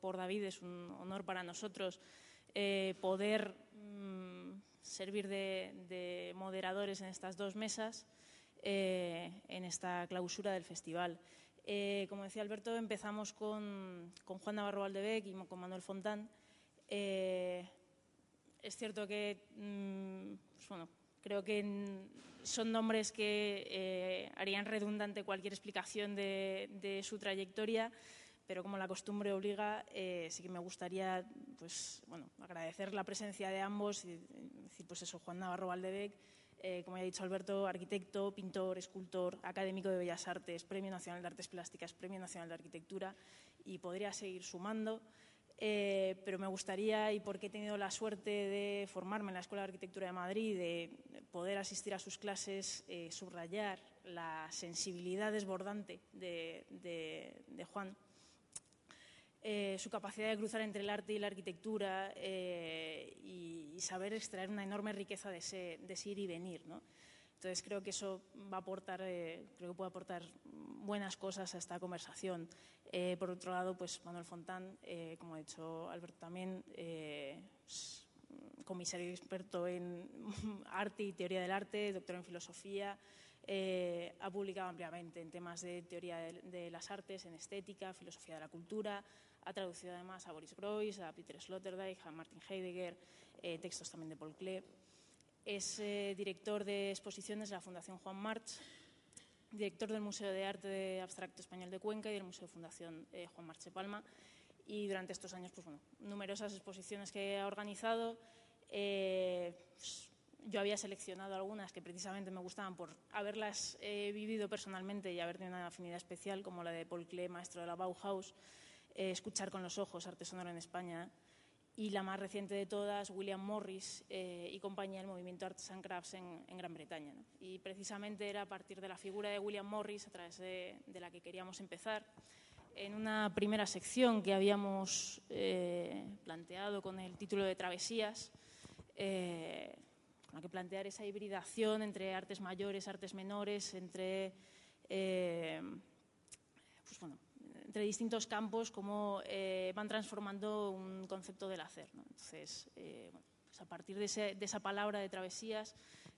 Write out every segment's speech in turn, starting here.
por, David. Es un honor para nosotros eh, poder mm, servir de, moderadores en estas dos mesas en esta clausura del festival. como decía Alberto, empezamos con, Juan Navarro Valdebec y con Manuel Fontán. es cierto que mm, pues bueno, Creo que son nombres que eh, harían redundante cualquier explicación de, su trayectoria, pero como la costumbre obliga, eh, sí que me gustaría pues, bueno, agradecer la presencia de ambos y decir, pues eso, Juan Navarro Valdebec, eh, como ya ha dicho Alberto, arquitecto, pintor, escultor, académico de Bellas Artes, Premio Nacional de Artes Plásticas, Premio Nacional de Arquitectura, y podría seguir sumando. Eh, pero me gustaría, y porque he tenido la suerte de formarme en la Escuela de Arquitectura de Madrid, de poder asistir a sus clases, subrayar la sensibilidad desbordante de, Juan, eh, su capacidad de cruzar entre el arte y la arquitectura y, saber extraer una enorme riqueza de ese, de ir y venir. Entonces creo que eso va a aportar, creo que puede aportar buenas cosas a esta conversación. Eh, por otro lado, pues Manuel Fontán, eh, como ha dicho Alberto también, eh, comisario experto en arte y teoría del arte, doctor en filosofía, ha publicado ampliamente en temas de teoría de, las artes, en estética, filosofía de la cultura, ha traducido además a Boris Groys, a Peter Sloterdijk, a Martin Heidegger, textos también de Paul Klee. Es director de exposiciones de la Fundación Juan March director del Museo de Arte de Abstracto Español de Cuenca y del Museo Fundación eh, Juan Marche Palma. Y durante estos años, pues bueno, numerosas exposiciones que ha organizado. Eh, pues, yo había seleccionado algunas que precisamente me gustaban por haberlas eh, vivido personalmente y haber tenido una afinidad especial, como la de Paul Klee, maestro de la Bauhaus, Escuchar con los ojos, arte sonoro en España, y la más reciente de todas, William Morris eh, y compañía del movimiento Arts and Crafts en, Gran Bretaña. Y precisamente era a partir de la figura de William Morris, a través de, la que queríamos empezar, en una primera sección que habíamos eh, planteado con el título de Travesías, eh, que plantear esa hibridación entre artes mayores, artes menores, entre pues bueno, entre distintos campos, cómo eh, van transformando un concepto del hacer. Entonces, eh, pues a partir de, esa palabra de travesías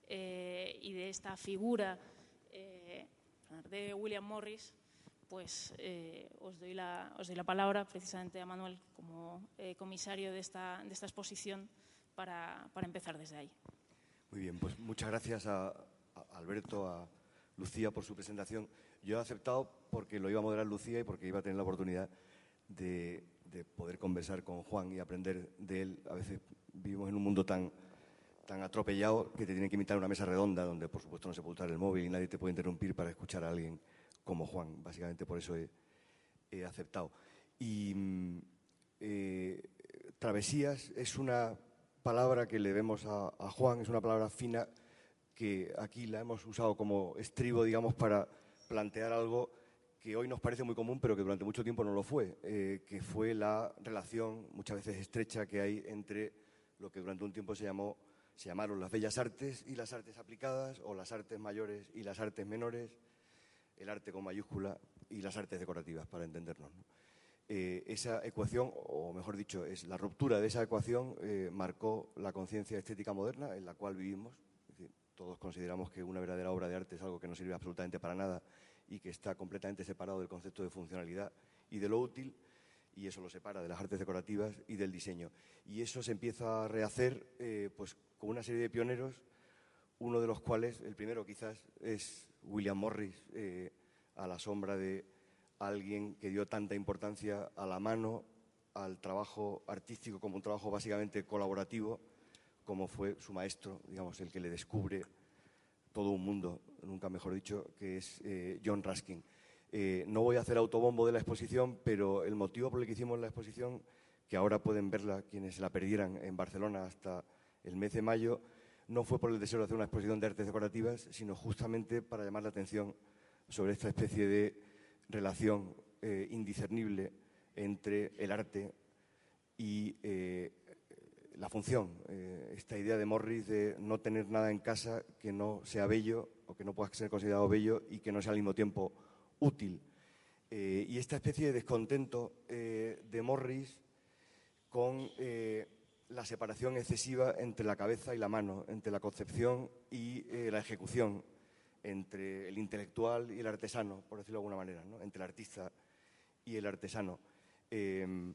eh, y de esta figura de William Morris, pues os, doy la, palabra precisamente a Manuel como comisario de esta, exposición para, empezar desde ahí. Muy bien, pues muchas gracias a Alberto, a Lucía por su presentación. Yo he aceptado porque lo iba a moderar Lucía y porque iba a tener la oportunidad de, poder conversar con Juan y aprender de él. A veces vivimos en un mundo tan, tan atropellado que te tienen que invitar a una mesa redonda donde, por supuesto, no se puede usar el móvil y nadie te puede interrumpir para escuchar a alguien como Juan. Básicamente por eso he, aceptado. Y mm, eh, travesías es una palabra que le vemos a, Juan, es una palabra fina que aquí la hemos usado como estribo, digamos, para plantear algo que hoy nos parece muy común, pero que durante mucho tiempo no lo fue, eh, que fue la relación muchas veces estrecha que hay entre lo que durante un tiempo se, llamó, se llamaron las bellas artes y las artes aplicadas, o las artes mayores y las artes menores, el arte con mayúscula y las artes decorativas, para entendernos. Eh, esa ecuación, o mejor dicho, es la ruptura de esa ecuación eh, marcó la conciencia estética moderna en la cual vivimos. todos consideramos que una verdadera obra de arte es algo que no sirve absolutamente para nada y que está completamente separado del concepto de funcionalidad y de lo útil, y eso lo separa de las artes decorativas y del diseño. Y eso se empieza a rehacer eh, pues, con una serie de pioneros, uno de los cuales, el primero quizás, es William Morris, eh, a la sombra de alguien que dio tanta importancia a la mano, al trabajo artístico como un trabajo básicamente colaborativo, como fue su maestro, digamos, el que le descubre todo un mundo, nunca mejor dicho, que es eh, John Raskin. Eh, no voy a hacer autobombo de la exposición, pero el motivo por el que hicimos la exposición, que ahora pueden verla quienes la perdieran en Barcelona hasta el mes de mayo, no fue por el deseo de hacer una exposición de artes decorativas, sino justamente para llamar la atención sobre esta especie de relación eh, indiscernible entre el arte y la función, eh, esta idea de Morris de no tener nada en casa que no sea bello o que no pueda ser considerado bello y que no sea al mismo tiempo útil. Eh, y esta especie de descontento eh, de Morris con eh, la separación excesiva entre la cabeza y la mano, entre la concepción y la ejecución, entre el intelectual y el artesano, por decirlo de alguna manera, entre el artista y el artesano, em,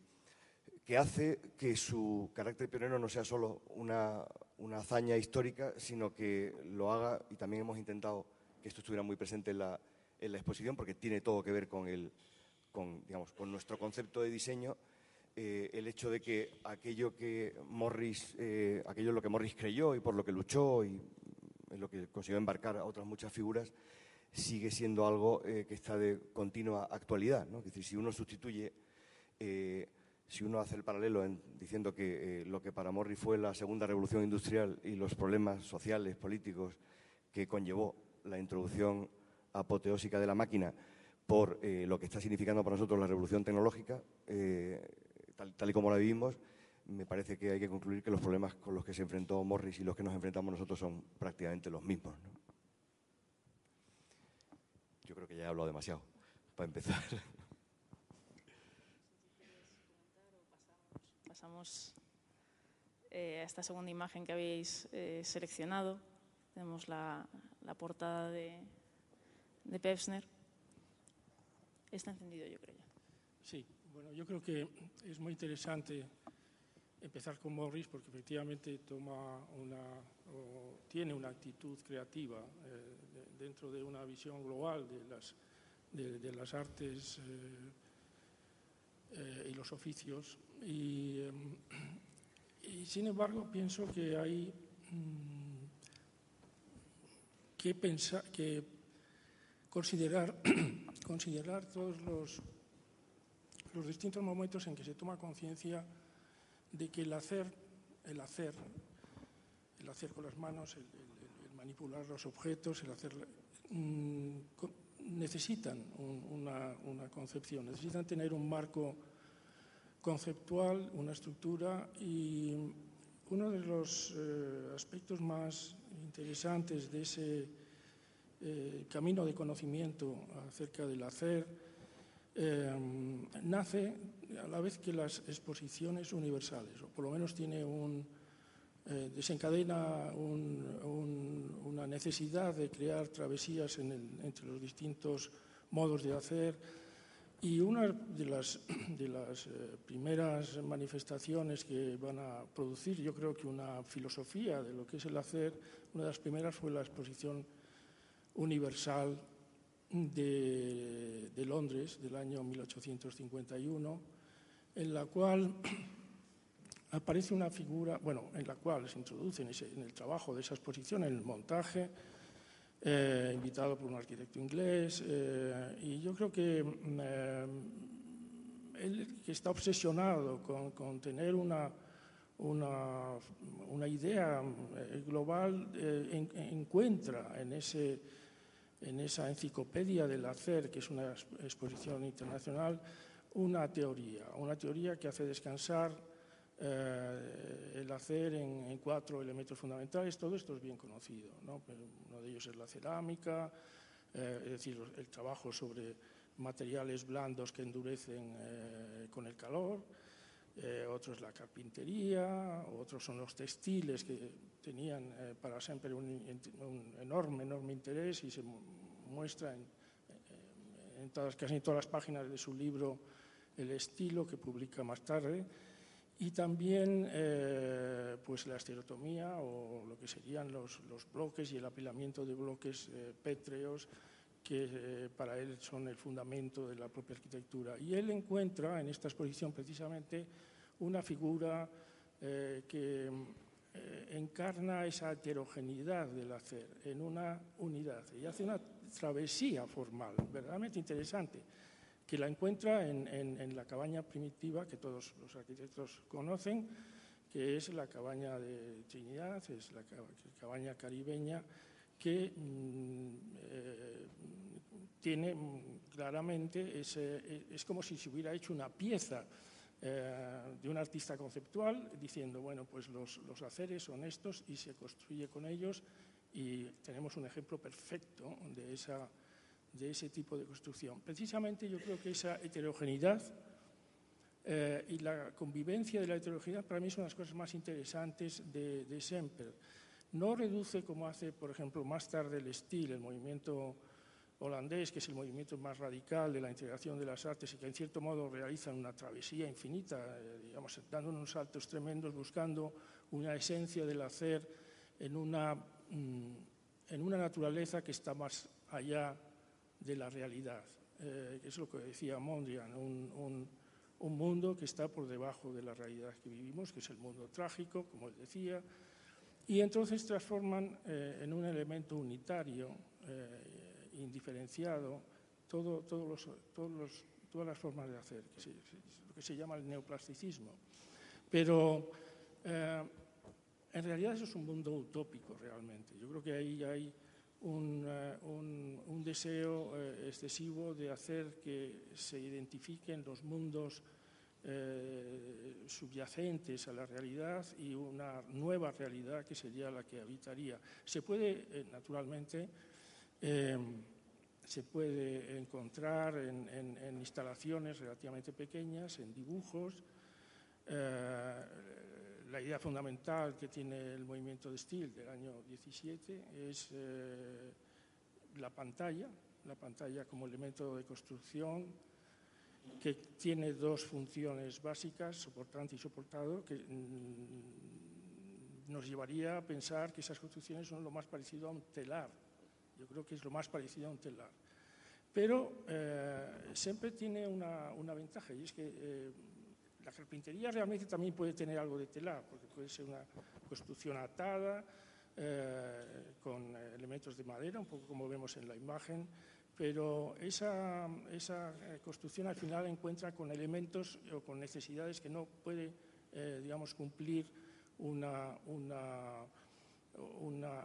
que hace que su carácter pionero no sea solo una, una hazaña histórica, sino que lo haga, y también hemos intentado que esto estuviera muy presente en la, en la exposición porque tiene todo que ver con, el, con, digamos, con nuestro concepto de diseño. Eh, el hecho de que aquello que Morris, eh, aquello en lo que Morris creyó y por lo que luchó y en lo que consiguió embarcar a otras muchas figuras, sigue siendo algo eh, que está de continua actualidad. Es decir, si uno sustituye, si uno hace el paralelo en, diciendo que lo que para Morris fue la segunda revolución industrial y los problemas sociales, políticos que conllevó la introducción apoteósica de la máquina por eh, lo que está significando para nosotros la revolución tecnológica, eh, tal, y como la vivimos, me parece que hay que concluir que los problemas con los que se enfrentó Morris y los que nos enfrentamos nosotros son prácticamente los mismos. Yo creo que ya he hablado demasiado, para empezar. Pasamos eh, a esta segunda imagen que habéis seleccionado. Tenemos la portada de, de Pevsner. Está encendido, yo creo. Sí, bueno, yo creo que es muy interesante empezar con Morris porque efectivamente toma una, tiene una actitud creativa eh, dentro de una visión global de las, de, las artes eh, eh, y los oficios. Y, y, sin embargo pienso que hay mm, que pensar que considerar, considerar todos los, los distintos momentos en que se toma conciencia de que el hacer, el hacer, el hacer con las manos, el, manipular los objetos, el hacer, mm, necesitan una, concepción, necesitan tener un marco conceptual, una estructura y uno de los eh, aspectos más interesantes de ese eh, camino de conocimiento acerca del hacer, eh, nace a la vez que las exposiciones universales, o por lo menos tiene un, eh, desencadena una necesidad de crear travesías entre los distintos modos de hacer. Y una de las, de las primeras manifestaciones que van a producir, yo creo que una filosofía de lo que es el hacer, una de las primeras fue la exposición universal de, Londres del año 1851, en la cual aparece una figura, bueno, en la cual se introduce en, el trabajo de esa exposición, en el montaje, eh, invitado por un arquitecto inglés, eh, y yo creo que mm, él que está obsesionado con, tener una, una, idea eh, global, encuentra en ese en esa enciclopedia del hacer, que es una exposición internacional, una teoría, una teoría que hace descansar eh, el hacer en, cuatro elementos fundamentales. Todo esto es bien conocido. ¿no? Uno de ellos es la cerámica, eh, es decir, el trabajo sobre materiales blandos que endurecen eh, con el calor. otro es la carpintería, otros son los textiles que tenían eh, para siempre un, enorme, enorme interés y se muestra en, en todas, casi en todas las páginas de su libro El estilo que publica más tarde y también eh, pues la estereotomía o lo que serían los, bloques y el apilamiento de bloques eh, pétreos que para él son el fundamento de la propia arquitectura. Y él encuentra en esta exposición precisamente una figura que eh, encarna esa heterogeneidad del hacer en una unidad y hace una travesía formal verdaderamente interesante que la encuentra en, la cabaña primitiva que todos los arquitectos conocen, que es la cabaña de Trinidad, es la cabaña caribeña que mm, eh, tiene claramente ese, es como si se hubiera hecho una pieza eh, de un artista conceptual diciendo, bueno, pues los, los haceres son estos y se construye con ellos y tenemos un ejemplo perfecto de esa, de ese tipo de construcción. Precisamente yo creo que esa heterogeneidad eh, y la convivencia de la heterogeneidad para mí son las cosas más interesantes de, de Semper. No reduce, como hace, por ejemplo, más tarde el estilo, el movimiento holandés, que es el movimiento más radical de la integración de las artes y que en cierto modo realizan una travesía infinita, eh, digamos, dando unos saltos tremendos, buscando una esencia del hacer en una, mm, en una naturaleza que está más allá de la realidad. Eh, es lo que decía Mondrian, un, un, un, mundo que está por debajo de la realidad que vivimos, que es el mundo trágico, como él decía, y entonces transforman eh, en un elemento unitario, eh, indiferenciado, todo, todos los, todos los, todas las formas de hacer, lo que se llama el neoplasticismo. Pero eh, en realidad eso es un mundo utópico realmente. Yo creo que ahí hay un deseo uh, excesivo de hacer que se identifiquen los mundos eh, subyacentes a la realidad y una nueva realidad que sería la que habitaría. Se puede, eh, naturalmente, eh, se puede encontrar en, instalaciones relativamente pequeñas, en dibujos. Eh, la idea fundamental que tiene el movimiento de Steel del año 17 es eh, la pantalla, la pantalla como elemento de construcción que tiene dos funciones básicas, soportante y soportado, que mm, nos llevaría a pensar que esas construcciones son lo más parecido a un telar. Yo creo que es lo más parecido a un telar. Pero eh, siempre tiene una, una, ventaja y es que eh, la carpintería realmente también puede tener algo de telar, porque puede ser una construcción atada, eh, con elementos de madera, un poco como vemos en la imagen, pero esa, esa, eh, construcción al final encuentra con elementos o con necesidades que no puede, eh, digamos, cumplir una, una,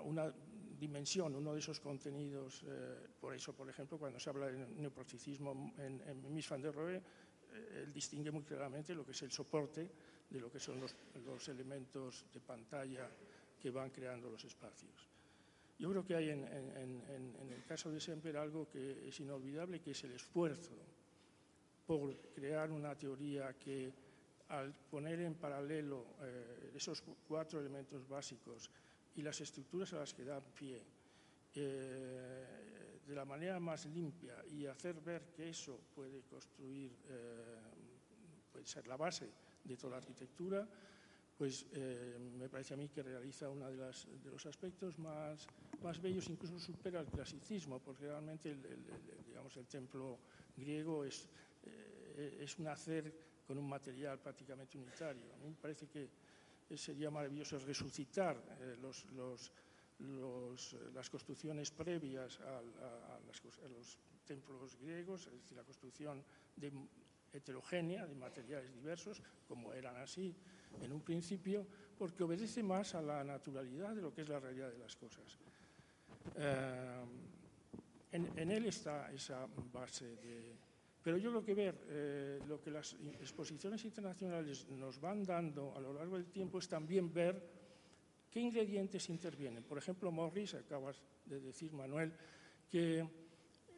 una, dimensión, uno de esos contenidos. Por eso, por ejemplo, cuando se habla de neoplasticismo en, en van der Rohe, él distingue muy claramente lo que es el soporte de lo que son los, los elementos de pantalla que van creando los espacios. Yo creo que hay en, el caso de Semper algo que es inolvidable, que es el esfuerzo por crear una teoría que al poner en paralelo eh, esos cuatro elementos básicos y las estructuras a las que dan pie, eh, de la manera más limpia y hacer ver que eso puede construir, eh, puede ser la base de toda la arquitectura, pues eh, me parece a mí que realiza uno de, de, los aspectos más, bellos, incluso supera el clasicismo, porque realmente el, digamos, el templo griego es, eh, es un hacer con un material prácticamente unitario. A mí me parece que sería maravilloso resucitar eh, las construcciones previas a, los templos griegos, es decir, la construcción heterogénea de materiales diversos, como eran así en un principio, porque obedece más a la naturalidad de lo que es la realidad de las cosas. Eh, en, él está esa base de... Pero yo creo que ver eh, lo que las exposiciones internacionales nos van dando a lo largo del tiempo es también ver qué ingredientes intervienen. Por ejemplo, Morris, acabas de decir, Manuel, que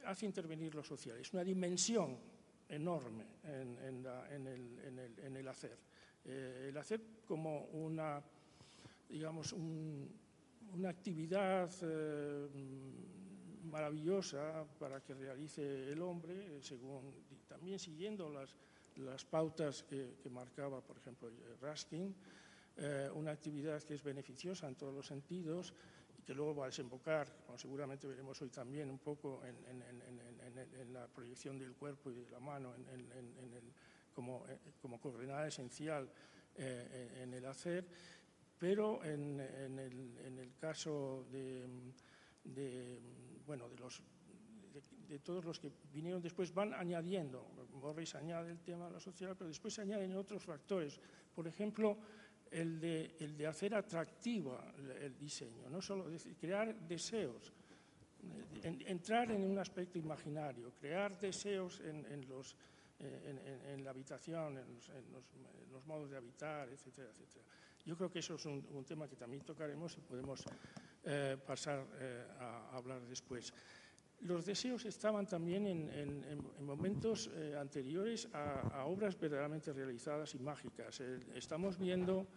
hace intervenir lo social. Es una dimensión enorme en el, hacer. Eh, el hacer como una, digamos, un, una actividad eh, maravillosa para que realice el hombre, según, también siguiendo las, las pautas que, marcaba, por ejemplo, Raskin, eh, una actividad que es beneficiosa en todos los sentidos y que luego va a desembocar, como seguramente veremos hoy también, un poco en, en, en, en la proyección del cuerpo y de la mano el, como, eh, como, coordenada esencial eh, en el hacer, pero en, el, el, caso de, bueno, de, los, de, todos los que vinieron después van añadiendo, Morris añade el tema de la sociedad, pero después se añaden otros factores. Por ejemplo, el de, el de hacer atractiva el, diseño, no solo decir, crear deseos, en, entrar en un aspecto imaginario, crear deseos en, en los, en, en, la habitación, en los, los, los, modos de habitar, etcétera, etcétera. Yo creo que eso es un, tema que también tocaremos y podemos eh, pasar eh, a, a, hablar después. los deseos estaban también en, momentos eh, anteriores a, obras verdaderamente realizadas y mágicas. Estamos viendo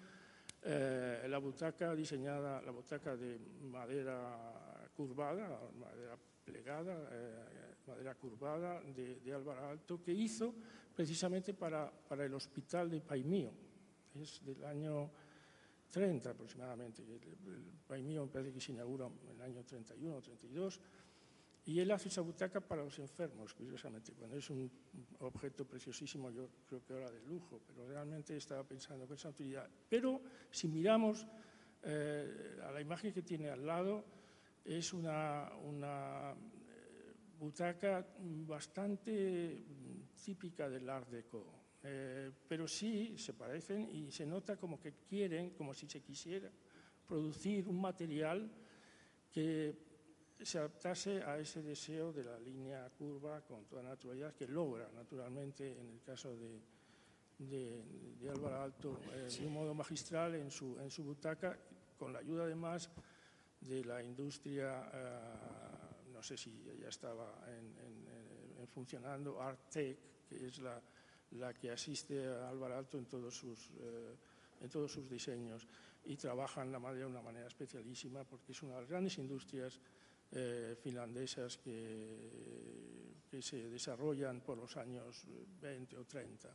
la butaca diseñada, la butaca de madera curvada, madera plegada, madera curvada de, Álvaro Alto, que hizo precisamente para, para el hospital de Paimío. Es del año 30 aproximadamente. El, me parece que se inaugura en el año 31 o 32 y él hace esa butaca para los enfermos, curiosamente. Bueno, es un objeto preciosísimo, yo creo que ahora de lujo, pero realmente estaba pensando con esa utilidad. Pero si miramos eh, a la imagen que tiene al lado, es una, una butaca bastante típica del Art Deco. Eh, pero sí se parecen y se nota como que quieren, como si se quisiera producir un material que se adaptase a ese deseo de la línea curva con toda naturalidad que logra naturalmente en el caso de, de, Álvaro Alto eh, de un modo magistral en su, en su butaca con la ayuda además de la industria, no sé si ya estaba funcionando, Artec, que es la, la, que asiste a Álvaro Alto en todos sus, eh, en todos sus diseños y trabajan la madera de una manera especialísima porque es una de las grandes industrias eh, finlandesas que, que, se desarrollan por los años 20 o 30.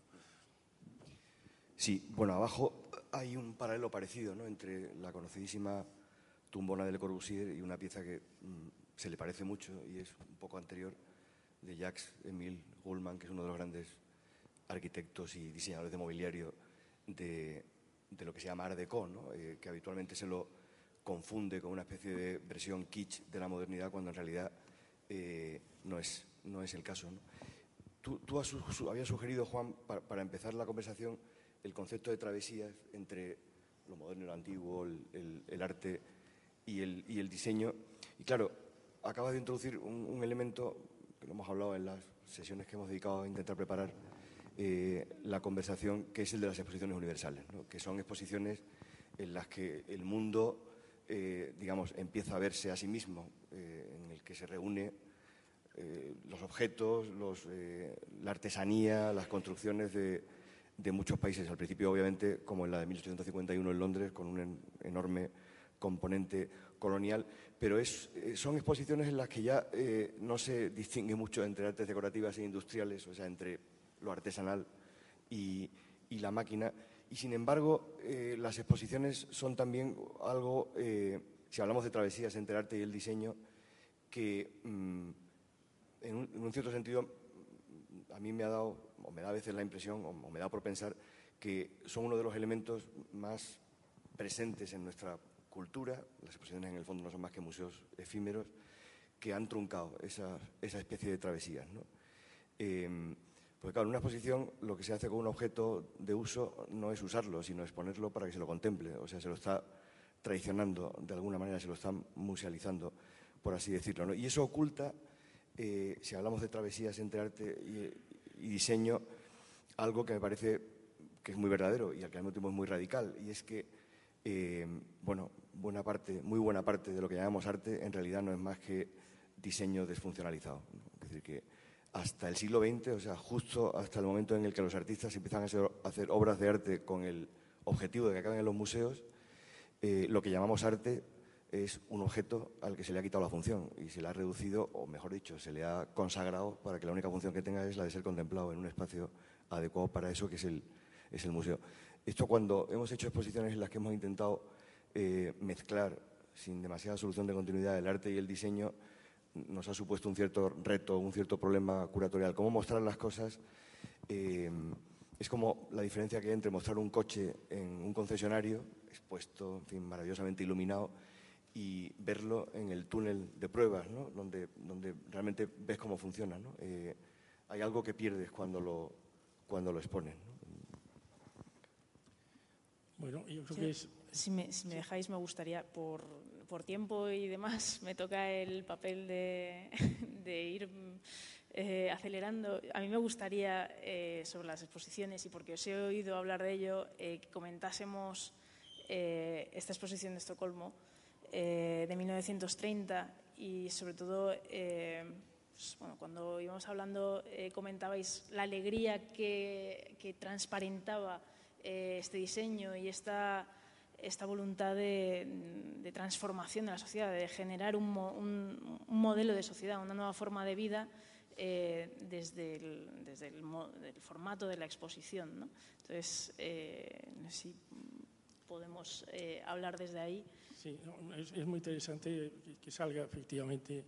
Sí, bueno, abajo hay un paralelo parecido ¿no? entre la conocidísima tumbona del Corbusier y una pieza que mm, se le parece mucho y es un poco anterior de Jacques Emile Gullmann, que es uno de los grandes arquitectos y diseñadores de mobiliario de, de lo que se llama Art Deco, ¿no? Eh, que habitualmente se lo confunde con una especie de versión kitsch de la modernidad cuando en realidad eh, no, es, no es el caso. Tú, tú habías sugerido, Juan, para, empezar la conversación, el concepto de travesías entre lo moderno y lo antiguo, el, arte y el, y el, diseño. Y claro, acabas de introducir un, elemento que lo hemos hablado en las sesiones que hemos dedicado a intentar preparar eh, la conversación, que es el de las exposiciones universales, que son exposiciones en las que el mundo eh, digamos, empieza a verse a sí mismo, eh, en el que se reúne los objetos, la artesanía, las construcciones de, muchos países. Al principio, obviamente, como en la de 1851 en Londres, con un enorme componente colonial, pero es, son exposiciones en las que ya no se distingue mucho entre artes decorativas e industriales, o sea, entre lo artesanal y, la máquina, y sin embargo, eh, las exposiciones son también algo, eh, si hablamos de travesías entre el arte y el diseño, que mm, en, un, cierto sentido a mí me ha dado, o me da a veces la impresión, o, me da por pensar, que son uno de los elementos más presentes en nuestra cultura. Las exposiciones en el fondo no son más que museos efímeros que han truncado esa, especie de travesías. ¿no? Eh, porque claro, en una exposición lo que se hace con un objeto de uso no es usarlo, sino exponerlo para que se lo contemple. O sea, se lo está traicionando de alguna manera, se lo está musealizando, por así decirlo. Y eso oculta, eh, si hablamos de travesías entre arte y, diseño, algo que me parece que es muy verdadero y al que al mismo tiempo es muy radical. Y es que, eh, bueno, buena parte, muy buena parte de lo que llamamos arte en realidad no es más que diseño desfuncionalizado. Es decir, que hasta el siglo XX, o sea, justo hasta el momento en el que los artistas empiezan a hacer, obras de arte con el objetivo de que acaben en los museos, eh, lo que llamamos arte es un objeto al que se le ha quitado la función y se le ha reducido, o mejor dicho, se le ha consagrado para que la única función que tenga es la de ser contemplado en un espacio adecuado para eso, que es el, es el museo. Esto cuando hemos hecho exposiciones en las que hemos intentado eh, mezclar sin demasiada solución de continuidad el arte y el diseño, nos ha supuesto un cierto reto, un cierto problema curatorial. Cómo mostrar las cosas eh, es como la diferencia que hay entre mostrar un coche en un concesionario, expuesto, en fin, maravillosamente iluminado, y verlo en el túnel de pruebas, ¿no? donde, donde realmente ves cómo funciona. Eh, hay algo que pierdes cuando lo, cuando lo expones. Bueno, yo creo que es... Si me, si me dejáis, me gustaría, por por tiempo y demás me toca el papel de, ir eh, acelerando. A mí me gustaría, eh, sobre las exposiciones, y porque os he oído hablar de ello, eh, que comentásemos esta exposición de Estocolmo de 1930 y sobre todo, eh, pues, bueno, cuando íbamos hablando eh, comentabais la alegría que, que transparentaba este diseño y esta, esta voluntad de, de, transformación de la sociedad, de generar un, un, un modelo de sociedad, una nueva forma de vida eh, desde, el, desde el, el, formato de la exposición. ¿no? Entonces, eh, si podemos eh, hablar desde ahí. Sí, no, es, es, muy interesante que, salga efectivamente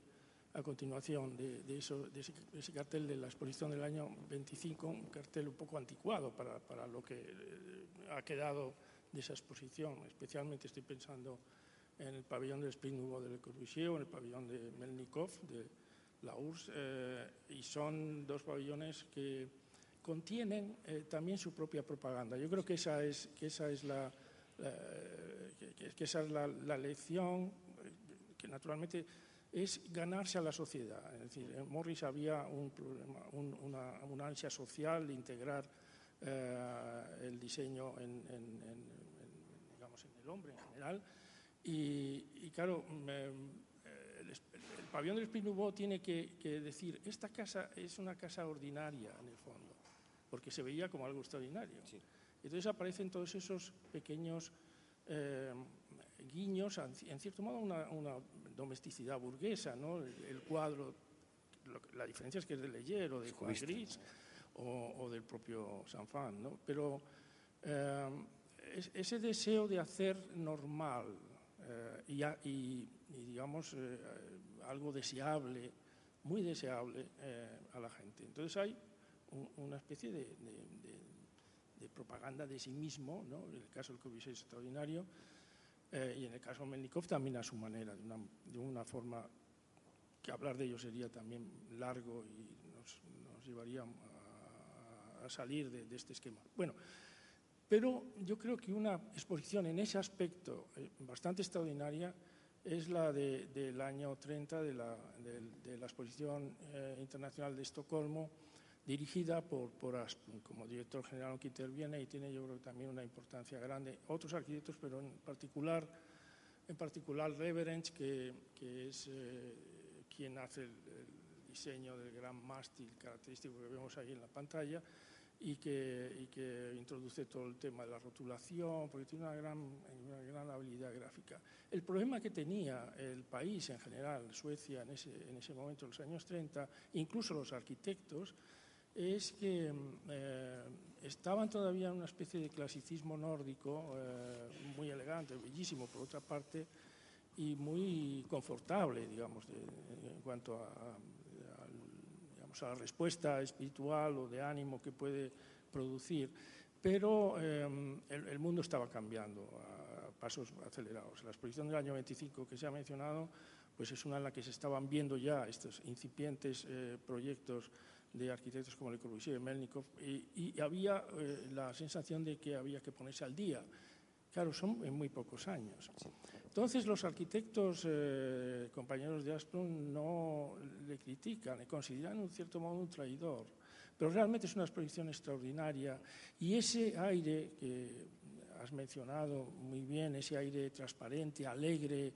a continuación de, ese, cartel de la exposición del año 25, un cartel un poco anticuado para, para lo que eh, ha quedado de esa exposición. Especialmente estoy pensando en el pabellón del Spring Nouveau de Le Corbusier o en el pabellón de Melnikov, de, la URSS, eh, y son dos pabellones que contienen eh, también su propia propaganda. Yo creo que esa es, que esa es, la, que, esa es la, lección, que naturalmente es ganarse a la sociedad. Es decir, en Morris había un problema, un, una, una, ansia social de integrar eh, el diseño en, en, en, digamos, en el hombre en general. Y, y claro, me, pabellón del Espíritu Nouveau tiene que, que, decir, esta casa es una casa ordinaria en el fondo, porque se veía como algo extraordinario. Sí. Entonces aparecen todos esos pequeños eh, guiños, en cierto modo una, una domesticidad burguesa, ¿no? el, el cuadro, lo, la diferencia es que es de Leyer o de Juan Gris o, o, del propio Sanfan, ¿no? pero eh, es, ese deseo de hacer normal eh, y, y, y, digamos, eh, algo deseable, muy deseable eh, a la gente. Entonces hay un, una especie de, de, de, de, propaganda de sí mismo, ¿no? en el caso del COVID es extraordinario, eh, y en el caso de Melnikov también a su manera, de una, de una, forma que hablar de ello sería también largo y nos, llevaría a, salir de, este esquema. Bueno, pero yo creo que una exposición en ese aspecto eh, bastante extraordinaria es la de, del año 30 de la, de la Exposición eh, Internacional de Estocolmo, dirigida por, por como director general que interviene y tiene yo creo también una importancia grande. Otros arquitectos, pero en particular, en particular Reverence, que, que es eh, quien hace el, el, diseño del gran mástil característico que vemos ahí en la pantalla, y que, y que, introduce todo el tema de la rotulación, porque tiene una gran, una gran, habilidad gráfica. El problema que tenía el país en general, Suecia, en ese, en ese momento, en los años 30, incluso los arquitectos, es que eh, estaban todavía en una especie de clasicismo nórdico eh, muy elegante, bellísimo por otra parte, y muy confortable, digamos, en cuanto a, digamos, a la respuesta espiritual o de ánimo que puede producir. Pero eh, el, el, mundo estaba cambiando a pasos acelerados. La exposición del año 25 que se ha mencionado pues es una en la que se estaban viendo ya estos incipientes eh, proyectos de arquitectos como Le Corbusier, Melnikov, y, y había eh, la sensación de que había que ponerse al día. Claro, son en muy pocos años. Entonces los arquitectos, eh, compañeros de Asplund, no le critican, le consideran en cierto modo un traidor. Pero realmente es una exposición extraordinaria y ese aire que has mencionado muy bien, ese aire transparente, alegre,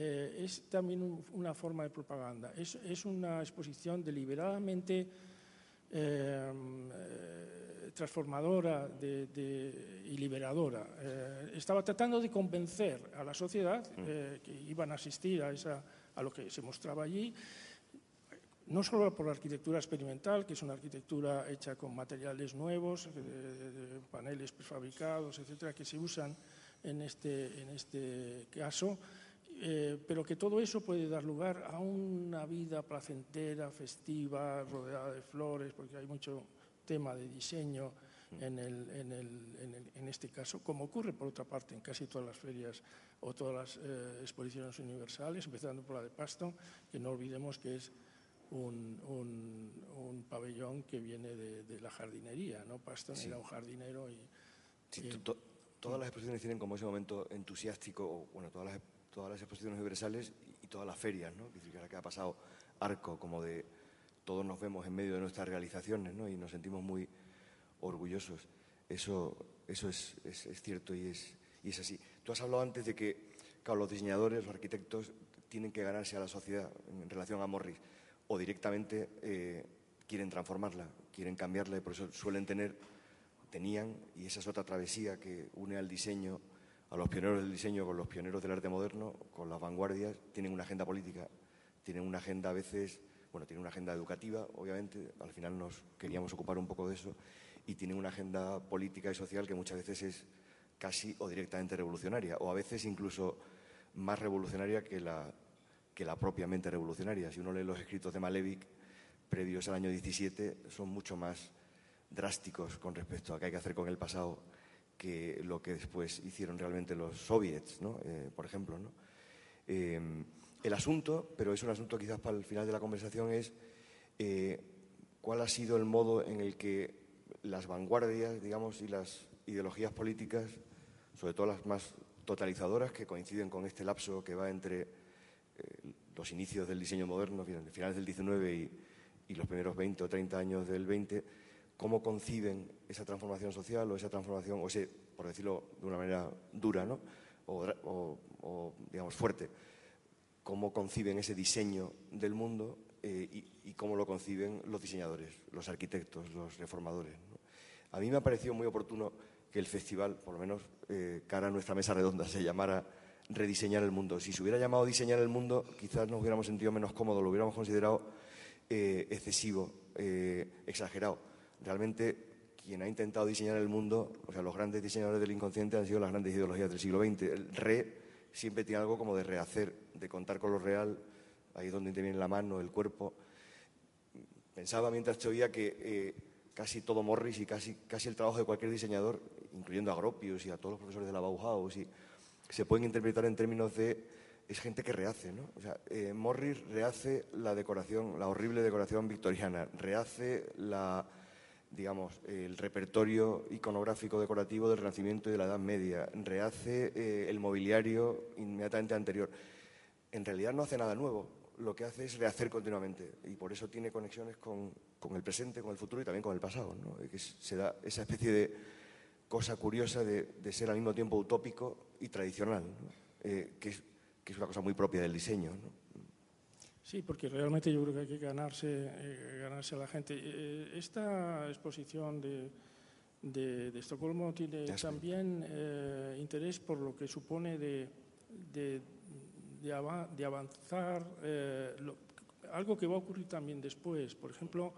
eh, es también un, una forma de propaganda. Es, es una exposición deliberadamente eh, eh, transformadora de, de, y liberadora. Eh, estaba tratando de convencer a la sociedad mm. eh, que iban a asistir a, esa, a lo que se mostraba allí, no solo por la arquitectura experimental, que es una arquitectura hecha con materiales nuevos, paneles prefabricados, etcétera, que se usan en este, en este caso, eh, pero que todo eso puede dar lugar a una vida placentera, festiva, rodeada de flores, porque hay mucho tema de diseño en, el, en, el, en, el, en este caso, como ocurre por otra parte en casi todas las ferias o todas las eh, exposiciones universales, empezando por la de Pasto, que no olvidemos que es un, un, un pabellón que viene de, de, la jardinería, ¿no? Paston sí. era un jardinero y... Sí, y to, todas las exposiciones tienen como ese momento entusiástico, o, bueno, todas las todas las exposiciones universales y, todas las ferias, ¿no? Es decir, que ha pasado arco, como de todos nos vemos en medio de nuestras realizaciones, ¿no? Y nos sentimos muy orgullosos. Eso, eso es, es, es cierto y es, y es así. Tú has hablado antes de que, claro, los diseñadores, los arquitectos, tienen que ganarse a la sociedad en relación a Morris o directamente eh, quieren transformarla, quieren cambiarla y por eso suelen tener, tenían, y esa es otra travesía que une al diseño, a los pioneros del diseño con los pioneros del arte moderno, con las vanguardias, tienen una agenda política, tienen una agenda a veces, bueno, tienen una agenda educativa, obviamente, al final nos queríamos ocupar un poco de eso, y tienen una agenda política y social que muchas veces es casi o directamente revolucionaria, o a veces incluso más revolucionaria que la, que la propiamente revolucionaria. Si uno lee los escritos de Malevich previos al año 17, son mucho más drásticos con respecto a qué hay que hacer con el pasado que lo que después hicieron realmente los soviets, ¿no? Eh, por ejemplo. ¿no? Eh, el asunto, pero es un asunto quizás para el final de la conversación, es eh, cuál ha sido el modo en el que las vanguardias, digamos, y las ideologías políticas, sobre todo las más totalizadoras que coinciden con este lapso que va entre eh, los inicios del diseño moderno, finales del 19 y, los primeros 20 o 30 años del 20, cómo conciben esa transformación social o esa transformación, o ese, por decirlo de una manera dura, ¿no? o, digamos, fuerte, cómo conciben ese diseño del mundo eh, y, cómo lo conciben los diseñadores, los arquitectos, los reformadores. A mí me ha parecido muy oportuno que el festival, por lo menos eh, cara a nuestra mesa redonda, se llamara Rediseñar el Mundo. Si se hubiera llamado Diseñar el Mundo, quizás nos hubiéramos sentido menos cómodos, lo hubiéramos considerado eh, excesivo, exagerado. Realmente, quien ha intentado diseñar el mundo, o sea, los grandes diseñadores del inconsciente han sido las grandes ideologías del siglo XX. El re siempre tiene algo como de rehacer, de contar con lo real, ahí es donde interviene la mano, el cuerpo. Pensaba mientras te oía que casi todo Morris y casi, casi el trabajo de cualquier diseñador, incluyendo a Gropius y a todos los profesores de la Bauhaus, y se pueden interpretar en términos de es gente que rehace, ¿no? O sea, eh, Morris rehace la decoración, la horrible decoración victoriana, rehace la, digamos, el repertorio iconográfico decorativo del Renacimiento y de la Edad Media, rehace eh, el mobiliario inmediatamente anterior. En realidad no hace nada nuevo, lo que hace es rehacer continuamente y por eso tiene conexiones con, el presente, con el futuro y también con el pasado. que se da esa especie de cosa curiosa de, ser al mismo tiempo utópico y tradicional, eh, que, es, que, es, una cosa muy propia del diseño. Sí, porque realmente yo creo que hay que ganarse, eh, ganarse a la gente. Eh, esta exposición de, de, Estocolmo tiene también interés por lo que supone de de, avanzar, eh, algo que va a ocurrir también después. Por ejemplo,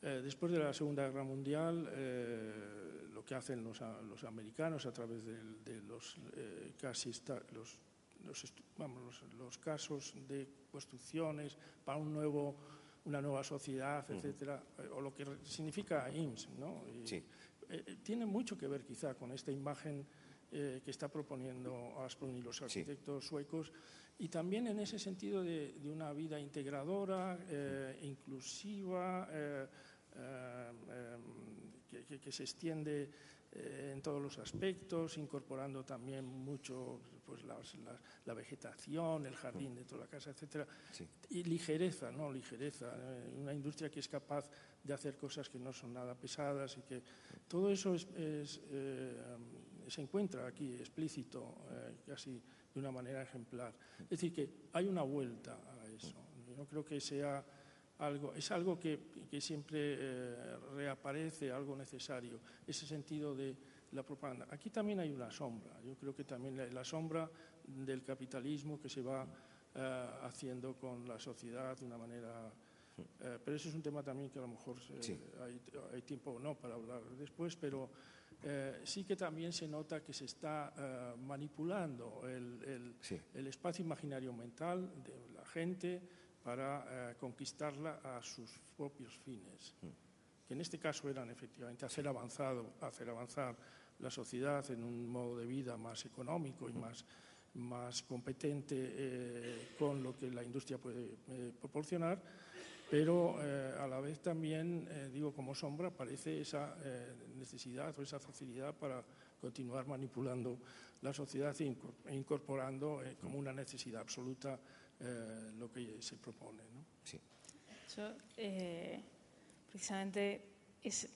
eh, después de la Segunda Guerra Mundial, eh, lo que hacen los, los, americanos a través de, los casi los, los, vamos, los, casos de construcciones para un nuevo, una nueva sociedad, etcétera, o lo que significa IMSS, ¿no? tiene mucho que ver quizá con esta imagen eh, que está proponiendo Asplund y los arquitectos suecos, y también en ese sentido de, una vida integradora, eh, inclusiva, eh, que, se extiende en todos los aspectos, incorporando también mucho pues, la vegetación, el jardín de toda la casa, etc. Y ligereza, ¿no? Ligereza. una industria que es capaz de hacer cosas que no son nada pesadas y que todo eso es, se encuentra aquí explícito eh, casi de una manera ejemplar. Es decir, que hay una vuelta a eso. Yo creo que sea algo, es algo que, siempre eh, reaparece, algo necesario, ese sentido de la propaganda. Aquí también hay una sombra, yo creo que también la, sombra del capitalismo que se va eh, haciendo con la sociedad de una manera... pero eso es un tema también que a lo mejor hay, hay, tiempo o no para hablar después, pero eh, sí que también se nota que se está eh, manipulando el, espacio imaginario mental de la gente para eh, conquistarla a sus propios fines, mm. que en este caso eran efectivamente hacer, avanzado, hacer avanzar la sociedad en un modo de vida más económico y mm. más, más competente con lo que la industria puede proporcionar pero eh, a la vez también, eh, digo, como sombra, aparece esa eh, necesidad o esa facilidad para continuar manipulando la sociedad e incorporando como una necesidad absoluta lo que se propone. ¿no? Sí. Eso, precisamente, es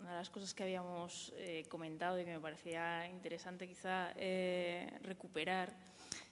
una de las cosas que habíamos comentado y que me parecía interesante quizá recuperar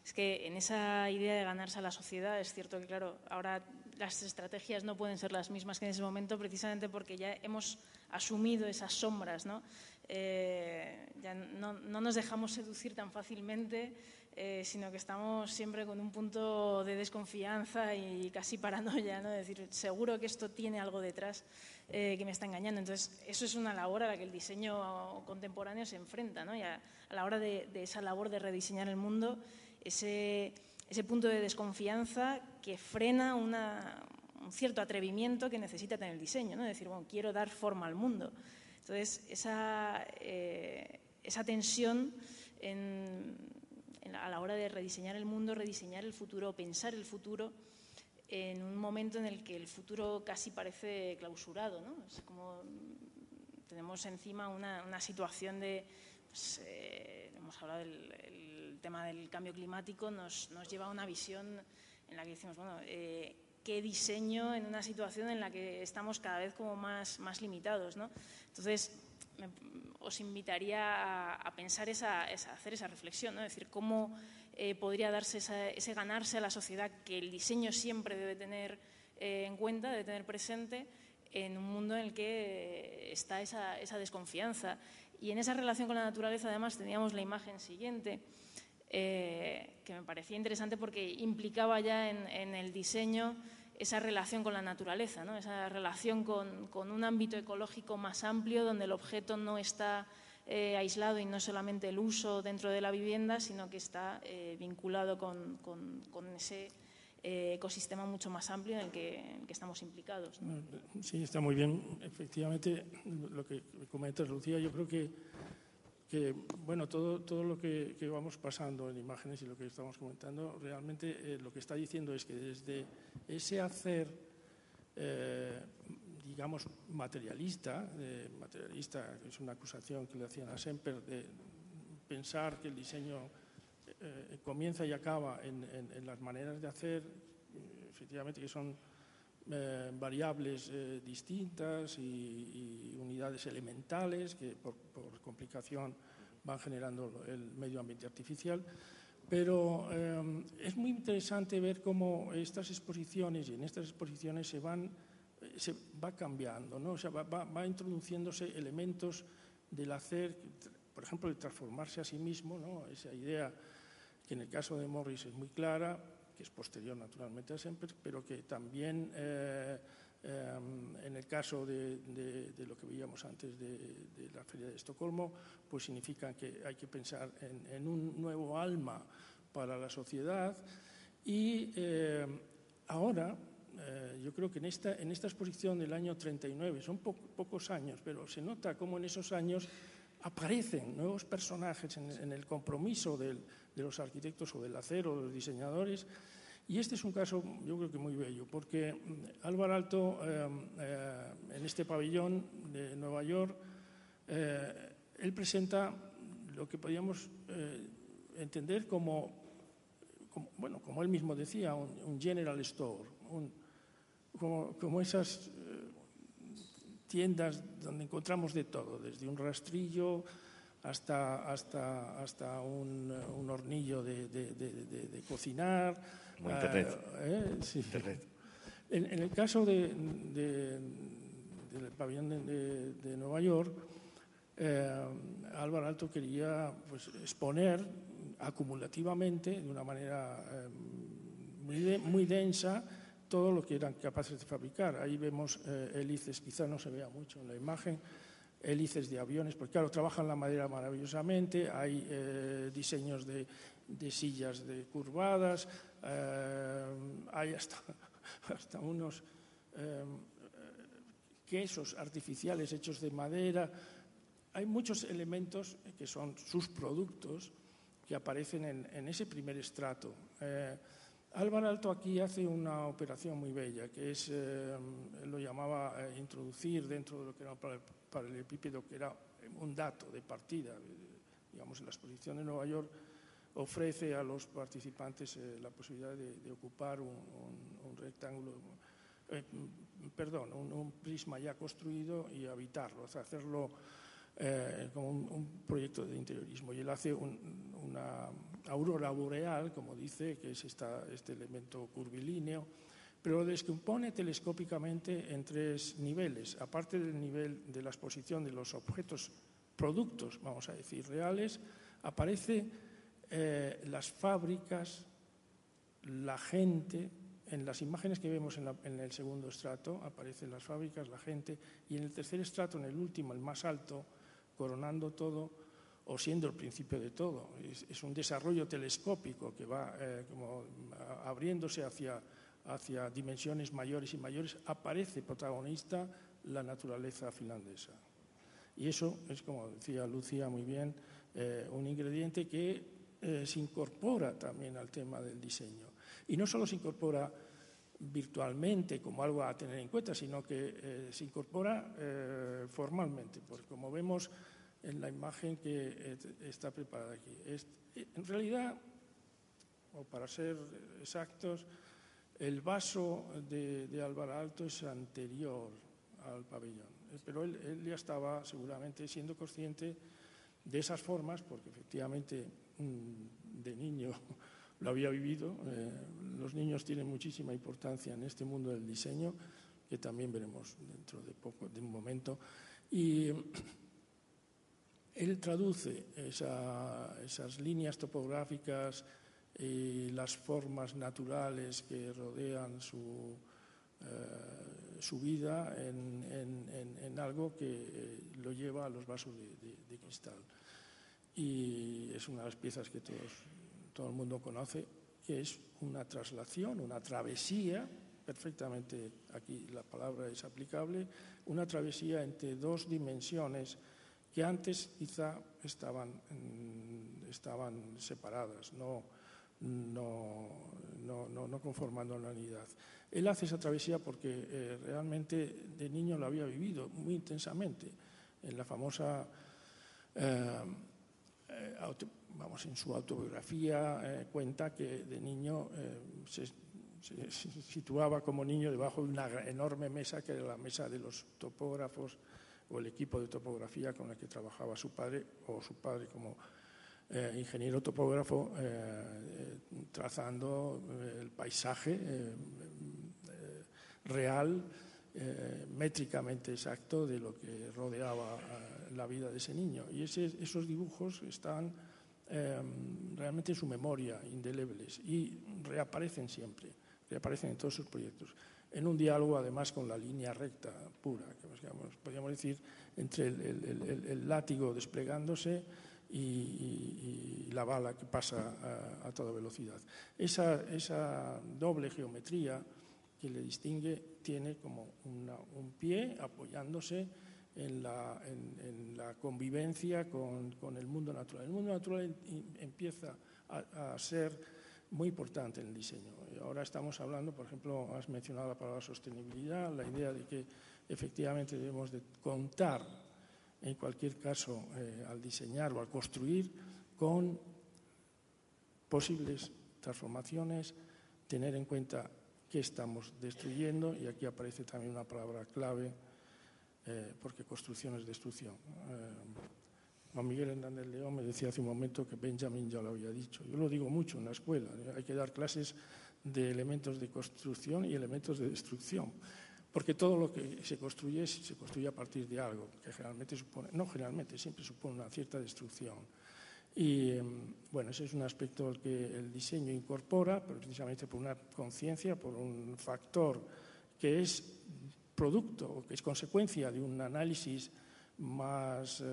es que en esa idea de ganarse a la sociedad es cierto que, claro, ahora las estrategias no pueden ser las mismas que en ese momento precisamente porque ya hemos asumido esas sombras, ¿no? Eh, ya no, nos dejamos seducir tan fácilmente, eh, sino que estamos siempre con un punto de desconfianza y casi paranoia, ¿no? decir, seguro que esto tiene algo detrás eh, que me está engañando. Entonces, eso es una labor a la que el diseño contemporáneo se enfrenta, ¿no? Y a, la hora de, esa labor de rediseñar el mundo, ese, punto de desconfianza que frena un cierto atrevimiento que necesita tener el diseño, ¿no? decir, bueno, quiero dar forma al mundo. Entonces, esa, eh, tensión a la hora de rediseñar el mundo, rediseñar el futuro, pensar el futuro, en un momento en el que el futuro casi parece clausurado. ¿no? Es como tenemos encima una, situación de, pues, eh, hemos hablado del tema del cambio climático, nos, lleva a una visión en la que decimos, bueno, eh, qué diseño en una situación en la que estamos cada vez como más, más limitados. ¿no? Entonces, os invitaría a, pensar, esa, hacer esa reflexión, ¿no? es decir, cómo eh, podría darse ese ganarse a la sociedad que el diseño siempre debe tener eh, en cuenta, debe tener presente en un mundo en el que está esa, desconfianza. Y en esa relación con la naturaleza, además, teníamos la imagen siguiente, eh, que me parecía interesante porque implicaba ya en, en el diseño esa relación con la naturaleza, ¿no? esa relación con, un ámbito ecológico más amplio donde el objeto no está eh, aislado y no solamente el uso dentro de la vivienda, sino que está eh, vinculado con, ese eh, ecosistema mucho más amplio en el, que, estamos implicados. Sí, está muy bien. Efectivamente, lo que comentas, Lucía, yo creo que que bueno, todo, todo lo que, vamos pasando en imágenes y lo que estamos comentando, realmente eh, lo que está diciendo es que desde ese hacer, eh, digamos, materialista, materialista, que es una acusación que le hacían a Semper, de pensar que el diseño eh, comienza y acaba en, las maneras de hacer, efectivamente que son variables distintas y, unidades elementales que por, complicación van generando el medio ambiente artificial. Pero eh, es muy interesante ver cómo estas exposiciones y en estas exposiciones se van se va cambiando, ¿no? o sea, va, va, introduciéndose elementos del hacer, por ejemplo, de transformarse a sí mismo, ¿no? esa idea que en el caso de Morris es muy clara, que es posterior naturalmente a Semper, pero que también eh, Em, en el caso de, lo que veíamos antes de, la Feria de Estocolmo, pues significa que hay que pensar en, un nuevo alma para la sociedad. Y em, ahora, eh, yo creo que en esta, en esta exposición del año 39, son pocos años, pero se nota cómo en esos años aparecen nuevos personajes en, en el compromiso del, de los arquitectos o del acero, de los diseñadores, y este es un caso, yo creo que muy bello, porque mm, Álvaro Alto, eh, eh, en este pabellón de Nueva York, eh, él presenta lo que podríamos entender como, bueno, como él mismo decía, un, general store, como, esas tiendas donde encontramos de todo, desde un rastrillo hasta, hasta, hasta un, hornillo de cocinar internet. Ah, eh, en, el caso de, del pabellón de, Nueva York, eh, Álvaro Alto quería pues, exponer acumulativamente, de una manera eh, muy, muy, densa, todo lo que eran capaces de fabricar. Ahí vemos hélices, quizá no se vea mucho en la imagen, hélices de aviones, porque claro, trabajan la madera maravillosamente, hay diseños de, sillas de curvadas, eh, hay hasta, unos eh, quesos artificiales hechos de madera. Hay muchos elementos que son sus productos que aparecen en, ese primer estrato. Eh, Álvaro Alto aquí hace una operación muy bella, que es, lo llamaba introducir dentro de lo que era para el epípedo, que era un dato de partida, digamos, en la exposición de Nueva York, ofrece a los participantes eh, la posibilidad de, ocupar un, rectángulo, eh, perdón, un, prisma ya construido y habitarlo, hacerlo eh, como un, proyecto de interiorismo. Y él hace un, una aurora boreal, como dice, que es este elemento curvilíneo, pero lo descompone telescópicamente en tres niveles. Aparte del nivel de la exposición de los objetos, productos, vamos a decir, reales, aparece eh, las fábricas, la gente, en las imágenes que vemos en, el segundo estrato aparecen las fábricas, la gente, y en el tercer estrato, en el último, el más alto, coronando todo, o siendo el principio de todo. Es, un desarrollo telescópico que va eh, como abriéndose hacia, hacia dimensiones mayores y mayores, aparece protagonista la naturaleza finlandesa. Y eso es, como decía Lucía muy bien, eh, un ingrediente que eh, se incorpora también al tema del diseño. Y no solo se incorpora virtualmente como algo a tener en cuenta, sino que eh, se incorpora formalmente, porque como vemos en la imagen que está preparada aquí. en realidad, o para ser exactos, el vaso de, de Álvaro Alto es anterior al pabellón, pero él, él ya estaba seguramente siendo consciente de esas formas, porque efectivamente mm, de niño lo había vivido. Eh, los niños tienen muchísima importancia en este mundo del diseño, que también veremos dentro de poco, de un momento. Y él traduce esas líneas topográficas y las formas naturales que rodean su, eh, su vida en, algo que eh, lo lleva a los vasos de cristal. Y es una de las piezas que todos, todo el mundo conoce, que es una traslación, una travesía, perfectamente aquí la palabra es aplicable, una travesía entre dos dimensiones que antes quizá estaban, mm, estaban separadas, no, no, no, no, conformando una unidad. Él hace esa travesía porque eh, realmente de niño lo había vivido muy intensamente. En la famosa eh, eh, vamos, en su autobiografía cuenta que de niño eh, se, situaba como niño debajo de una enorme mesa que era la mesa de los topógrafos o el equipo de topografía con el que trabajaba su padre o su padre como ingeniero topógrafo trazando el paisaje real métricamente exacto de lo que rodeaba la vida de ese niño. Y esos dibujos están em, realmente en su memoria, indelebles, y reaparecen siempre, reaparecen en todos sus proyectos. En un diálogo, además, con la línea recta pura, que podríamos decir, entre el, látigo desplegándose y, la bala que pasa a, toda velocidad. Esa, esa, doble geometría que le distingue tiene como un pie apoyándose en la, en, la convivencia con, con, el mundo natural. El mundo natural empieza a, ser muy importante en el diseño. Ahora estamos hablando, por ejemplo, has mencionado la palabra sostenibilidad, la idea de que efectivamente debemos de contar, en cualquier caso, eh, al diseñar o al construir, con posibles transformaciones, tener en cuenta qué estamos destruyendo, y aquí aparece también una palabra clave, eh, porque construcción es destrucción. Eh, Juan Miguel Hernández León me decía hace un momento que Benjamin ya lo había dicho. Yo lo digo mucho en la escuela, ¿eh? hay que dar clases de elementos de construcción y elementos de destrucción, porque todo lo que se construye se construye a partir de algo, que generalmente supone, no generalmente, siempre supone una cierta destrucción. Y bueno, ese es un aspecto que el diseño incorpora, pero precisamente por una conciencia, por un factor que es producto, que es consecuencia de un análisis más, eh,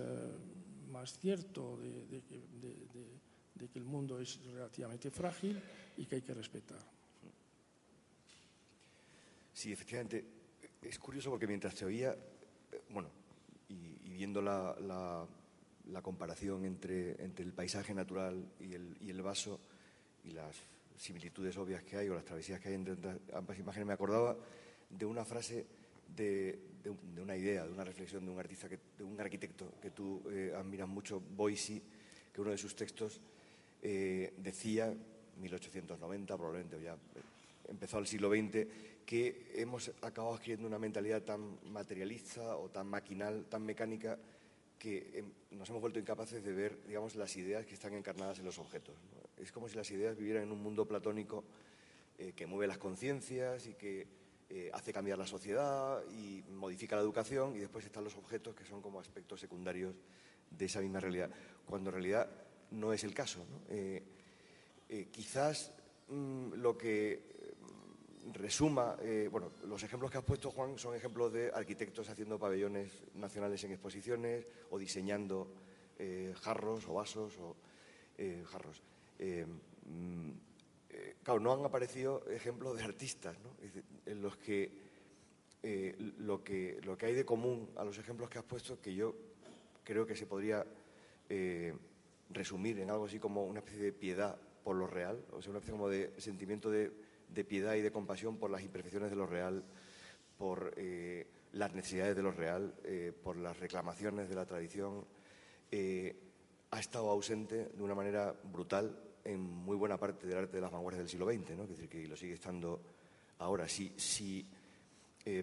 más cierto de, que el mundo es relativamente frágil y que hay que respetar. Sí, efectivamente. Es curioso porque mientras te oía, eh, bueno, y, viendo la, comparación entre, el paisaje natural y el, vaso y las similitudes obvias que hay o las travesías que hay entre ambas imágenes, me acordaba de una frase de, una idea, de una reflexión de un artista, de un arquitecto que tú eh, admiras mucho, Boise, que uno de sus textos eh, decía, 1890 probablemente, ya empezó el siglo XX, que hemos acabado adquiriendo una mentalidad tan materialista o tan maquinal, tan mecánica, que em, nos hemos vuelto incapaces de ver, digamos, las ideas que están encarnadas en los objetos. Es como si las ideas vivieran en un mundo platónico eh, que mueve las conciencias y que eh, hace cambiar la sociedad y modifica la educación y después están los objetos que son como aspectos secundarios de esa misma realidad, cuando en realidad no es el caso. Eh, quizás mm, lo que resuma, eh, bueno, los ejemplos que has puesto, Juan, son ejemplos de arquitectos haciendo pabellones nacionales en exposiciones o diseñando eh, jarros o vasos o eh, jarros. Mm, claro, no han aparecido ejemplos de artistas, ¿no? en los que, lo que lo que hay de común a los ejemplos que has puesto, que yo creo que se podría resumir en algo así como una especie de piedad por lo real, o sea, una especie como de sentimiento de de piedad y de compasión por las imperfecciones de lo real, por eh, las necesidades de lo real, eh, por las reclamaciones de la tradición, eh, ha estado ausente de una manera brutal en muy buena parte del arte de las vanguardias del siglo XX, ¿no? es decir, que lo sigue estando ahora. Si, si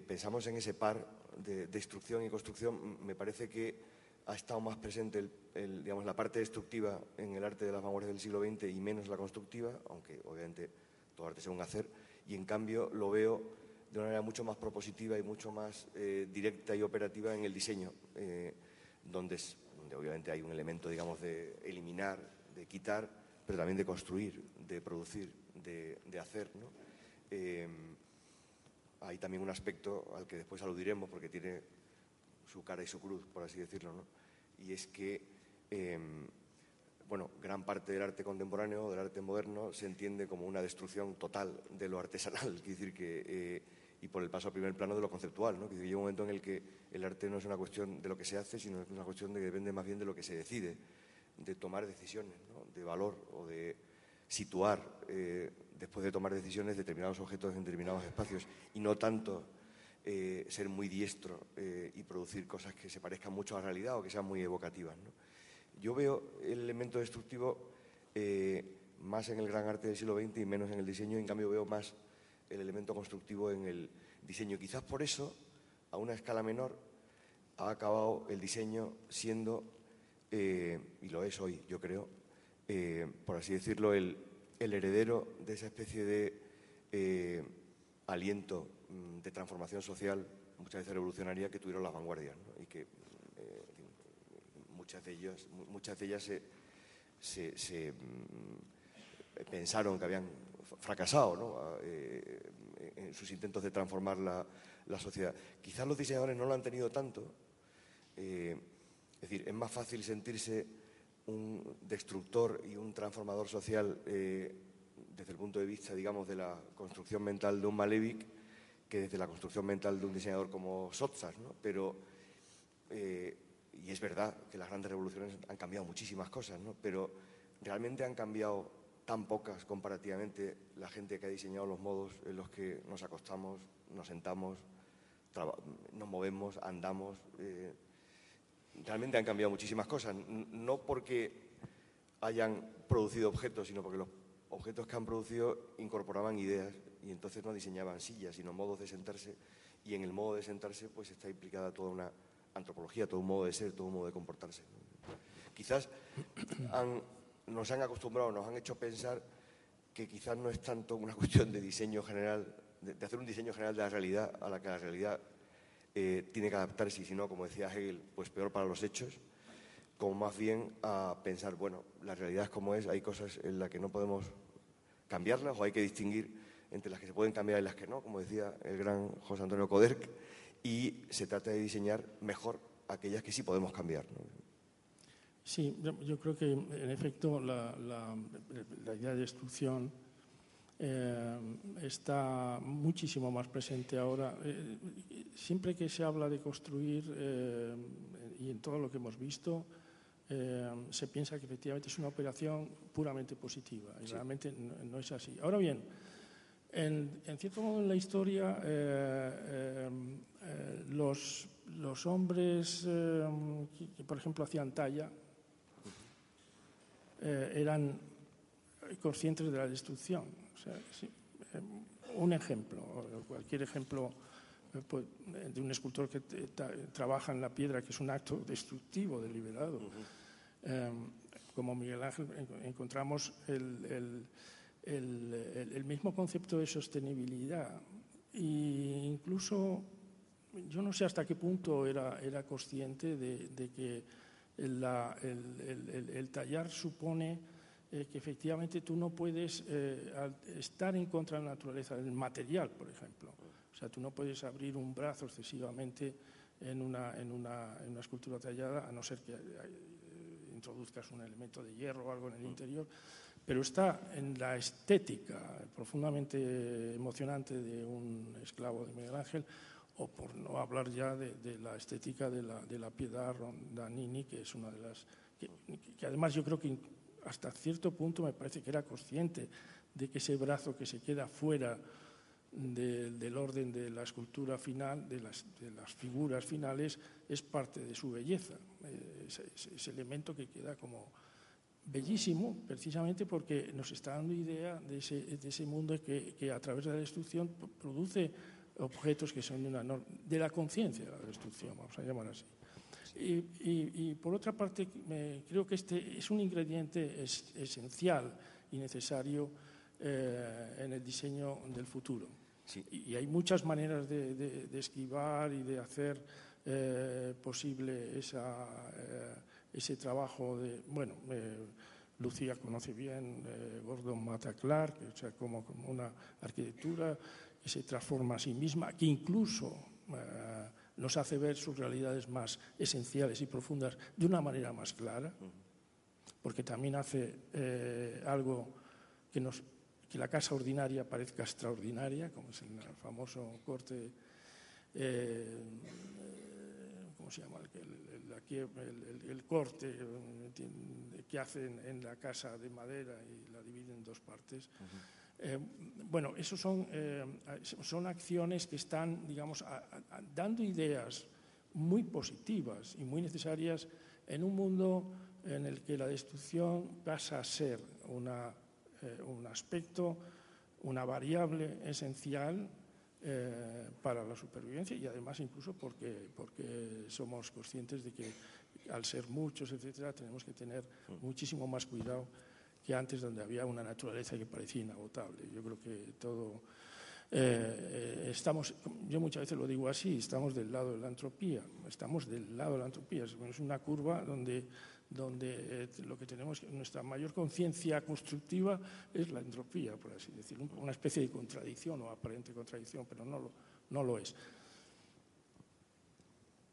pensamos en ese par de destrucción y construcción, me parece que ha estado más presente digamos, la parte destructiva en el arte de las vanguardias del siglo XX y menos la constructiva, aunque obviamente todo arte según hacer, y en cambio lo veo de una manera mucho más propositiva y mucho más eh, directa y operativa en el diseño, eh, donde, obviamente hay un elemento, digamos, de eliminar, de quitar, pero también de construir, de producir, de, hacer. Eh, hay también un aspecto al que después aludiremos porque tiene su cara y su cruz, por así decirlo, ¿no? y es que bueno, gran parte del arte contemporáneo, del arte moderno, se entiende como una destrucción total de lo artesanal, decir que, eh, y por el paso a primer plano de lo conceptual. ¿no? llega un momento en el que el arte no es una cuestión de lo que se hace, sino es una cuestión de que depende más bien de lo que se decide, de tomar decisiones, de valor o de situar, eh, después de tomar decisiones, determinados objetos en determinados espacios, y no tanto eh, ser muy diestro y producir cosas que se parezcan mucho a la realidad o que sean muy evocativas. ¿no? Yo veo el elemento destructivo eh, más en el gran arte del siglo XX y menos en el diseño, en cambio veo más el elemento constructivo en el diseño. Quizás por eso, a una escala menor, ha acabado el diseño siendo, eh, y lo es hoy, yo creo, eh, por así decirlo, el, heredero de esa especie de aliento mm, de transformación social, muchas veces revolucionaria, que tuvieron las vanguardias y que muchas de ellas, muchas de ellas se, mm, pensaron que habían fracasado eh, en sus intentos de transformar la, sociedad. Quizás los diseñadores no lo han tenido tanto. Eh, es decir, es más fácil sentirse un destructor y un transformador social eh, desde el punto de vista, digamos, de la construcción mental de un Malevich que desde la construcción mental de un diseñador como Sotzas, ¿no? Pero y es verdad que las grandes revoluciones han cambiado muchísimas cosas, ¿no? pero realmente han cambiado tan pocas comparativamente la gente que ha diseñado los modos en los que nos acostamos, nos sentamos, nos movemos, andamos. Eh, realmente han cambiado muchísimas cosas, no porque hayan producido objetos, sino porque los objetos que han producido incorporaban ideas y entonces no diseñaban sillas, sino modos de sentarse y en el modo de sentarse pues está implicada toda una antropología, todo un modo de ser, todo un modo de comportarse. Quizás nos han acostumbrado, nos han hecho pensar que quizás no es tanto una cuestión de diseño general, de, hacer un diseño general de la realidad a la que la realidad eh, tiene que adaptarse, sino, como decía Hegel, pues peor para los hechos, como más bien a pensar, bueno, la realidad es como es, hay cosas en las que no podemos cambiarlas o hay que distinguir entre las que se pueden cambiar y las que no, como decía el gran José Antonio Coderc, y se trata de diseñar mejor aquellas que sí podemos cambiar. Sí, yo creo que en efecto la, idea de destrucción eh, está muchísimo más presente ahora. Eh, siempre que se habla de construir, eh, y en todo lo que hemos visto, se piensa que efectivamente es una operación puramente positiva y realmente no, es así. Ahora bien, en, cierto modo en la historia eh, los, los, hombres eh, que, por ejemplo, hacían talla eh, eran conscientes de la destrucción. un ejemplo, cualquier ejemplo pues, de un escultor que trabaja en la piedra, que es un acto destructivo, deliberado. Em, como Miguel Ángel encontramos el, mismo concepto de sostenibilidad. E incluso yo no sé hasta qué punto era, era consciente de, que el, tallar supone eh, que efectivamente tú no puedes eh, estar en contra de la naturaleza del material, por ejemplo. O sea, tú no puedes abrir un brazo excesivamente en una, en una, en una escultura tallada, a no ser que introduzcas un elemento de hierro o algo en el interior, pero está en la estética profundamente emocionante de un esclavo de Miguel Ángel, o por no hablar ya de, la estética de la, de la piedad Rondanini, que es una de las... Que, además yo creo que hasta cierto punto me parece que era consciente de que ese brazo que se queda fuera del orden de la escultura final, de las, de las, figuras finales, es parte de su belleza. Eh, ese, elemento que queda como bellísimo, precisamente porque nos está dando idea de ese, de ese mundo que, que, a través de la destrucción produce objetos que son de, una, de la conciencia de la destrucción, vamos a llamar así. Y, y, por otra parte, creo que este es un ingrediente esencial y necesario eh, en el diseño del futuro. Y, hay muchas maneras de, esquivar y de hacer eh, posible esa, eh, ese trabajo de, bueno, eh, Lucía conoce bien Gordon Mata Clark, o sea, como, una arquitectura que se transforma a sí misma, que incluso nos hace ver sus realidades más esenciales y profundas de una manera más clara, porque también hace algo que nos que la casa ordinaria parezca extraordinaria, como es el famoso corte, eh, ¿cómo se llama? El, corte eh, que hacen en la casa de madera y la dividen en dos partes. Eh, bueno, eso son, son acciones que están, digamos, dando ideas muy positivas y muy necesarias en un mundo en el que la destrucción pasa a ser una eh, un aspecto, una variable esencial eh, para la supervivencia y además incluso porque, porque somos conscientes de que al ser muchos, etcétera, tenemos que tener muchísimo más cuidado que antes donde había una naturaleza que parecía inagotable. Yo creo que todo eh, estamos, yo muchas veces lo digo así, estamos del lado de la entropía, estamos del lado de la entropía, es una curva donde donde eh, lo que tenemos, nuestra mayor conciencia constructiva es la entropía, por así decirlo, una especie de contradicción o aparente contradicción, pero no lo, no lo es.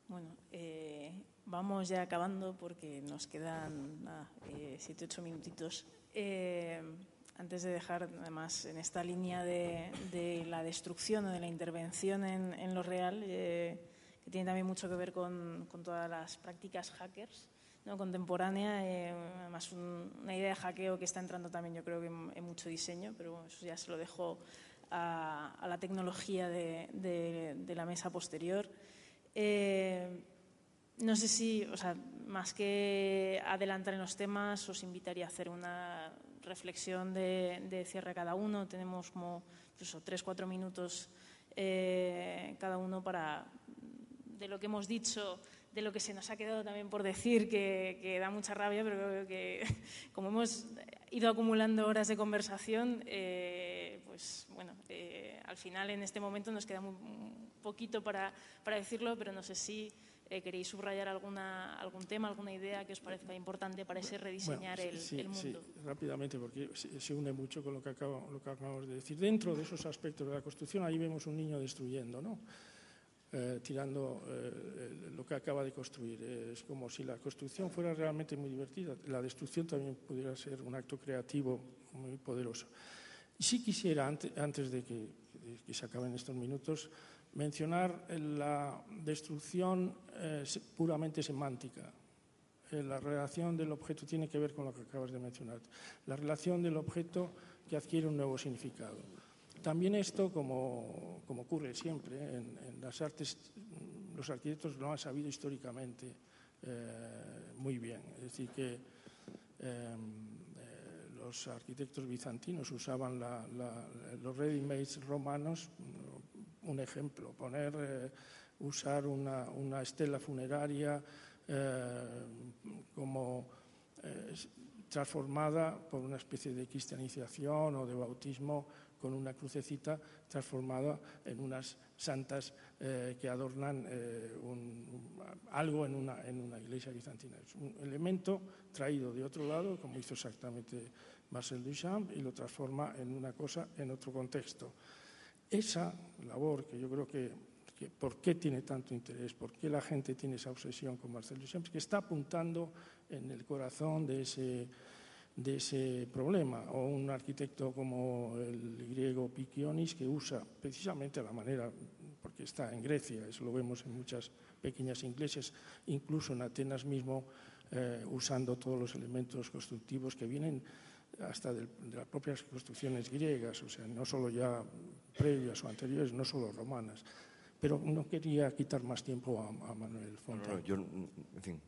Bueno, eh, vamos ya acabando porque nos quedan eh, siete, ocho minutitos. antes de dejar, además, en esta línea de, la destrucción o de la intervención en, lo real, que tiene también mucho que ver con, con todas las prácticas hackers, contemporánea, eh, además una idea de hackeo que está entrando también yo creo que en, mucho diseño, pero eso ya se lo dejo a, la tecnología de, la mesa posterior. Eh, no sé si, o sea, más que adelantar en los temas, os invitaría a hacer una reflexión de, cierre cada uno. Tenemos como incluso tres, cuatro minutos eh, cada uno para, de lo que hemos dicho, de lo que se nos ha quedado también por decir, que, da mucha rabia, pero creo que como hemos ido acumulando horas de conversación, eh, pues bueno, eh, al final en este momento nos queda un poquito para, para, decirlo, pero no sé si eh, queréis subrayar alguna, algún tema, alguna idea que os parezca importante para ese rediseñar el, mundo. Sí, rápidamente, porque se une mucho con lo que, acabo, lo que acabamos de decir. Dentro de esos aspectos de la construcción, ahí vemos un niño destruyendo, ¿no? Eh, tirando eh, lo que acaba de construir. Es como si la construcción fuera realmente muy divertida. La destrucción también pudiera ser un acto creativo muy poderoso. Y sí quisiera, antes de que, se acaben estos minutos, mencionar la destrucción eh, puramente semántica. la relación del objeto tiene que ver con lo que acabas de mencionar. La relación del objeto que adquiere un nuevo significado. También esto, como, ocurre siempre en, las artes, los arquitectos lo han sabido históricamente eh, muy bien. Es decir, que em, eh, los arquitectos bizantinos usaban los ready-made romanos un ejemplo, poner, eh, usar una, estela funeraria como transformada por una especie de cristianización o de bautismo con una crucecita transformada en unas santas eh, que adornan eh, algo en una, en una, iglesia bizantina. Es un elemento traído de otro lado, como hizo exactamente Marcel Duchamp, y lo transforma en una cosa en otro contexto. Esa labor que yo creo que ¿por qué tiene tanto interés? ¿Por qué la gente tiene esa obsesión con Marcel Duchamp? Es que está apuntando en el corazón de ese de ese problema, o un arquitecto como el griego Pikionis que usa precisamente la manera, porque está en Grecia, eso lo vemos en muchas pequeñas iglesias, incluso en Atenas mismo, eh, usando todos los elementos constructivos que vienen hasta de, de, las propias construcciones griegas, o sea, no solo ya previas o anteriores, no solo romanas. Pero no quería quitar más tiempo a, a Manuel Fontana. No, no, yo, en fin,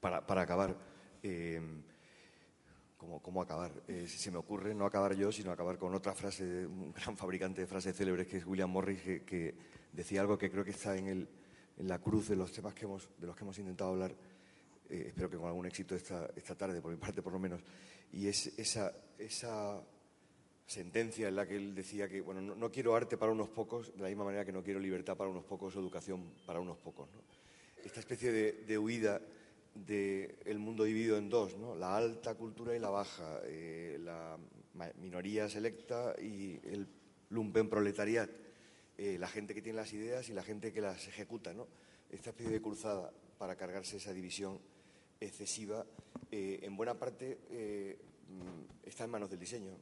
para, para acabar, eh, cómo, cómo acabar. Eh, si se me ocurre no acabar yo, sino acabar con otra frase de un gran fabricante de frases célebres que es William Morris, que, que decía algo que creo que está en, el, en, la cruz de los temas que hemos, de los que hemos intentado hablar, eh, espero que con algún éxito esta, esta tarde, por mi parte por lo menos, y es esa, esa sentencia en la que él decía que, bueno, no, no, quiero arte para unos pocos, de la misma manera que no quiero libertad para unos pocos o educación para unos pocos. ¿no? Esta especie de, de huida del mundo dividido en dos, ¿no? la alta cultura y la baja, eh, la minoría selecta y el lumpen proletariat, eh, la gente que tiene las ideas y la gente que las ejecuta. ¿no? Esta especie de cruzada para cargarse esa división excesiva, eh, en buena parte está en manos del diseño.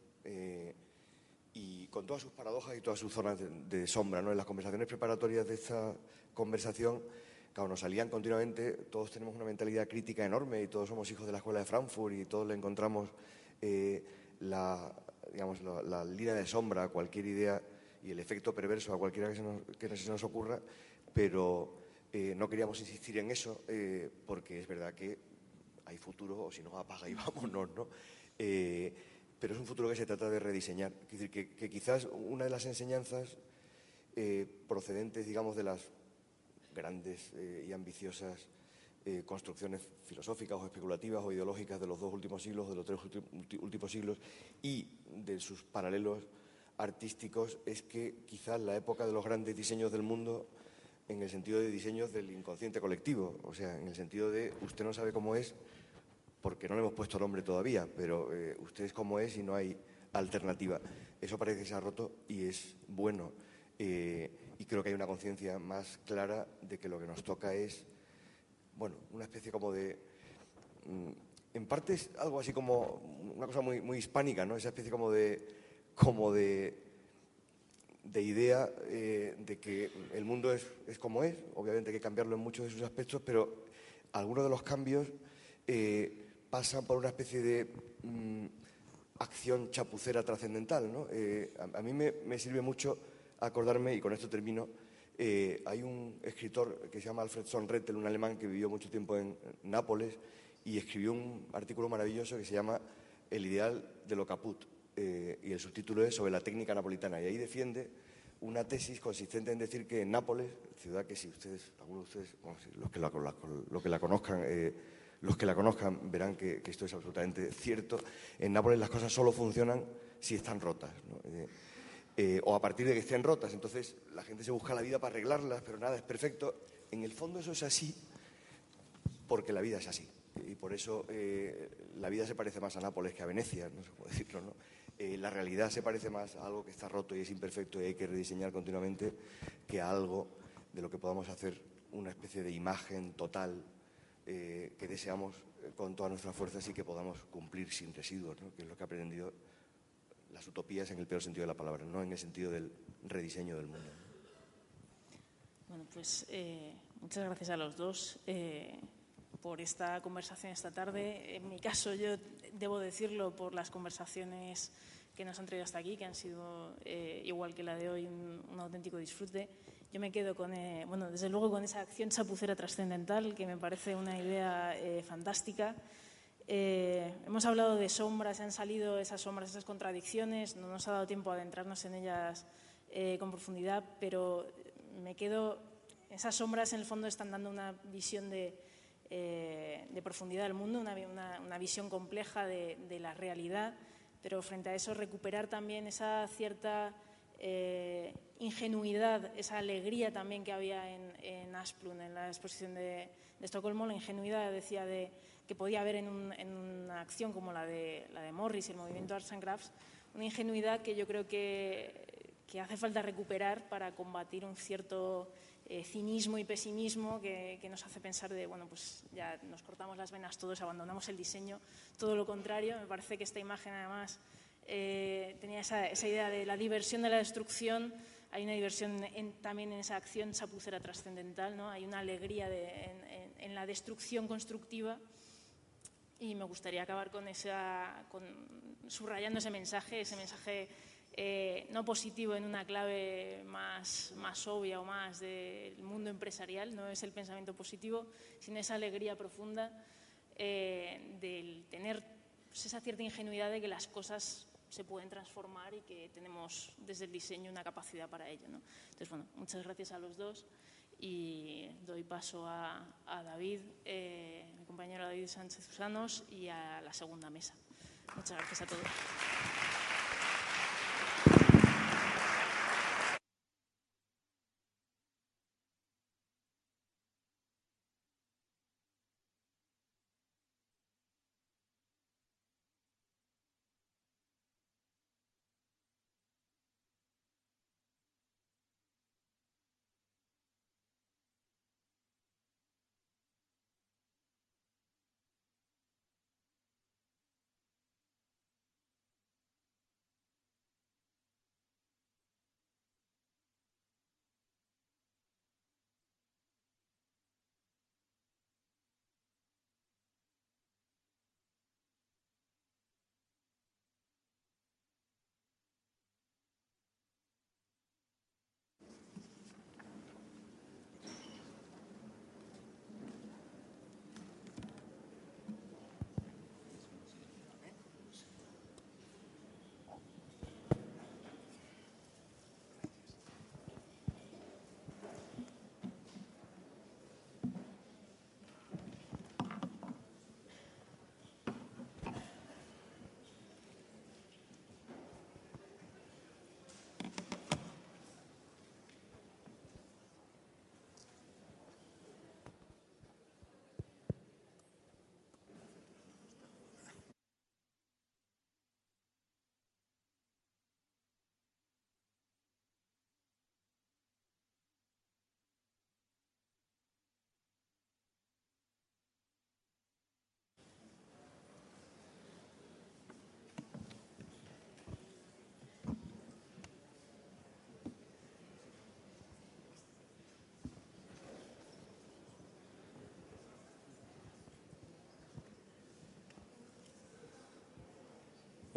y con todas sus paradojas y todas sus zonas de, de sombra, ¿no? En las conversaciones preparatorias de esta conversación, claro, nos salían continuamente, todos tenemos una mentalidad crítica enorme y todos somos hijos de la escuela de Frankfurt y todos le encontramos eh, la, digamos, la, la, línea de sombra a cualquier idea y el efecto perverso a cualquiera que se nos, que nos ocurra, pero eh, no queríamos insistir en eso eh, porque es verdad que hay futuro o si no apaga y vámonos, ¿no? Pero es un futuro que se trata de rediseñar. Es decir, que, quizás una de las enseñanzas procedentes, digamos, de las grandes eh, y ambiciosas eh, construcciones filosóficas o especulativas o ideológicas de los dos últimos siglos, de los tres últimos siglos y de sus paralelos artísticos es que quizás la época de los grandes diseños del mundo en el sentido de diseños del inconsciente colectivo, o sea, en el sentido de usted no sabe cómo es porque no le hemos puesto nombre todavía, pero eh, usted es como es y no hay alternativa. Eso parece que se ha roto y es bueno. Y creo que hay una conciencia más clara de que lo que nos toca es, bueno, una especie como de... Mm, en parte es algo así como una cosa muy, muy hispánica, ¿no? Esa especie como de, como de, de idea eh, de que el mundo es, es, como es, obviamente hay que cambiarlo en muchos de sus aspectos, pero algunos de los cambios eh, pasan por una especie de mm, acción chapucera trascendental, ¿no? Eh, a, a, mí me, me sirve mucho acordarme, y con esto termino, eh, hay un escritor que se llama Alfred Sonrettel, un alemán que vivió mucho tiempo en Nápoles y escribió un artículo maravilloso que se llama El ideal de lo caput, eh, y el subtítulo es sobre la técnica napolitana, y ahí defiende una tesis consistente en decir que en Nápoles, ciudad que si ustedes, algunos de ustedes, los, que la, conozcan, eh, los que la conozcan verán que, esto es absolutamente cierto, en Nápoles las cosas solo funcionan si están rotas. ¿no? Eh, o a partir de que estén rotas. Entonces la gente se busca la vida para arreglarlas, pero nada es perfecto. En el fondo eso es así porque la vida es así. Y por eso eh, la vida se parece más a Nápoles que a Venecia, no se puede decirlo, ¿no? Eh, la realidad se parece más a algo que está roto y es imperfecto y hay que rediseñar continuamente que a algo de lo que podamos hacer una especie de imagen total eh, que deseamos con todas nuestras fuerzas y que podamos cumplir sin residuos, ¿no? que es lo que ha aprendido las utopías en el peor sentido de la palabra, no en el sentido del rediseño del mundo. Bueno, pues eh, muchas gracias a los dos eh, por esta conversación esta tarde. En mi caso, yo debo decirlo por las conversaciones que nos han traído hasta aquí, que han sido, eh, igual que la de hoy, un, auténtico disfrute. Yo me quedo con, bueno, desde luego con esa acción chapucera trascendental, que me parece una idea fantástica. Eh, hemos hablado de sombras, han salido esas sombras, esas contradicciones, no nos ha dado tiempo a adentrarnos en ellas eh, con profundidad, pero me quedo, esas sombras en el fondo están dando una visión de, eh, profundidad del mundo, una, visión compleja de, la realidad, pero frente a eso recuperar también esa cierta eh, ingenuidad, esa alegría también que había en, en Asplund, en la exposición de, Estocolmo, la ingenuidad, decía, de, que podía haber en, una acción como la de, la de Morris y el movimiento Arts and Crafts, una ingenuidad que yo creo que, que hace falta recuperar para combatir un cierto eh, cinismo y pesimismo que, que, nos hace pensar de, bueno, pues ya nos cortamos las venas todos, abandonamos el diseño, todo lo contrario. Me parece que esta imagen además eh, tenía esa, esa, idea de la diversión de la destrucción, hay una diversión también en esa acción chapucera trascendental, ¿no? hay una alegría en, la destrucción constructiva y me gustaría acabar con esa, con, subrayando ese mensaje, ese mensaje eh, no positivo en una clave más, más obvia o más del mundo empresarial, no es el pensamiento positivo, sino esa alegría profunda eh, del tener pues, esa cierta ingenuidad de que las cosas se pueden transformar y que tenemos desde el diseño una capacidad para ello. ¿no? Entonces, bueno, muchas gracias a los dos y doy paso a, David, eh, mi compañero David Sánchez Usanos, y a la segunda mesa. Muchas gracias a todos.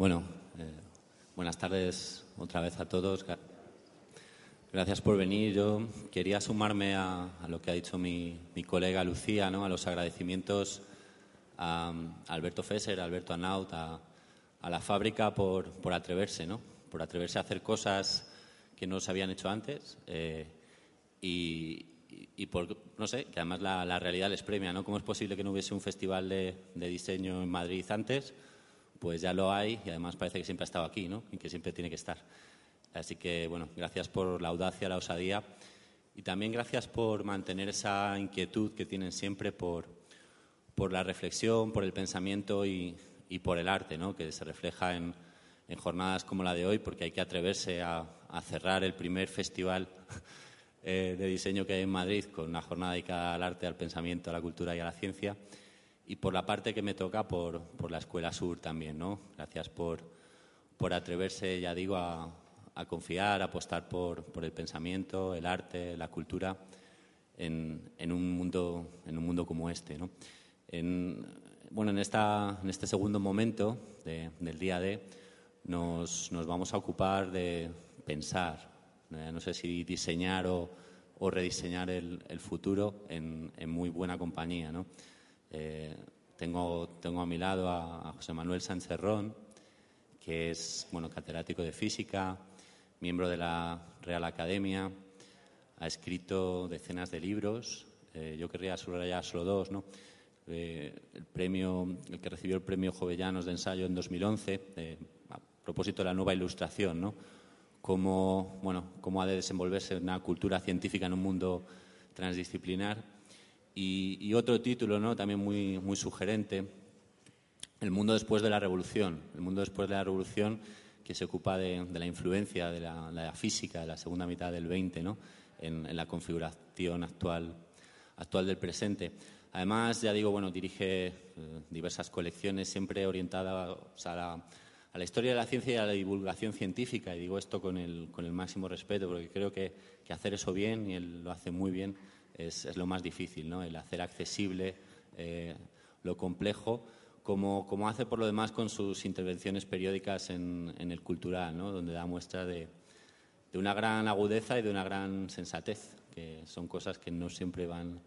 Bueno, eh, buenas tardes otra vez a todos. Gracias por venir. Yo quería sumarme a, lo que ha dicho mi, colega Lucía, ¿no? a los agradecimientos a, Alberto Fesser, a Alberto Anaut, a, la fábrica por, atreverse, ¿no? por atreverse a hacer cosas que no se habían hecho antes eh, y, por, no sé, que además la, realidad les premia, ¿no? ¿Cómo es posible que no hubiese un festival de diseño en Madrid antes? Pues ya lo hay y además parece que siempre ha estado aquí, ¿no? Y que siempre tiene que estar. Así que, bueno, gracias por la audacia, la osadía y también gracias por mantener esa inquietud que tienen siempre por, por la reflexión, por el pensamiento y, y por el arte, ¿no? Que se refleja en, en, jornadas como la de hoy, porque hay que atreverse a, a cerrar el primer festival eh, de diseño que hay en Madrid con una jornada dedicada al arte, al pensamiento, a la cultura y a la ciencia y por la parte que me toca por, por la Escuela Sur también, ¿no? Gracias por, por atreverse, ya digo, a, a confiar, a apostar por, por, el pensamiento, el arte, la cultura en, en, un, mundo, en un mundo como este, ¿no? En, bueno, en, esta, en este segundo momento del día D nos, nos, vamos a ocupar de pensar, no sé si diseñar o, o rediseñar el, el futuro en, en, muy buena compañía, ¿no? Eh, tengo, tengo a mi lado a, José Manuel Sánchez Ron, que es bueno, catedrático de física, miembro de la Real Academia, ha escrito decenas de libros. Eh, yo querría subrayar solo dos, ¿no? Eh, el premio, el que recibió el premio Jovellanos de ensayo en 2011, eh, a propósito de la nueva ilustración, ¿no? Cómo, bueno, cómo ha de desenvolverse una cultura científica en un mundo transdisciplinar. Y, otro título, ¿no? También muy, muy sugerente, El mundo después de la revolución. El mundo después de la revolución que se ocupa de, la influencia de la, física de la segunda mitad del 20, ¿no? en, la configuración actual, actual del presente. Además, ya digo, bueno, dirige eh, diversas colecciones siempre orientadas a, la, historia de la ciencia y a la divulgación científica. Y digo esto con el, con el máximo respeto, porque creo que, que, hacer eso bien, y él lo hace muy bien, es, es lo más difícil, ¿no? El hacer accesible eh, lo complejo, como, como, hace por lo demás con sus intervenciones periódicas en, en el cultural, ¿no? Donde da muestra de, de una gran agudeza y de una gran sensatez, que son cosas que no siempre van,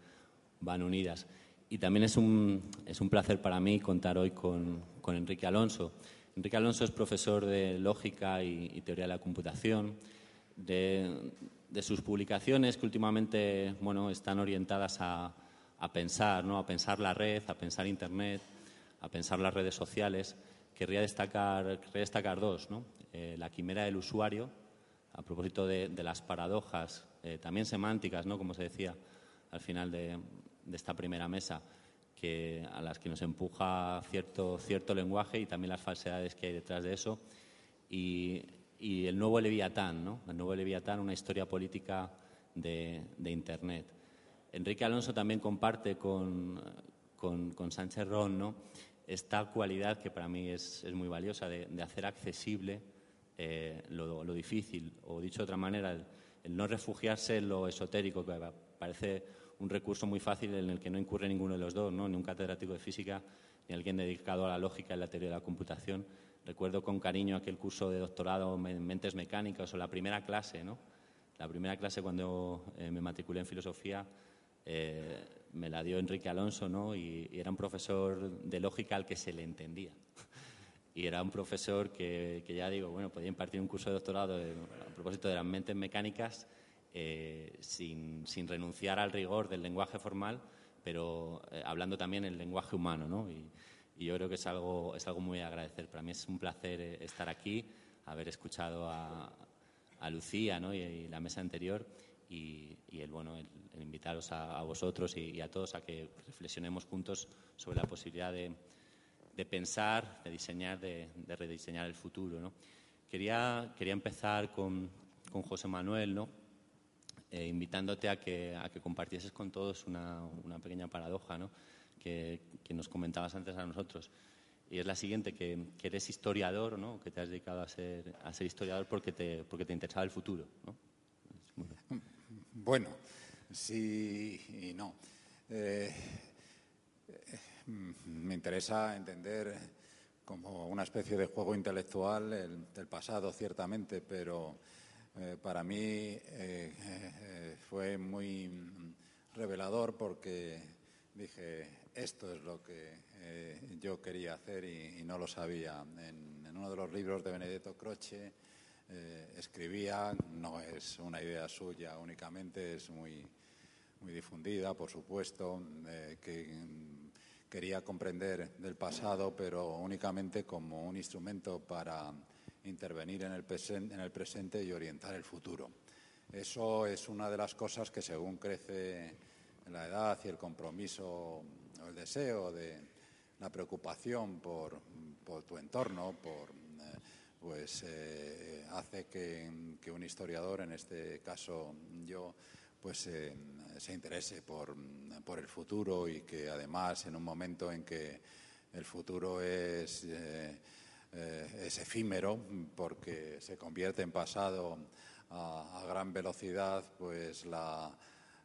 van unidas. Y también es un, es un placer para mí contar hoy con, con, Enrique Alonso. Enrique Alonso es profesor de lógica y, teoría de la computación. De, de, sus publicaciones que últimamente bueno, están orientadas a, a pensar, ¿no? a pensar la red, a pensar Internet, a pensar las redes sociales, querría destacar, destacar dos. ¿no? Eh, la quimera del usuario, a propósito de, las paradojas, eh, también semánticas, ¿no? como se decía al final de, esta primera mesa, que, a las que nos empuja cierto, cierto lenguaje y también las falsedades que hay detrás de eso. Y, el nuevo Leviatán, ¿no? el nuevo Leviatán, una historia política de, Internet. Enrique Alonso también comparte con, con, Sánchez Ron ¿no? esta cualidad que para mí es, es muy valiosa de, de hacer accesible eh, lo, difícil, o dicho de otra manera, el, no refugiarse en lo esotérico, que parece un recurso muy fácil en el que no incurre ninguno de los dos, ¿no? ni un catedrático de física ni alguien dedicado a la lógica y la teoría de la computación. Recuerdo con cariño aquel curso de doctorado en mentes mecánicas o la primera clase, ¿no? La primera clase cuando eh, me matriculé en filosofía eh, me la dio Enrique Alonso, ¿no? y, era un profesor de lógica al que se le entendía y era un profesor que, ya digo, bueno, podía impartir un curso de doctorado a propósito de las mentes mecánicas eh, sin, sin, renunciar al rigor del lenguaje formal, pero eh, hablando también el lenguaje humano, ¿no? Y, yo creo que es algo, es algo muy agradecer. Para mí es un placer eh, estar aquí, haber escuchado a, a Lucía ¿no? y, la mesa anterior y, el, bueno, el, invitaros a, a vosotros y, a todos a que reflexionemos juntos sobre la posibilidad de de pensar, de diseñar, de, rediseñar el futuro. ¿no? Quería, quería empezar con, con José Manuel, ¿no? Eh, invitándote a que, a que compartieses con todos una, una pequeña paradoja ¿no? que, que, nos comentabas antes a nosotros. Y es la siguiente, que, que, eres historiador, ¿no? que te has dedicado a ser, a ser historiador porque te, porque te interesaba el futuro. ¿no? Bueno, sí y no. Eh, me interesa entender como una especie de juego intelectual el, del pasado, ciertamente, pero eh, para mí eh, eh, fue muy revelador porque dije, esto es lo que yo quería hacer y, no lo sabía. En, en, uno de los libros de Benedetto Croce escribía, no es una idea suya únicamente, es muy, muy difundida, por supuesto, que quería comprender del pasado, pero únicamente como un instrumento para intervenir en el, presente y orientar el futuro. Eso es una de las cosas que según crece la edad y el compromiso o el deseo de la preocupación por, tu entorno, por, eh, pues eh, hace que, que, un historiador, en este caso yo, pues eh, se interese por, el futuro y que además en un momento en que el futuro es, eh, eh, es efímero porque se convierte en pasado a, gran velocidad, pues la,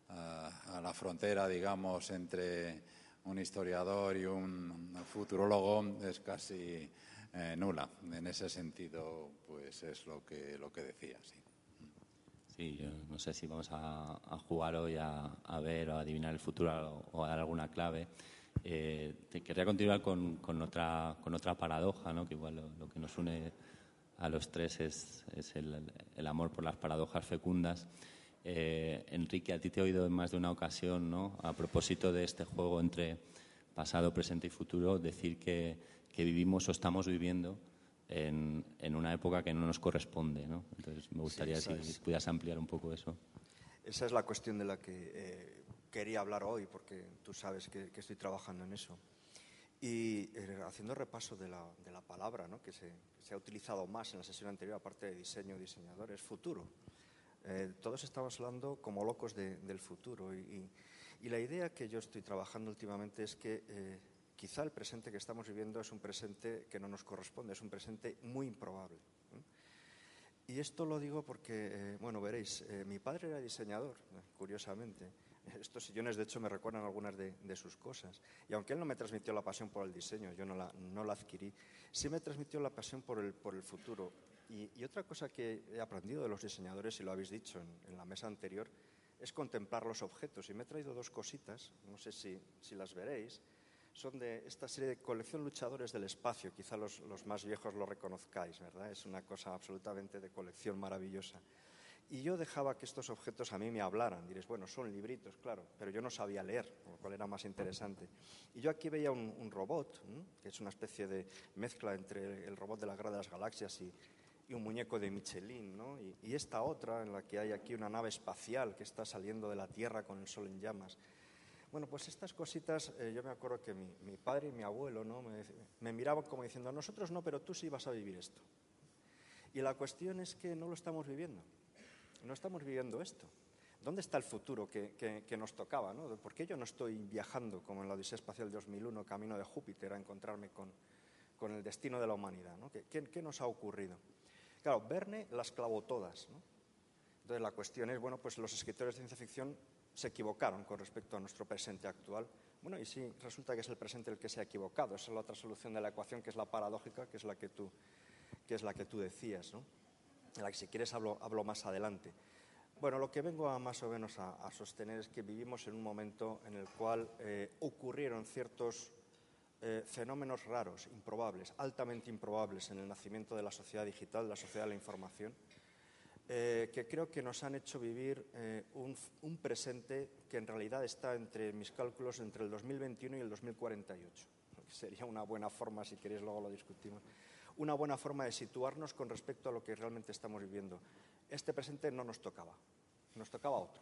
a, la frontera, digamos, entre un historiador y un futurólogo es casi nula. En ese sentido, pues es lo que, lo que decía, sí. Sí, yo no sé si vamos a, jugar hoy a, ver o a adivinar el futuro o, a dar alguna clave. Eh, te quería continuar con, otra, con otra paradoja, ¿no? que igual lo, que nos une a los tres es, el, amor por las paradojas fecundas. Eh, Enrique, a ti te he oído en más de una ocasión, ¿no? a propósito de este juego entre pasado, presente y futuro, decir que, que vivimos o estamos viviendo en, en, una época que no nos corresponde. ¿no? Entonces, me gustaría si, pudieras ampliar un poco eso. Esa es la cuestión de la que eh, quería hablar hoy, porque tú sabes que, que estoy trabajando en eso. Y eh, haciendo repaso de la, de la palabra ¿no? que, se, se, ha utilizado más en la sesión anterior, aparte de diseño, diseñador, es futuro. Eh, todos estamos hablando como locos de, del futuro y, y, y, la idea que yo estoy trabajando últimamente es que eh, quizá el presente que estamos viviendo es un presente que no nos corresponde, es un presente muy improbable. ¿Eh? Y esto lo digo porque, eh, bueno, veréis, eh, mi padre era diseñador, curiosamente, estos sillones, de hecho, me recuerdan algunas de, sus cosas. Y aunque él no me transmitió la pasión por el diseño, yo no la, no la adquirí, sí me transmitió la pasión por el, por el futuro. Y, y, otra cosa que he aprendido de los diseñadores, y lo habéis dicho en, en, la mesa anterior, es contemplar los objetos. Y me he traído dos cositas, no sé si, si las veréis. Son de esta serie de colección Luchadores del Espacio. Quizá los, los más viejos lo reconozcáis, ¿verdad? Es una cosa absolutamente de colección maravillosa. Y yo dejaba que estos objetos a mí me hablaran. Diréis, bueno, son libritos, claro, pero yo no sabía leer, lo cual era más interesante. Y yo aquí veía un, robot, que es una especie de mezcla entre el robot de la Guerra de las Galaxias y, y un muñeco de Michelin, ¿no? Y, esta otra, en la que hay aquí una nave espacial que está saliendo de la Tierra con el sol en llamas. Bueno, pues estas cositas, eh, yo me acuerdo que mi, padre y mi abuelo ¿no? me, miraban como diciendo, nosotros no, pero tú sí vas a vivir esto. Y la cuestión es que no lo estamos viviendo no estamos viviendo esto. ¿Dónde está el futuro que, nos tocaba? ¿no? ¿Por qué yo no estoy viajando como en la Odisea Espacial 2001, camino de Júpiter, a encontrarme con, con el destino de la humanidad? ¿no? ¿Qué, ¿Qué, ¿Qué, nos ha ocurrido? Claro, Verne las clavó todas. ¿no? Entonces la cuestión es, bueno, pues los escritores de ciencia ficción se equivocaron con respecto a nuestro presente actual. Bueno, y sí, resulta que es el presente el que se ha equivocado. Esa es la otra solución de la ecuación, que es la paradójica, que es la que tú, que es la que tú decías, ¿no? la que si quieres hablo, hablo más adelante. Bueno, lo que vengo a más o menos a, sostener es que vivimos en un momento en el cual eh, ocurrieron ciertos eh, fenómenos raros, improbables, altamente improbables en el nacimiento de la sociedad digital, la sociedad de la información, eh, que creo que nos han hecho vivir eh, un, presente que en realidad está entre mis cálculos entre el 2021 y el 2048. Sería una buena forma, si queréis luego lo discutimos, una buena forma de situarnos con respecto a lo que realmente estamos viviendo. Este presente no nos tocaba, nos tocaba otro.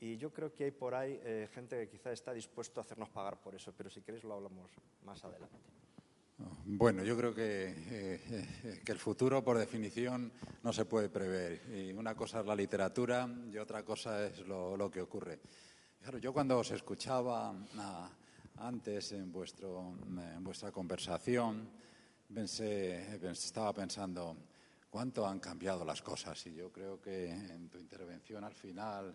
Y yo creo que hay por ahí eh, gente que quizá está dispuesto a hacernos pagar por eso, pero si queréis lo hablamos más adelante. Bueno, yo creo que, eh, que, el futuro, por definición, no se puede prever. Y una cosa es la literatura y otra cosa es lo, lo que ocurre. Claro, yo cuando os escuchaba a, antes en, vuestro, en vuestra conversación, pensé, estaba pensando cuánto han cambiado las cosas y yo creo que en tu intervención al final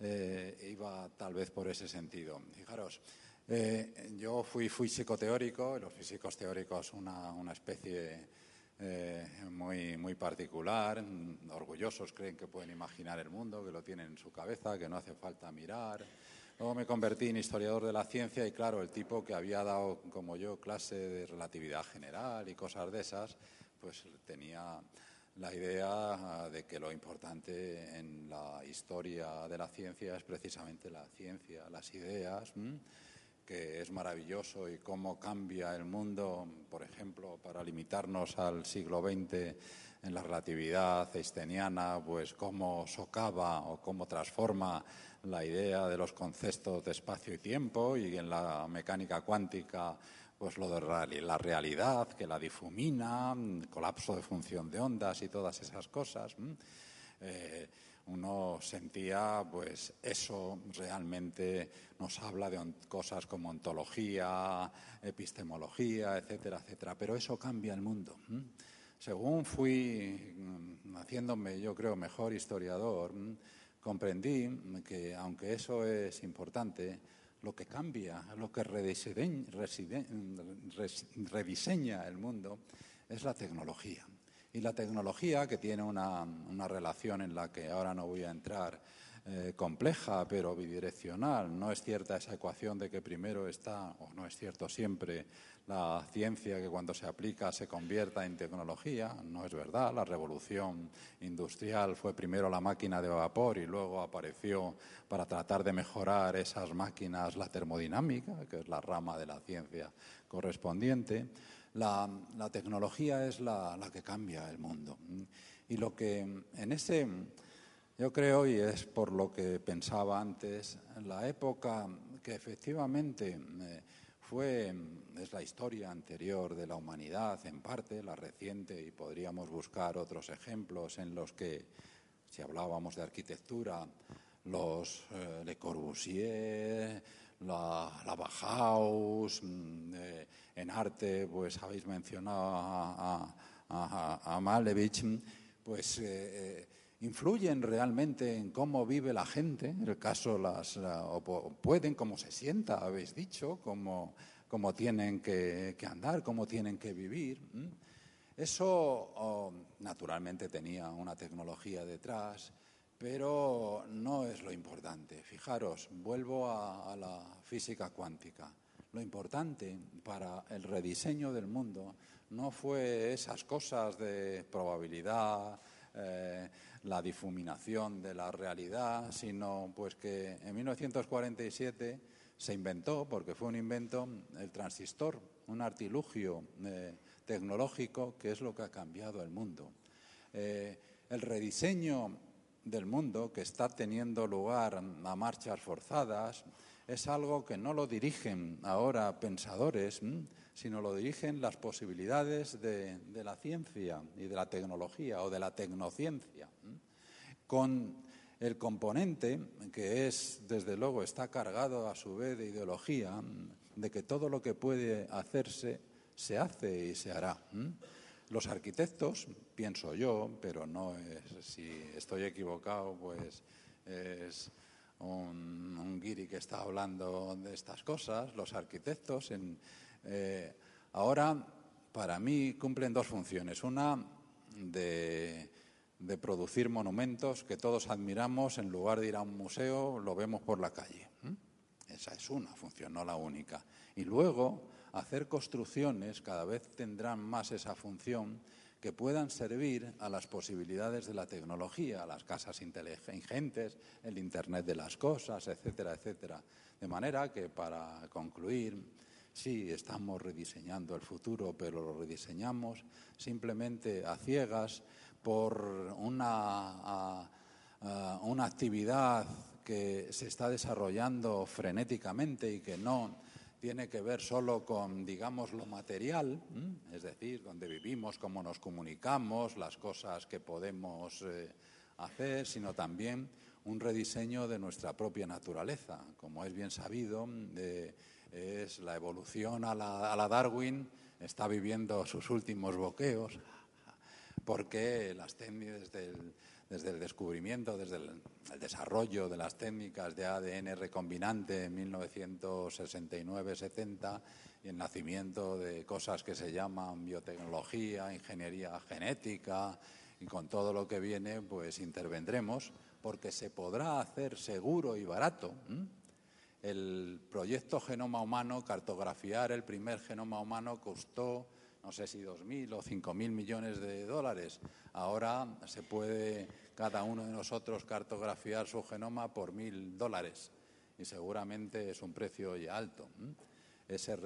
eh, iba tal vez por ese sentido. Fijaros, eh, yo fui, fui psicoteórico, los físicos teóricos una, una especie eh, muy, muy particular, orgullosos, creen que pueden imaginar el mundo, que lo tienen en su cabeza, que no hace falta mirar. Luego me convertí en historiador de la ciencia y claro, el tipo que había dado, como yo, clase de relatividad general y cosas de esas, pues tenía la idea de que lo importante en la historia de la ciencia es precisamente la ciencia, las ideas, que es maravilloso y cómo cambia el mundo, por ejemplo, para limitarnos al siglo XX en la relatividad einsteiniana, pues cómo socava o cómo transforma la idea de los conceptos de espacio y tiempo y en la mecánica cuántica pues lo de la realidad, que la difumina, colapso de función de ondas y todas esas cosas. Eh, uno sentía, pues eso realmente nos habla de cosas como ontología, epistemología, etcétera, etcétera. Pero eso cambia el mundo. Según fui mm, haciéndome, yo creo, mejor historiador, comprendí que, aunque eso es importante, lo que cambia, lo que rediseña el mundo es la tecnología. Y la tecnología, que tiene una, una relación en la que ahora no voy a entrar, eh, compleja pero bidireccional. No es cierta esa ecuación de que primero está, o no es cierto siempre, la ciencia que cuando se aplica se convierta en tecnología. No es verdad. La revolución industrial fue primero la máquina de vapor y luego apareció para tratar de mejorar esas máquinas la termodinámica, que es la rama de la ciencia correspondiente. La, tecnología es la, la que cambia el mundo. Y lo que en ese yo creo, y es por lo que pensaba antes, la época que efectivamente eh, fue, es la historia anterior de la humanidad en parte, la reciente, y podríamos buscar otros ejemplos en los que, si hablábamos de arquitectura, los eh, Le Corbusier, la, la Bauhaus, mm, eh, en arte, pues habéis mencionado a, Malevich, pues influyen realmente en cómo vive la gente, en el caso las, pueden, cómo se sienta, habéis dicho, cómo, cómo tienen que, andar, cómo tienen que vivir. Eso naturalmente tenía una tecnología detrás, pero no es lo importante. Fijaros, vuelvo a, la física cuántica. Lo importante para el rediseño del mundo no fue esas cosas de probabilidad, eh, la difuminación de la realidad, sino pues que en 1947 se inventó, porque fue un invento, el transistor, un artilugio eh, tecnológico que es lo que ha cambiado el mundo. Eh, el rediseño del mundo que está teniendo lugar a marchas forzadas es algo que no lo dirigen ahora pensadores, sino lo dirigen las posibilidades de, la ciencia y de la tecnología o de la tecnociencia, con el componente que es, desde luego, está cargado a su vez de ideología, de que todo lo que puede hacerse se hace y se hará. Los arquitectos, pienso yo, pero no es, si estoy equivocado, pues es un, un guiri que está hablando de estas cosas, los arquitectos en, eh, ahora, para mí, cumplen dos funciones. Una, de, producir monumentos que todos admiramos, en lugar de ir a un museo, lo vemos por la calle. Esa es una función, no la única. Y luego, hacer construcciones, cada vez tendrán más esa función, que puedan servir a las posibilidades de la tecnología, a las casas inteligentes, el Internet de las cosas, etcétera, etcétera. De manera que, para concluir, Sí, estamos rediseñando el futuro, pero lo rediseñamos simplemente a ciegas por una, una actividad que se está desarrollando frenéticamente y que no tiene que ver solo con, digamos, lo material, es decir, donde vivimos, cómo nos comunicamos, las cosas que podemos eh, hacer, sino también un rediseño de nuestra propia naturaleza. Como es bien sabido, es la evolución a la, Darwin, está viviendo sus últimos boqueos, porque las técnicas desde el, descubrimiento, desde el, desarrollo de las técnicas de ADN recombinante en 1969-70 y el nacimiento de cosas que se llaman biotecnología, ingeniería genética y con todo lo que viene, pues intervendremos porque se podrá hacer seguro y barato el proyecto Genoma Humano, cartografiar el primer genoma humano costó, no sé si 2.000 o 5.000 millones de dólares. Ahora se puede cada uno de nosotros cartografiar su genoma por 1.000 dólares y seguramente es un precio ya alto. Ese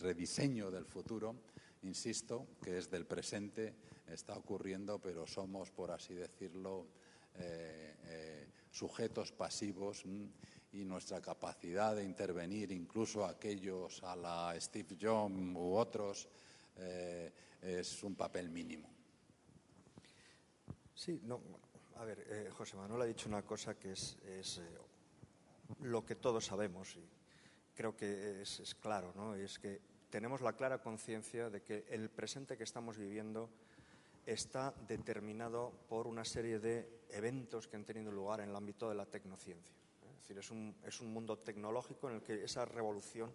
rediseño del futuro, insisto, que es del presente, está ocurriendo, pero somos, por así decirlo, eh, eh, sujetos pasivos y nuestra capacidad de intervenir, incluso aquellos a la Steve Jobs u otros, eh, es un papel mínimo. Sí, no, a ver, eh, José Manuel ha dicho una cosa que es, es eh, lo que todos sabemos y creo que es, es claro, ¿no? Y es que tenemos la clara conciencia de que el presente que estamos viviendo está determinado por una serie de eventos que han tenido lugar en el ámbito de la tecnociencia decir, es un, es un mundo tecnológico en el que esa revolución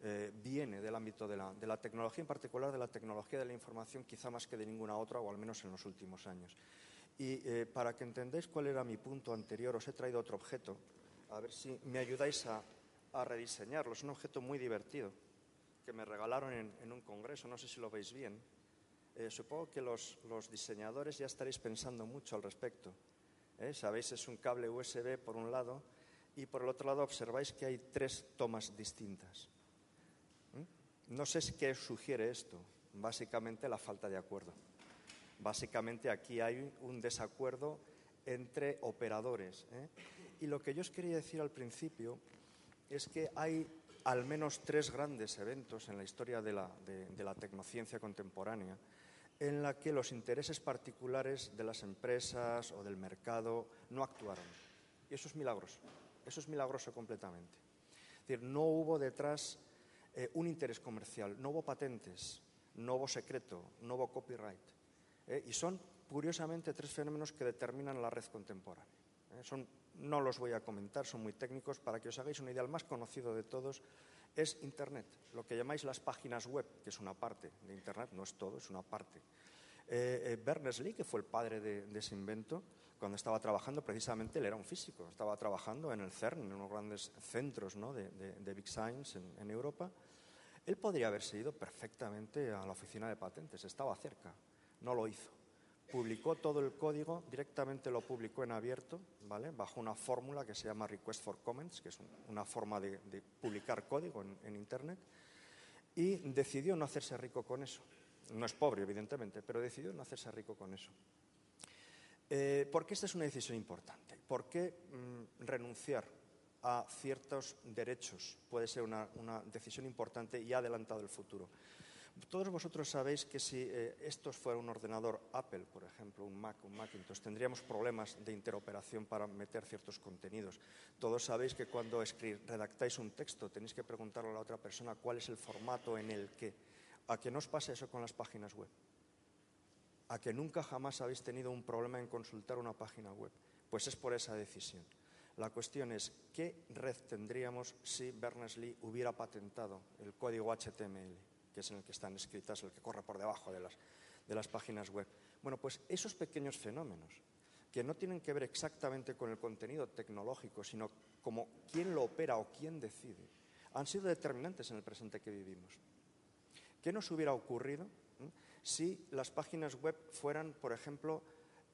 eh, viene del ámbito de la, tecnología, en particular de la tecnología de la información, quizá más que de ninguna otra, o al menos en los últimos años. Y eh, para que entendáis cuál era mi punto anterior, os he traído otro objeto, a ver si me ayudáis a, a rediseñarlo. Es un objeto muy divertido, que me regalaron en, un congreso, no sé si lo veis bien. Eh, supongo que los, diseñadores ya estaréis pensando mucho al respecto. Sabéis, es un cable USB por un lado y por el otro lado observáis que hay tres tomas distintas. No sé qué sugiere esto. Básicamente la falta de acuerdo. Básicamente aquí hay un desacuerdo entre operadores. ¿eh? Y lo que yo os quería decir al principio es que hay al menos tres grandes eventos en la historia de la, de la tecnociencia contemporánea en la que los intereses particulares de las empresas o del mercado no actuaron. Y eso es milagroso. Eso es milagroso completamente. Es decir, no hubo detrás eh, un interés comercial, no hubo patentes, no hubo secreto, no hubo copyright. Eh, y son, curiosamente, tres fenómenos que determinan la red contemporánea. Eh, son, no los voy a comentar, son muy técnicos. Para que os hagáis una idea, el más conocido de todos es Internet, lo que llamáis las páginas web, que es una parte de Internet, no es todo, es una parte. Berners-Lee, que fue el padre de ese invento, cuando estaba trabajando, precisamente él era un físico, estaba trabajando en el CERN, en unos grandes centros de, Big Science en, Europa. Él podría haberse ido perfectamente a la oficina de patentes, estaba cerca, no lo hizo. Publicó todo el código, directamente lo publicó en abierto, ¿vale? bajo una fórmula que se llama Request for Comments, que es una forma de, publicar código en Internet, y decidió no hacerse rico con eso. No es pobre, evidentemente, pero decidió no hacerse rico con eso. Eh, ¿Por qué esta es una decisión importante? ¿Por qué mm, renunciar a ciertos derechos puede ser una, decisión importante y ha adelantado el futuro? Todos vosotros sabéis que si eh, esto fuera un ordenador Apple, por ejemplo, un Mac, un Macintosh, tendríamos problemas de interoperación para meter ciertos contenidos. Todos sabéis que cuando redactáis un texto tenéis que preguntarle a la otra persona cuál es el formato en el que. ¿A que no os pase eso con las páginas web? a que nunca jamás habéis tenido un problema en consultar una página web. Pues es por esa decisión. La cuestión es, ¿qué red tendríamos si Berners-Lee hubiera patentado el código HTML, que es en el que están escritas, el que corre por debajo de las, de las páginas web? Bueno, pues esos pequeños fenómenos, que no tienen que ver exactamente con el contenido tecnológico, sino como quién lo opera o quién decide, han sido determinantes en el presente que vivimos. ¿Qué nos hubiera ocurrido si las páginas web fueran, por ejemplo,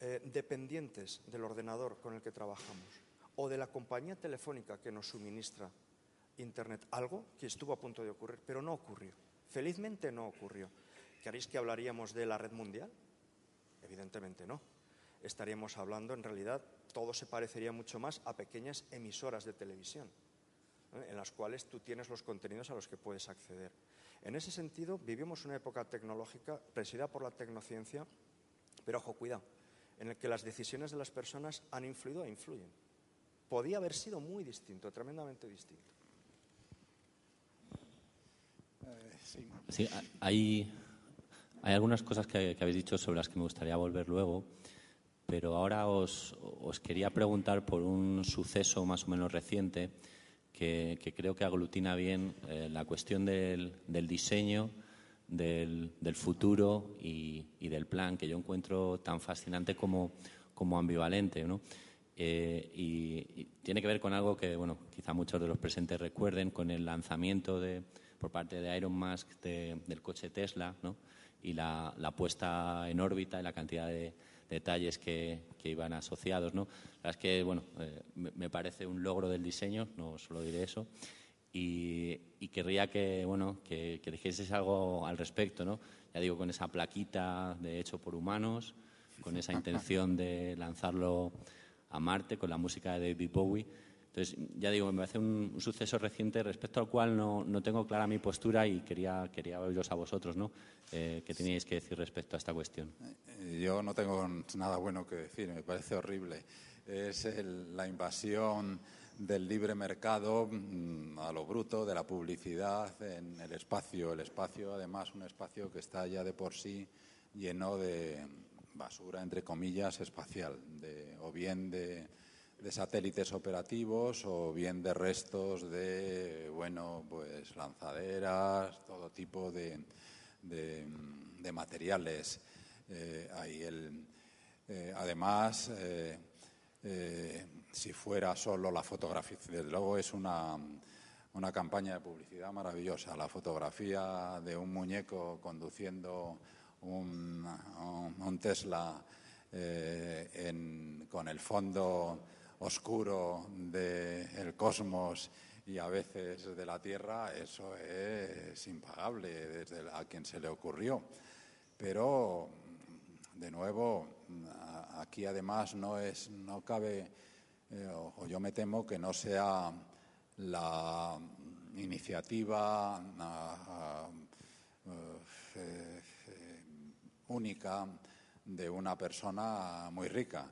eh, dependientes del ordenador con el que trabajamos o de la compañía telefónica que nos suministra Internet. Algo que estuvo a punto de ocurrir, pero no ocurrió. Felizmente no ocurrió. ¿Queréis que hablaríamos de la red mundial? Evidentemente no. Estaríamos hablando, en realidad, todo se parecería mucho más a pequeñas emisoras de televisión, ¿eh? en las cuales tú tienes los contenidos a los que puedes acceder. En ese sentido, vivimos una época tecnológica presidida por la tecnociencia, pero ojo, cuidado, en el que las decisiones de las personas han influido e influyen. Podía haber sido muy distinto, tremendamente distinto. sí. hay, algunas cosas que, habéis dicho sobre las que me gustaría volver luego, pero ahora os quería preguntar por un suceso más o menos reciente que, creo que aglutina bien eh, la cuestión del, diseño, del, futuro y, del plan, que yo encuentro tan fascinante como, ambivalente. Eh, y, tiene que ver con algo que, bueno, quizá muchos de los presentes recuerden, con el lanzamiento de, por parte de Elon Musk del coche Tesla y la, puesta en órbita y la cantidad de, detalles que, iban asociados. ¿no? La es que, bueno, eh, me, parece un logro del diseño, no solo diré eso, y, querría que, bueno, que, que algo al respecto, ¿no? Ya digo, con esa plaquita de hecho por humanos, con esa intención de lanzarlo a Marte, con la música de David Bowie. Entonces, ya digo, me parece un, suceso reciente respecto al cual no, no, tengo clara mi postura y quería, quería oíros a vosotros, ¿no? Eh, ¿Qué teníais que decir respecto a esta cuestión? Eh, yo no tengo nada bueno que decir, me parece horrible. Es la invasión del libre mercado mm, a lo bruto, de la publicidad en el espacio. El espacio, además, un espacio que está ya de por sí lleno de basura, entre comillas, espacial, de, o bien de de satélites operativos o bien de restos de, bueno, pues lanzaderas, todo tipo de, de, materiales. Eh, el, eh, además, eh, si fuera solo la fotografía, desde luego es una, una campaña de publicidad maravillosa, la fotografía de un muñeco conduciendo un, Tesla eh, con el fondo oscuro del cosmos y a veces de la Tierra, eso es impagable desde a quien se le ocurrió. Pero, de nuevo, aquí además no, es, no cabe, eh, o yo me temo que no sea la iniciativa eh, única de una persona muy rica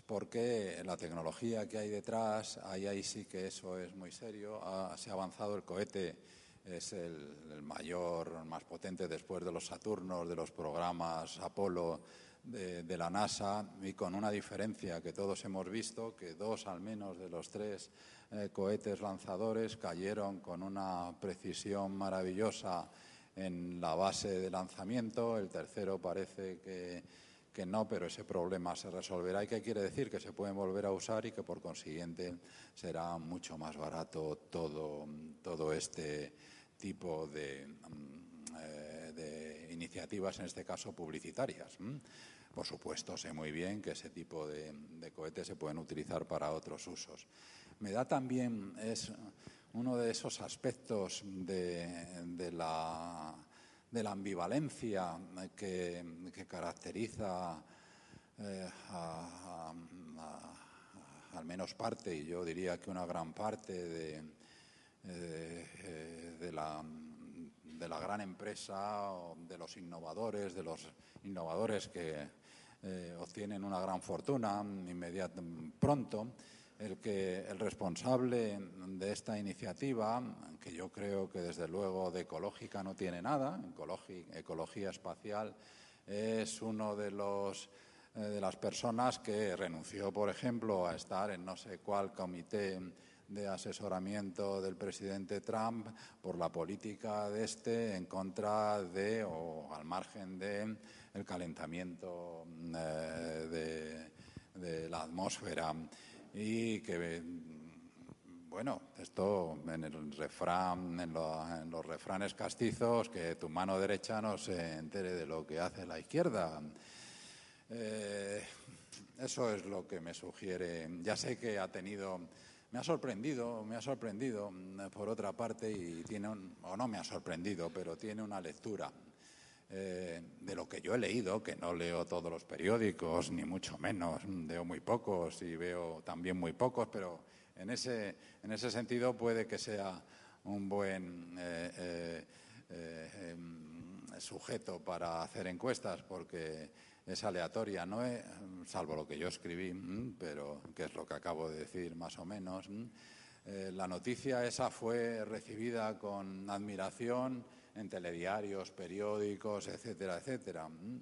porque la tecnología que hay detrás, ahí, ahí sí que eso es muy serio. se ha avanzado el cohete, es el, mayor, más potente después de los Saturnos, de los programas Apolo de, la NASA, y con una diferencia que todos hemos visto, que dos al menos de los tres eh, cohetes lanzadores cayeron con una precisión maravillosa en la base de lanzamiento. El tercero parece que que no, pero ese problema se resolverá. ¿Y qué quiere decir? Que se pueden volver a usar y que por consiguiente será mucho más barato todo, todo este tipo de, mm, eh, de, iniciativas, en este caso publicitarias. Por supuesto, sé muy bien que ese tipo de cohetes se pueden utilizar para otros usos. Me da también, es uno de esos aspectos de la de la ambivalencia que, caracteriza eh, al menos parte, y yo diría que una gran parte de, eh, de, la, de la gran empresa, de los innovadores, de los innovadores que eh, obtienen una gran fortuna inmediata, pronto, el que el responsable de esta iniciativa, que yo creo que desde luego de ecológica no tiene nada, ecología, espacial, es uno de los eh, de las personas que renunció, por ejemplo, a estar en no sé cuál comité de asesoramiento del presidente Trump por la política de este en contra de o al margen de el calentamiento eh, de la atmósfera y que, bueno, esto en el refrán, en, los refranes castizos, que tu mano derecha no se entere de lo que hace la izquierda. Eh, eso es lo que me sugiere. Ya sé que ha tenido, me ha sorprendido, me ha sorprendido por otra parte y tiene o no me ha sorprendido, pero tiene una lectura eh, de lo que yo he leído, que no leo todos los periódicos, ni mucho menos, leo muy pocos y veo también muy pocos, pero en ese, en ese sentido puede que sea un buen eh, eh, em, sujeto para hacer encuestas, porque es aleatoria, no salvo lo que yo escribí, pero que es lo que acabo de decir más o menos. la noticia esa fue recibida con admiración en telediarios, periódicos, etcétera, etcétera. Mm.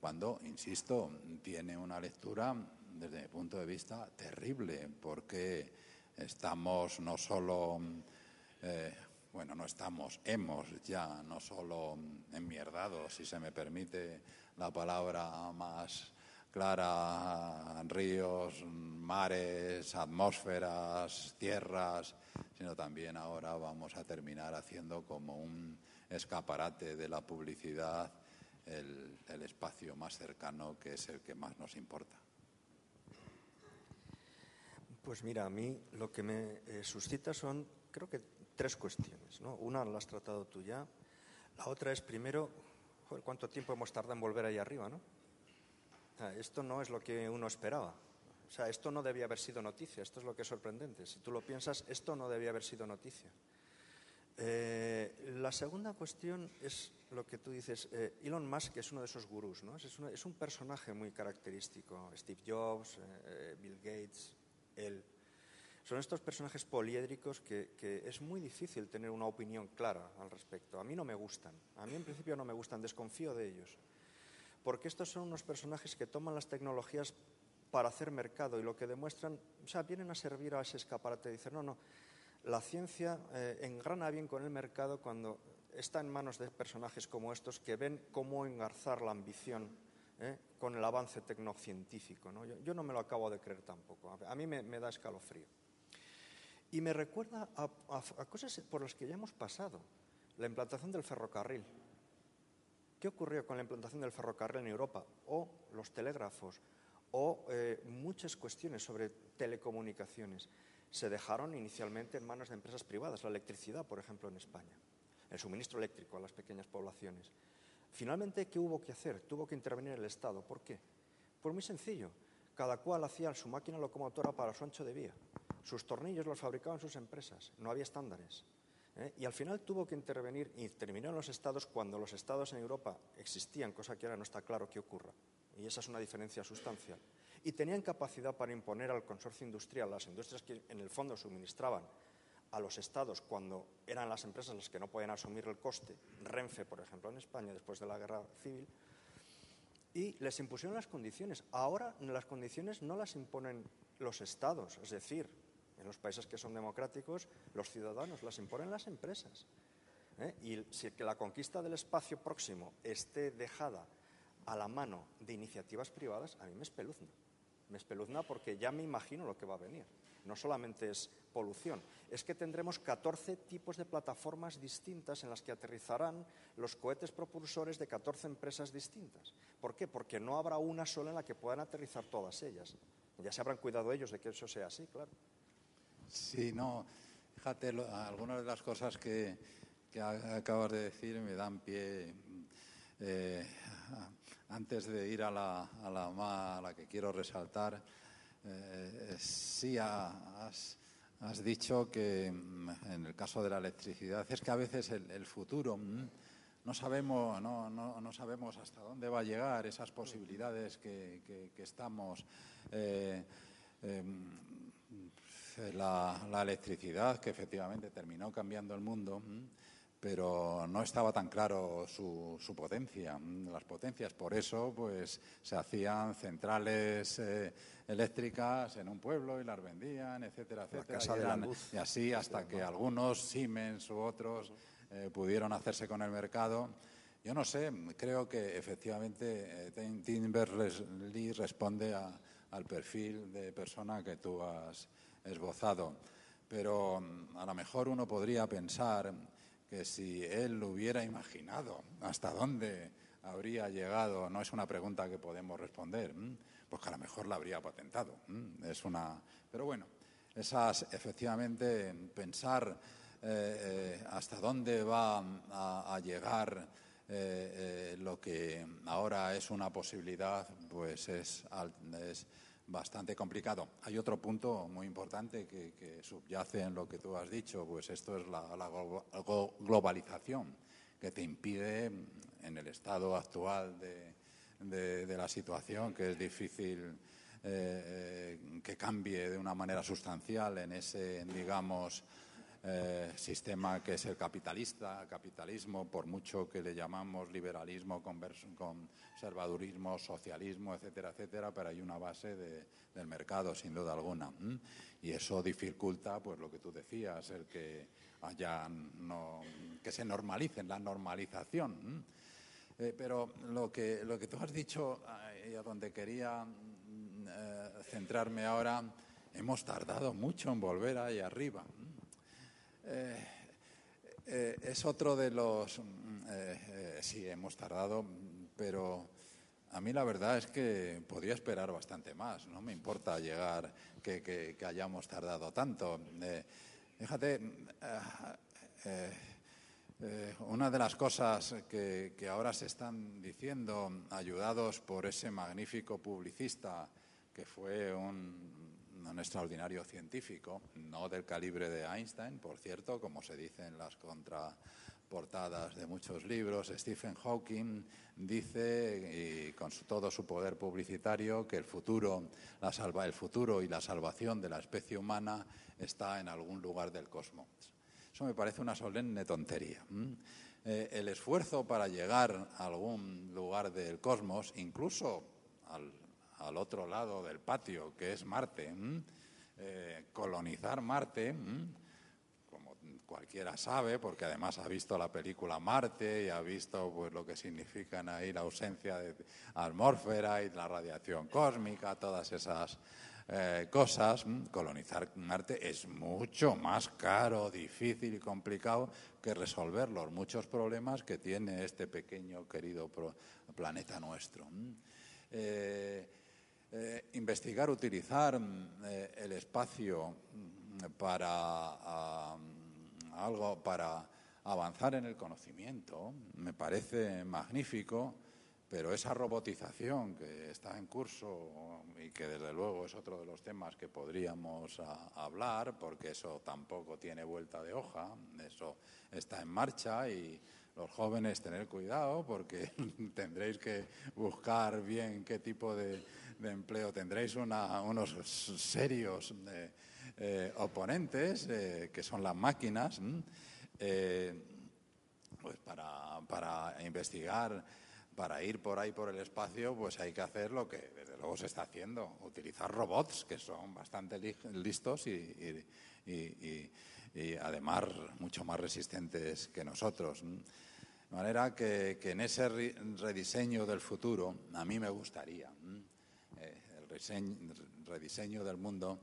Cuando, insisto, tiene una lectura desde mi punto de vista terrible, porque estamos no solo, eh, bueno, no estamos, hemos ya no solo enmierdados, si se me permite la palabra más clara, ríos, mares, atmósferas, tierras, sino también ahora vamos a terminar haciendo como un escaparate de la publicidad el, espacio más cercano que es el que más nos importa. Pues mira, a mí lo que me eh, suscita son, creo que tres cuestiones. ¿no? Una la has tratado tú ya. La otra es, primero, cuánto tiempo hemos tardado en volver ahí arriba, ¿no? esto no es lo que uno esperaba. O sea, esto no debía haber sido noticia. Esto es lo que es sorprendente. Si tú lo piensas, esto no debía haber sido noticia. Eh, la segunda cuestión es lo que tú dices. Eh, Elon Musk es uno de esos gurús, ¿no? Es, un personaje muy característico. Steve Jobs, eh, Bill Gates, él. Son estos personajes poliédricos que, es muy difícil tener una opinión clara al respecto. A mí no me gustan. A mí en principio no me gustan. Desconfío de ellos. Porque estos son unos personajes que toman las tecnologías para hacer mercado y lo que demuestran, o sea, vienen a servir a ese escaparate. Dicen, no, no, la ciencia eh, engrana bien con el mercado cuando está en manos de personajes como estos que ven cómo engarzar la ambición eh, con el avance tecnocientífico. Yo, no me lo acabo de creer tampoco. A mí me, da escalofrío. Y me recuerda a, cosas por las que ya hemos pasado. La implantación del ferrocarril. ¿Qué ocurrió con la implantación del ferrocarril en Europa? O los telégrafos, o eh, muchas cuestiones sobre telecomunicaciones. Se dejaron inicialmente en manos de empresas privadas, la electricidad, por ejemplo, en España, el suministro eléctrico a las pequeñas poblaciones. Finalmente, ¿qué hubo que hacer? Tuvo que intervenir el Estado. ¿Por qué? Pues muy sencillo. Cada cual hacía su máquina locomotora para su ancho de vía. Sus tornillos los fabricaban sus empresas. No había estándares. ¿eh? Y al final tuvo que intervenir, y terminaron los estados cuando los estados en Europa existían, cosa que ahora no está claro que ocurra y esa es una diferencia sustancial. Y tenían capacidad para imponer al consorcio industrial, las industrias que en el fondo suministraban a los estados cuando eran las empresas las que no podían asumir el coste, Renfe, por ejemplo, en España, después de la guerra civil, y les impusieron las condiciones. Ahora las condiciones no las imponen los estados, es decir, en los países que son democráticos, los ciudadanos las imponen las empresas. ¿eh? Y si la conquista del espacio próximo esté dejada a la mano de iniciativas privadas, a mí me espeluzna. Me espeluzna porque ya me imagino lo que va a venir. No solamente es polución, es que tendremos 14 tipos de plataformas distintas en las que aterrizarán los cohetes propulsores de 14 empresas distintas. ¿Por qué? Porque no habrá una sola en la que puedan aterrizar todas ellas. Ya se habrán cuidado ellos de que eso sea así, claro. Sí, no. Fíjate, algunas de las cosas que, acabas de decir me dan pie eh, antes de ir a la, a la, que quiero resaltar, eh, sí has, dicho que mm, en el caso de la electricidad es que a veces el, futuro mm, no sabemos, no, no, sabemos hasta dónde va a llegar esas posibilidades que, estamos. Eh, em, la, la, electricidad, que efectivamente terminó cambiando el mundo. Pero no estaba tan claro su, potencia, las potencias. Por eso, pues, se hacían centrales eh, eléctricas en un pueblo y las vendían, etcétera, etcétera. Y, así hasta que algunos, Siemens u otros, eh, pudieron hacerse con el mercado. Yo no sé, creo que efectivamente eh, Timberley responde al perfil de persona que tú has esbozado. Pero mm, a lo mejor uno podría pensar que si él lo hubiera imaginado hasta dónde habría llegado, no es una pregunta que podemos responder, pues que a lo mejor la habría patentado. Es una, pero bueno, esas efectivamente pensar eh, eh, hasta dónde va a, llegar eh, lo que ahora es una posibilidad, pues es, es bastante complicado. Hay otro punto muy importante que, subyace en lo que tú has dicho, pues esto es la, globalización, que te impide, en el estado actual de, la situación, que es difícil eh, eh, que cambie de una manera sustancial en ese, digamos, eh, sistema que es el capitalista, capitalismo, por mucho que le llamamos liberalismo, conservadurismo, socialismo, etcétera, etcétera, pero hay una base del mercado, sin duda alguna. Y eso dificulta, pues lo que tú decías, el que haya que se normalicen, la normalización. Eh, pero lo que, lo que tú has dicho, eh, y a donde quería mm, centrarme ahora, hemos tardado mucho en volver ahí arriba. Eh, eh, es otro de los... Mm, eh, sí, hemos tardado, pero a mí la verdad es que podría esperar bastante más. No me importa llegar que, hayamos tardado tanto. fíjate, una de las cosas que ahora se están diciendo, ayudados por ese magnífico publicista que fue un un extraordinario científico, no del calibre de Einstein, por cierto, como se dice en las contraportadas de muchos libros. Stephen Hawking dice, y con todo su poder publicitario, que el futuro, el futuro y la salvación de la especie humana está en algún lugar del cosmos. Eso me parece una solemne tontería. Eh, el esfuerzo para llegar a algún lugar del cosmos, incluso al al otro lado del patio, que es Marte. Eh, colonizar Marte, como cualquiera sabe, porque además ha visto la película Marte y ha visto pues, lo que significan ahí la ausencia de atmósfera y la radiación cósmica, todas esas eh, cosas, colonizar Marte es mucho más caro, difícil y complicado que resolver los muchos problemas que tiene este pequeño, querido planeta nuestro. Eh, investigar, utilizar el espacio para algo para avanzar en el conocimiento me parece magnífico pero esa robotización que está en curso y que desde luego es otro de los temas que podríamos hablar, porque eso tampoco tiene vuelta de hoja, eso está en marcha y los jóvenes tener cuidado porque tendréis que buscar bien qué tipo de, empleo tendréis unos serios eh, eh, oponentes eh, que son las máquinas pues para, para investigar para ir por ahí por el espacio, pues hay que hacer lo que desde luego se está haciendo, utilizar robots que son bastante listos y, además mucho más resistentes que nosotros. De manera que, en ese rediseño del futuro, a mí me gustaría rediseño del mundo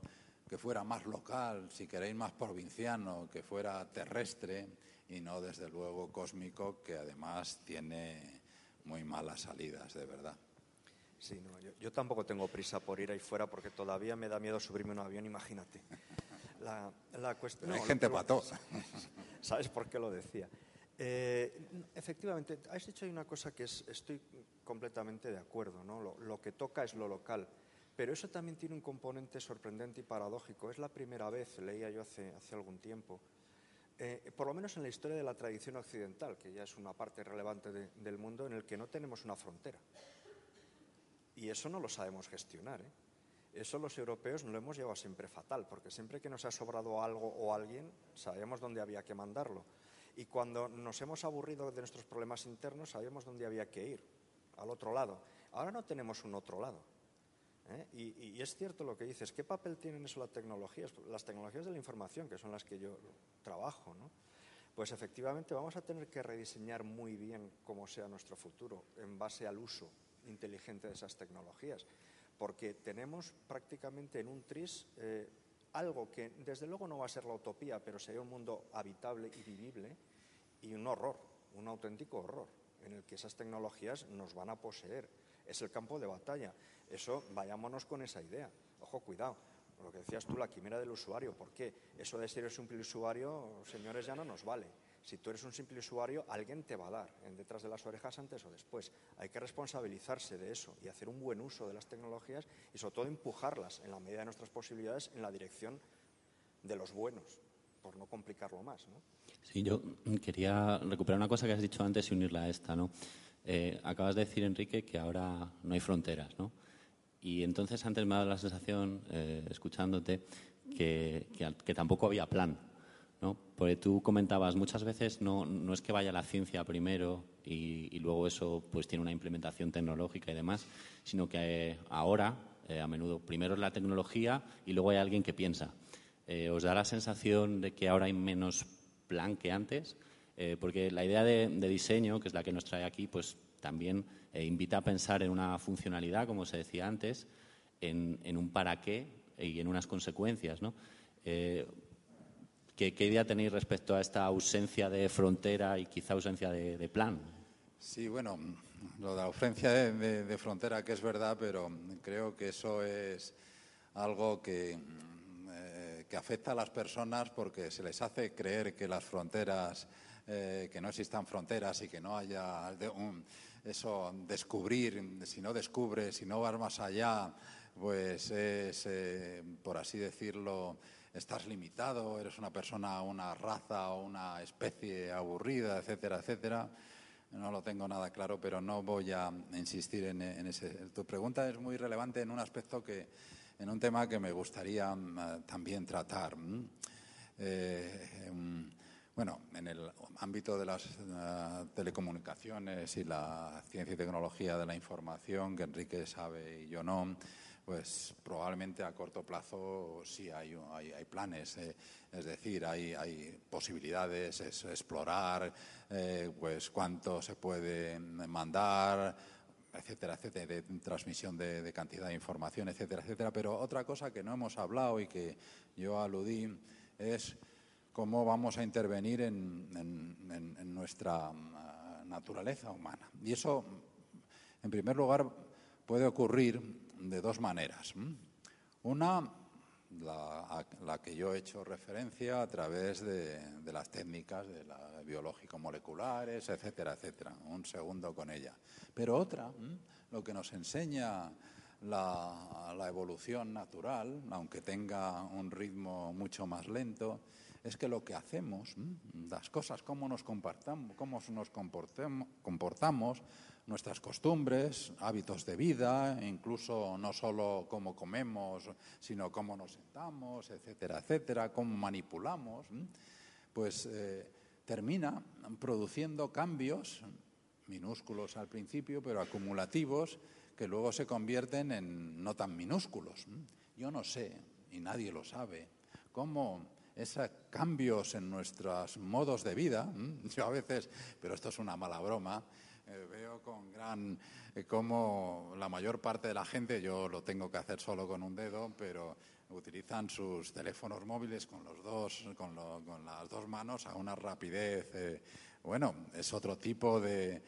que fuera más local, si queréis más provinciano, que fuera terrestre y no desde luego cósmico, que además tiene muy malas salidas, de verdad. Sí, no, yo, tampoco tengo prisa por ir ahí fuera porque todavía me da miedo subirme en un avión, imagínate. La, la cuestión, Hay gente pató. ¿Sabes por qué lo decía? Eh, efectivamente, has dicho una cosa que estoy completamente de acuerdo, ¿no? Lo, lo, que toca es lo local, pero eso también tiene un componente sorprendente y paradójico. Es la primera vez, leía yo hace, algún tiempo, eh, por lo menos en la historia de la tradición occidental, que ya es una parte relevante del mundo en el que no tenemos una frontera. Y eso no lo sabemos gestionar. ¿eh? Eso los europeos no lo hemos llevado siempre fatal, porque siempre que nos ha sobrado algo o alguien, sabíamos dónde había que mandarlo. Y cuando nos hemos aburrido de nuestros problemas internos, sabíamos dónde había que ir, al otro lado. Ahora no tenemos un otro lado. ¿Eh? Y, es cierto lo que dices, ¿qué papel tienen eso las tecnologías? Las tecnologías de la información, que son las que yo trabajo, ¿no? Pues efectivamente vamos a tener que rediseñar muy bien cómo sea nuestro futuro en base al uso inteligente de esas tecnologías, porque tenemos prácticamente en un tris eh, algo que desde luego no va a ser la utopía, pero sería un mundo habitable y vivible y un horror, un auténtico horror, en el que esas tecnologías nos van a poseer. Es el campo de batalla. Eso, vayámonos con esa idea. Ojo, cuidado. Lo que decías tú, la quimera del usuario. ¿Por qué? Eso de ser un simple usuario, señores, ya no nos vale. Si tú eres un simple usuario, alguien te va a dar en detrás de las orejas antes o después. Hay que responsabilizarse de eso y hacer un buen uso de las tecnologías y sobre todo empujarlas en la medida de nuestras posibilidades en la dirección de los buenos, por no complicarlo más. Sí, yo quería recuperar una cosa que has dicho antes y unirla a esta. ¿no? Eh, acabas de decir, Enrique, que ahora no hay fronteras. ¿no? Y entonces antes me ha dado la sensación, eh, escuchándote, que, tampoco había plan. ¿no? Porque tú comentabas, muchas veces no, no es que vaya la ciencia primero y, luego eso pues tiene una implementación tecnológica y demás, sino que eh, ahora, a menudo, primero es la tecnología y luego hay alguien que piensa. ¿Os da la sensación de que ahora hay menos plan que antes? Porque la idea de, diseño, que es la que nos trae aquí, pues también eh, invita a pensar en una funcionalidad, como se decía antes, en, un para qué y en unas consecuencias. Eh, ¿qué, idea tenéis respecto a esta ausencia de frontera y quizá ausencia de, plan? Sí, bueno, lo de la ausencia de, frontera, que es verdad, pero creo que eso es algo eh, que afecta a las personas porque se les hace creer que las fronteras, que no existan fronteras y que no haya eso, descubrir, si no descubres, si no vas más allá, pues es, eh, por así decirlo, estás limitado, eres una persona, una raza o una especie aburrida, etcétera, etcétera. No lo tengo nada claro, pero no voy a insistir en, ese. Tu pregunta es muy relevante en un aspecto que, en un tema que me gustaría mm, también tratar. Eh, em, bueno, en el ámbito de las eh, telecomunicaciones y la ciencia y tecnología de la información, que Enrique sabe y yo no, pues probablemente a corto plazo sí hay, hay, planes, eh, es decir, hay, hay posibilidades, es explorar eh, pues cuánto se puede mandar, etcétera, etcétera, de transmisión de, cantidad de información, etcétera, etcétera. Pero otra cosa que no hemos hablado y que yo aludí es cómo vamos a intervenir en, nuestra mm, naturaleza humana. Y eso, en primer lugar, puede ocurrir de dos maneras. Una, la, que yo he hecho referencia a través de, las técnicas de la biológico-moleculares, etcétera, etcétera. Un segundo con ella. Pero otra, lo que nos enseña la, la, evolución natural, aunque tenga un ritmo mucho más lento, es que lo que hacemos, las cosas, cómo nos comportamos, nuestras costumbres, hábitos de vida, incluso no solo cómo comemos, sino cómo nos sentamos, etcétera, etcétera, cómo manipulamos, pues eh, termina produciendo cambios minúsculos al principio, pero acumulativos, que luego se convierten en no tan minúsculos. Yo no sé, y nadie lo sabe, cómo esos cambios en nuestros modos de vida, yo a veces, pero esto es una mala broma, eh, veo con gran eh, cómo la mayor parte de la gente, yo lo tengo que hacer solo con un dedo, pero utilizan sus teléfonos móviles con los dos, con, las dos manos a una rapidez. Eh, bueno, es otro tipo de,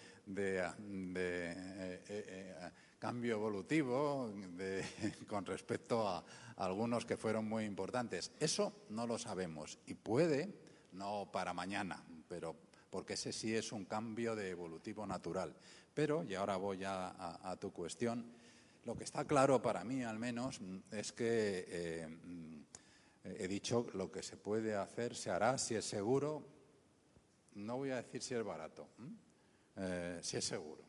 cambio evolutivo con respecto a, algunos que fueron muy importantes. Eso no lo sabemos y puede, no para mañana, pero porque ese sí es un cambio de evolutivo natural. Pero, y ahora voy a, tu cuestión, lo que está claro para mí al menos es que eh, he dicho lo que se puede hacer se hará si es seguro, no voy a decir si es barato, eh, si es seguro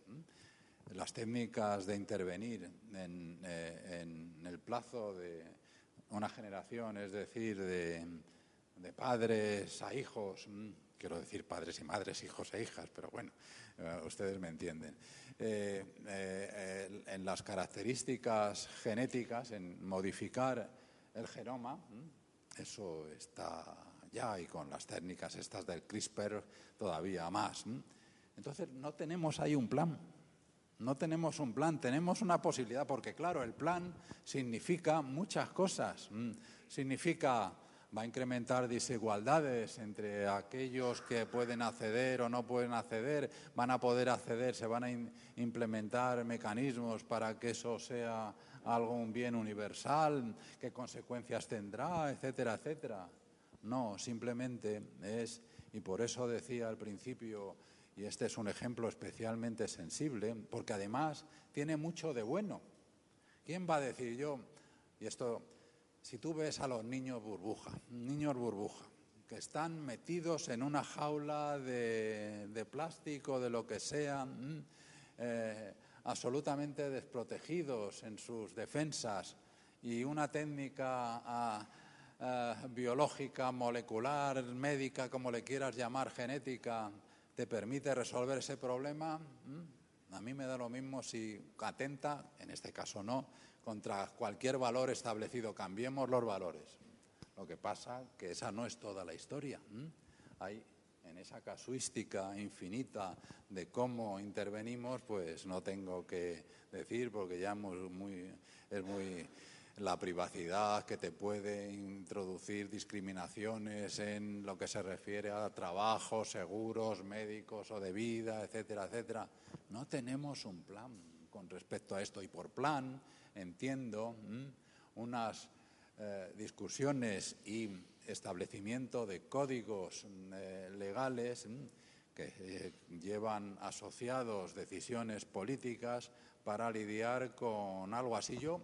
las técnicas de intervenir eh, en, el plazo de una generación, es decir, de, padres a hijos, mm, quiero decir padres y madres, hijos e hijas, pero bueno, eh, ustedes me entienden, eh, en las características genéticas, en modificar el genoma, mm, eso está ya y con las técnicas estas del CRISPR todavía más. Mm. Entonces, no tenemos ahí un plan no tenemos un plan, tenemos una posibilidad, porque claro, el plan significa muchas cosas. Mm, significa, va a incrementar desigualdades entre aquellos que pueden acceder o no pueden acceder, van a poder acceder, se van a implementar mecanismos para que eso sea algo, un bien universal, qué consecuencias tendrá, etcétera, etcétera. No, simplemente es, y por eso decía al principio, y este es un ejemplo especialmente sensible, porque además tiene mucho de bueno. ¿Quién va a decir yo? Y esto, si tú ves a los niños burbuja, niños burbuja, que están metidos en una jaula de, plástico, de lo que sea, mm, eh, absolutamente desprotegidos en sus defensas y una técnica ah, ah, biológica, molecular, médica, como le quieras llamar, genética, te permite resolver ese problema, a mí me da lo mismo si atenta, en este caso no, contra cualquier valor establecido. Cambiemos los valores. Lo que pasa que esa no es toda la historia. Hay en esa casuística infinita de cómo intervenimos, pues no tengo que decir porque ya muy, es muy la privacidad que te puede introducir discriminaciones en lo que se refiere a trabajo, seguros, médicos o de vida, etcétera, etcétera. No tenemos un plan con respecto a esto y por plan entiendo unas eh, discusiones y establecimiento de códigos eh, legales que eh, llevan asociados decisiones políticas para lidiar con algo así. Yo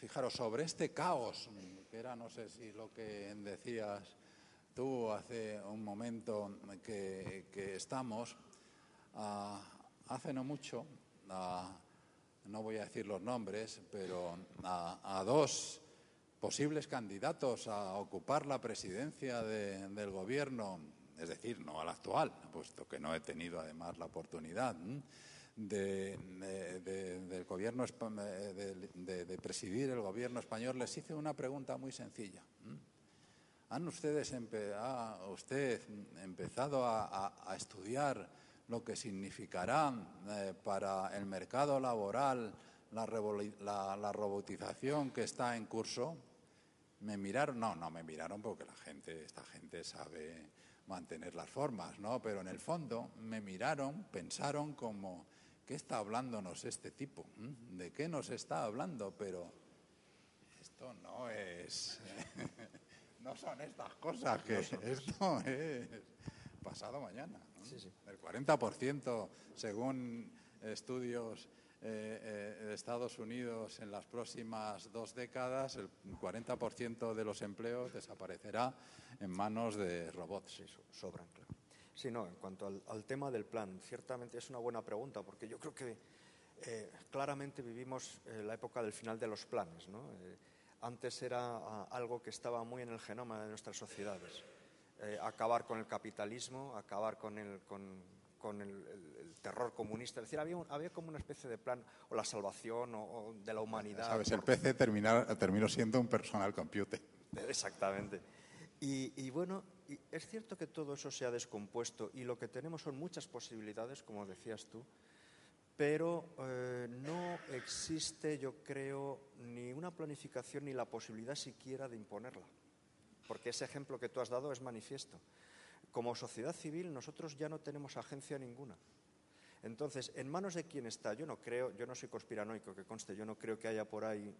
Fijaros, sobre este caos, que era, no sé si lo que decías tú hace un momento que, estamos, ah, hace no mucho, ah, no voy a decir los nombres, pero a, dos posibles candidatos a ocupar la presidencia del gobierno, es decir, no al actual, puesto que no he tenido además la oportunidad de, del gobierno de, presidir el gobierno español, les hice una pregunta muy sencilla. ¿Han ustedes ha usted empezado a, estudiar lo que significará eh, para el mercado laboral la, la, robotización que está en curso, me miraron, no, no me miraron porque la gente, esta gente sabe mantener las formas, ¿no? Pero en el fondo me miraron, pensaron como, ¿qué está hablándonos este tipo? ¿Mm? ¿De qué nos está hablando? Pero esto no es, no son estas cosas que esto es pasado mañana. El 40%, según estudios eh, eh, de Estados Unidos, en las próximas dos décadas, el 40% de los empleos desaparecerá en manos de robots. Sí, sobran, claro. Sí, no, en cuanto al, tema del plan, ciertamente es una buena pregunta, porque yo creo que eh, claramente vivimos la época del final de los planes. ¿no? antes era ah, algo que estaba muy en el genoma de nuestras sociedades. acabar con el capitalismo, acabar con el, con el, terror comunista. Es decir, había, había, como una especie de plan o la salvación o, de la humanidad. Sabes, el PC terminó siendo un personal computer. Exactamente. Y, bueno, es cierto que todo eso se ha descompuesto y lo que tenemos son muchas posibilidades, como decías tú, pero eh, no existe, yo creo, ni una planificación ni la posibilidad siquiera de imponerla, porque ese ejemplo que tú has dado es manifiesto como sociedad civil nosotros ya no tenemos agencia ninguna. Entonces, ¿en manos de quién está? Yo no creo, yo no soy conspiranoico, que conste, yo no creo que haya por ahí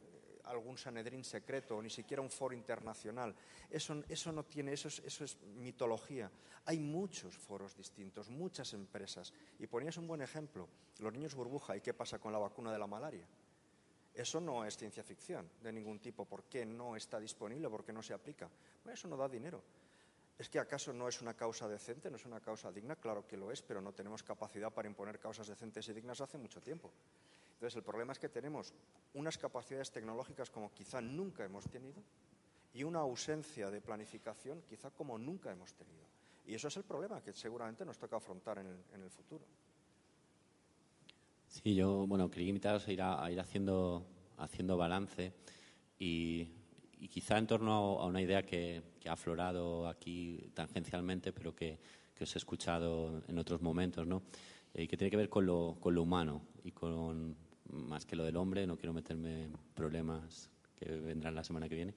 algún Sanedrín secreto o ni siquiera un foro internacional. Eso, eso no tiene, eso es, mitología. Hay muchos foros distintos, muchas empresas. Y ponías un buen ejemplo, los niños burbuja, ¿y qué pasa con la vacuna de la malaria? Eso no es ciencia ficción de ningún tipo. ¿Por qué no está disponible? ¿Por qué no se aplica? eso no da dinero. ¿Es que acaso no es una causa decente, no es una causa digna? Claro que lo es, pero no tenemos capacidad para imponer causas decentes y dignas hace mucho tiempo. Entonces, el problema es que tenemos unas capacidades tecnológicas como quizá nunca hemos tenido y una ausencia de planificación quizá como nunca hemos tenido. Y eso es el problema que seguramente nos toca afrontar en el, futuro. Sí, yo, bueno, quería invitaros a ir, a ir haciendo, haciendo balance y quizá en torno a una idea que, ha aflorado aquí tangencialmente, pero que, os he escuchado en otros momentos, ¿no? eh, que tiene que ver con lo, con lo humano y con más que lo del hombre, no quiero meterme en problemas que vendrán la semana que viene,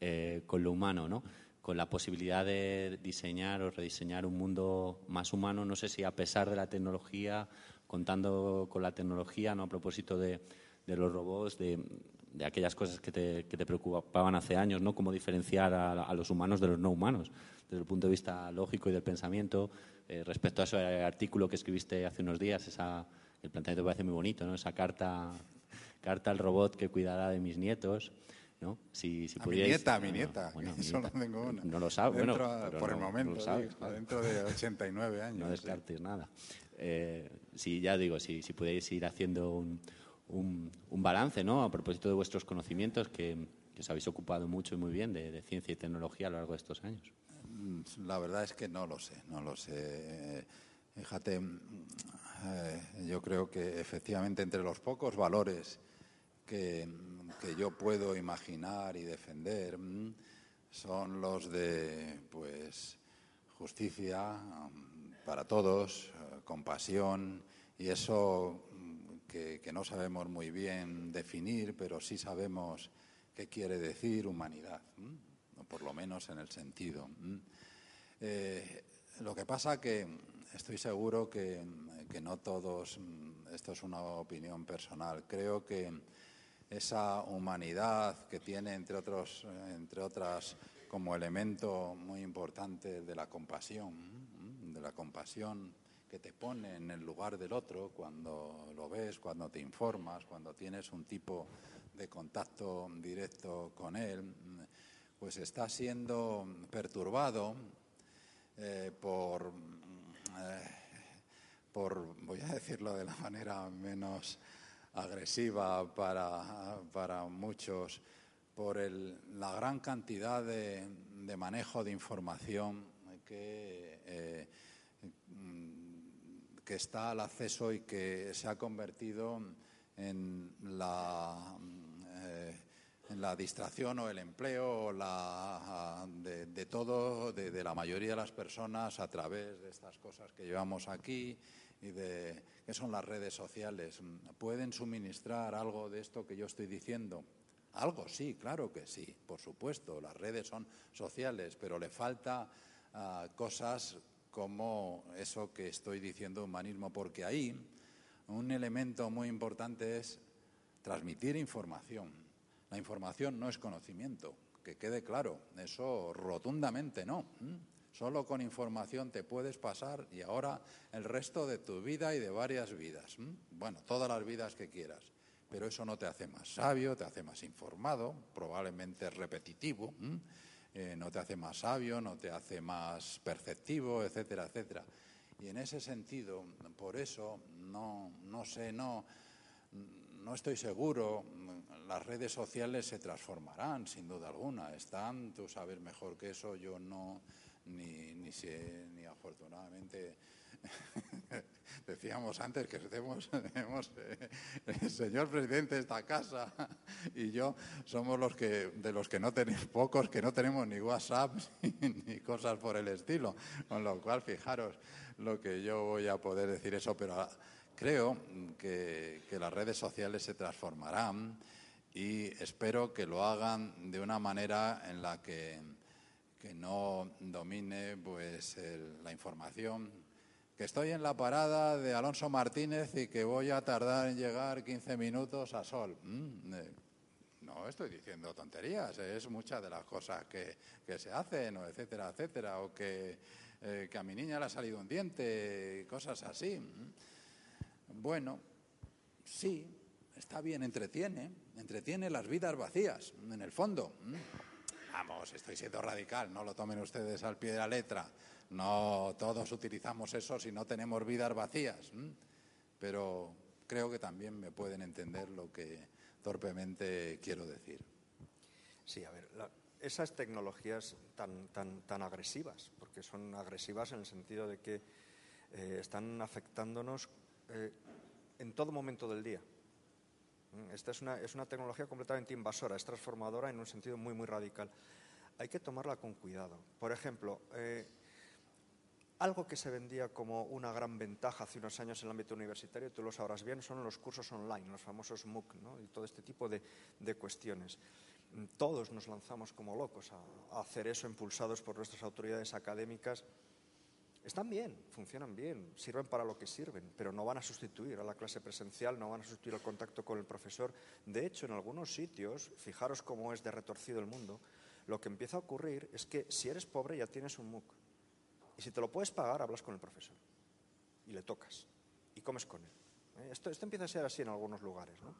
eh, con lo humano, ¿no? con la posibilidad de diseñar o rediseñar un mundo más humano, no sé si a pesar de la tecnología, contando con la tecnología, ¿no? a propósito de, de los robots, de, de aquellas cosas que te, que te, preocupaban hace años, ¿no? Cómo diferenciar a, los humanos de los no humanos, desde el punto de vista lógico y del pensamiento. Eh, respecto a ese artículo que escribiste hace unos días, esa, el planteamiento parece muy bonito, ¿no? Esa carta, carta al robot que cuidará de mis nietos. ¿no? Si, si a mi nieta, a mi nieta. Bueno, Eso no tengo una. No lo sabe, bueno, por el momento, dentro de 89 años. No descartes nada. Eh, si ya digo, si, si pudierais ir haciendo un, un, balance, ¿no? A propósito de vuestros conocimientos, que, os habéis ocupado mucho y muy bien de, ciencia y tecnología a lo largo de estos años. Mm, la verdad es que no lo sé, no lo sé. Fíjate, eh, yo creo que efectivamente entre los pocos valores que, yo puedo imaginar y defender mm, son los de, pues, justicia para todos, eh, compasión, y eso que, no sabemos muy bien definir, pero sí sabemos qué quiere decir humanidad, por lo menos en el sentido. Eh, lo que pasa que estoy seguro que, no todos, esto es una opinión personal, creo que esa humanidad que tiene, entre, otros, entre otras, como elemento muy importante de la compasión, de la compasión que te pone en el lugar del otro cuando lo ves, cuando te informas, cuando tienes un tipo de contacto directo con él, pues está siendo perturbado eh, por, eh, por, voy a decirlo de la manera menos agresiva para, para muchos, por el, la gran cantidad de, de, manejo de información que eh, que está al acceso y que se ha convertido en la, la distracción o el empleo la, de, todo, de, la mayoría de las personas a través de estas cosas que llevamos aquí y de qué son las redes sociales. ¿Pueden suministrar algo de esto que yo estoy diciendo? Algo sí, claro que sí, por supuesto. Las redes son sociales, pero le falta ah, cosas como eso que estoy diciendo humanismo, porque ahí un elemento muy importante es transmitir información. La información no es conocimiento, que quede claro, eso rotundamente no. Solo con información te puedes pasar y ahora el resto de tu vida y de varias vidas. Bueno, todas las vidas que quieras pero eso no te hace más sabio, te hace más informado, probablemente repetitivo, eh, no te hace más sabio, no te hace más perceptivo, etcétera, etcétera. Y en ese sentido, por eso, no, no sé, no, no estoy seguro, las redes sociales se transformarán, sin duda alguna, están, tú sabes mejor que eso, yo no, ni, ni ni afortunadamente Decíamos antes que tenemos, eh, el señor presidente de esta casa y yo somos los que, de los que no tenemos, pocos que no tenemos ni WhatsApp ni, cosas por el estilo. Con lo cual, fijaros lo que yo voy a poder decir eso, pero creo que, las redes sociales se transformarán y espero que lo hagan de una manera en la que, no domine pues, la información, que estoy en la parada de Alonso Martínez y que voy a tardar en llegar 15 minutos a Sol. Mm, eh, no estoy diciendo tonterías, es muchas de las cosas que, se hacen, etcétera, etcétera, o que, eh, que, a mi niña le ha salido un diente, cosas así. Mm. Bueno, sí, está bien, entretiene, entretiene las vidas vacías, en el fondo. Mm. Vamos, estoy siendo radical, no lo tomen ustedes al pie de la letra. No todos utilizamos eso si no tenemos vidas vacías, pero creo que también me pueden entender lo que torpemente quiero decir. Sí, a ver, esas tecnologías tan, tan, tan agresivas, porque son agresivas en el sentido de que eh, están afectándonos eh, en todo momento del día. Esta es una, es una tecnología completamente invasora, es transformadora en un sentido muy, muy radical. Hay que tomarla con cuidado. Por ejemplo, eh, algo que se vendía como una gran ventaja hace unos años en el ámbito universitario, tú lo sabrás bien, son los cursos online, los famosos MOOC, ¿no? y todo este tipo de, cuestiones. Todos nos lanzamos como locos a, hacer eso, impulsados por nuestras autoridades académicas. Están bien, funcionan bien, sirven para lo que sirven, pero no van a sustituir a la clase presencial, no van a sustituir el contacto con el profesor. De hecho, en algunos sitios, fijaros cómo es de retorcido el mundo, lo que empieza a ocurrir es que si eres pobre ya tienes un MOOC y si te lo puedes pagar, hablas con el profesor. Y le tocas. Y comes con él. ¿eh? Esto, empieza a ser así en algunos lugares. ¿no?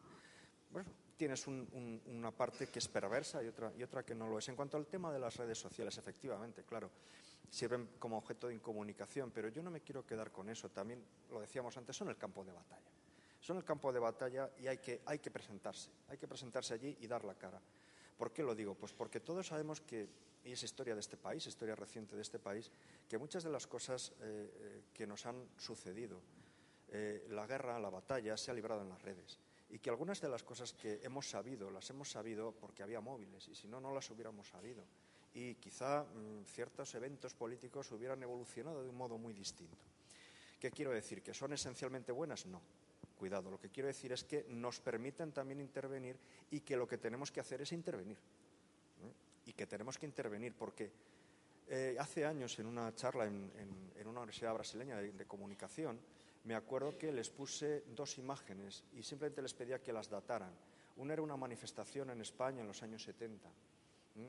Bueno, tienes una parte que es perversa y otra, y otra que no lo es. En cuanto al tema de las redes sociales, efectivamente, claro, sirven como objeto de incomunicación, pero yo no me quiero quedar con eso. También, lo decíamos antes, son el campo de batalla. Son el campo de batalla y hay que, hay que presentarse. Hay que presentarse allí y dar la cara. ¿Por qué lo digo? Pues porque todos sabemos que y es historia de este país, historia reciente de este país, que muchas de las cosas eh, eh, que nos han sucedido, eh, la guerra, la batalla, se ha librado en las redes. Y que algunas de las cosas que hemos sabido, las hemos sabido porque había móviles, y si no, no las hubiéramos sabido. Y quizá mm, ciertos eventos políticos hubieran evolucionado de un modo muy distinto. ¿Qué quiero decir? ¿Que son esencialmente buenas? No. Cuidado, lo que quiero decir es que nos permiten también intervenir y que lo que tenemos que hacer es intervenir y que tenemos que intervenir porque eh, hace años en una charla en, una universidad brasileña de, comunicación me acuerdo que les puse dos imágenes y simplemente les pedía que las dataran. Una era una manifestación en España en los años 70,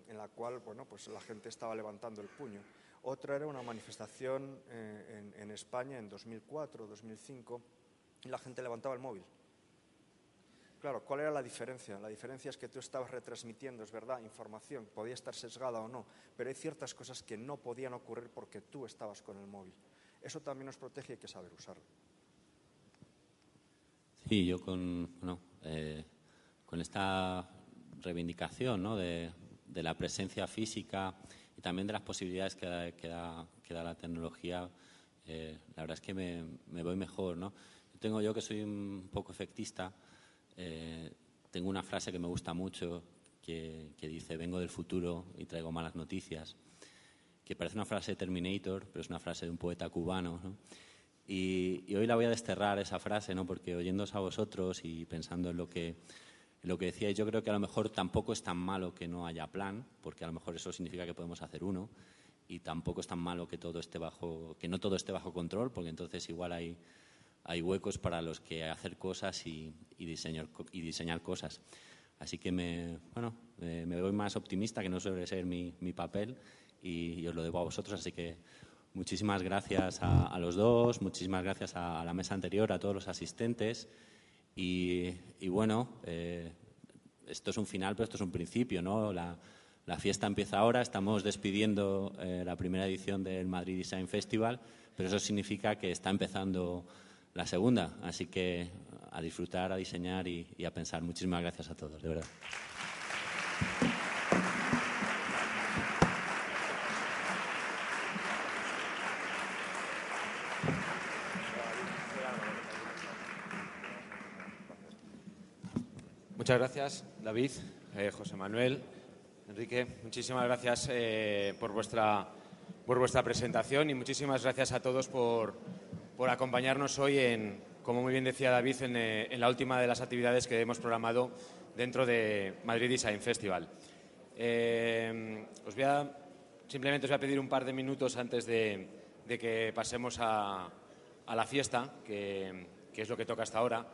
en la cual bueno, pues la gente estaba levantando el puño. Otra era una manifestación eh, en, en España en 2004, 2005, y la gente levantaba el móvil. Claro, ¿cuál era la diferencia? La diferencia es que tú estabas retransmitiendo, es verdad, información, podía estar sesgada o no, pero hay ciertas cosas que no podían ocurrir porque tú estabas con el móvil. Eso también nos protege y hay que saber usarlo. Sí, yo con, eh, con esta reivindicación ¿no? de, la presencia física y también de las posibilidades que da, la tecnología, eh, la verdad es que me, voy mejor. ¿no? Tengo yo que soy un poco efectista eh, tengo una frase que me gusta mucho que, dice, vengo del futuro y traigo malas noticias, que parece una frase de Terminator, pero es una frase de un poeta cubano, Y, hoy la voy a desterrar esa frase, ¿no? porque oyéndoos a vosotros y pensando en lo que, lo que decíais, yo creo que a lo mejor tampoco es tan malo que no haya plan, porque a lo mejor eso significa que podemos hacer uno, y tampoco es tan malo que, todo esté bajo, que no todo esté bajo control, porque entonces igual hay, hay huecos para los que hacer cosas y, diseñar, y diseñar cosas. Así que me, bueno, me voy más optimista, que no suele ser mi, mi papel, y os lo debo a vosotros, así que Muchísimas gracias a, los dos, muchísimas gracias a, la mesa anterior, a todos los asistentes. Y, bueno, eh, esto es un final, pero esto es un principio, ¿no? La, fiesta empieza ahora, estamos despidiendo eh, la primera edición del Madrid Design Festival, pero eso significa que está empezando la segunda. Así que a disfrutar, a diseñar y, y a pensar. Muchísimas gracias a todos, de verdad. Muchas gracias, David, eh, José Manuel, Enrique. Muchísimas gracias eh, por, vuestra, por vuestra presentación y muchísimas gracias a todos por, por acompañarnos hoy en, como muy bien decía David, en, eh, en, la última de las actividades que hemos programado dentro de Madrid Design Festival. os voy a, simplemente os voy a pedir un par de minutos antes de, de que pasemos a, a la fiesta, que, que es lo que toca hasta ahora.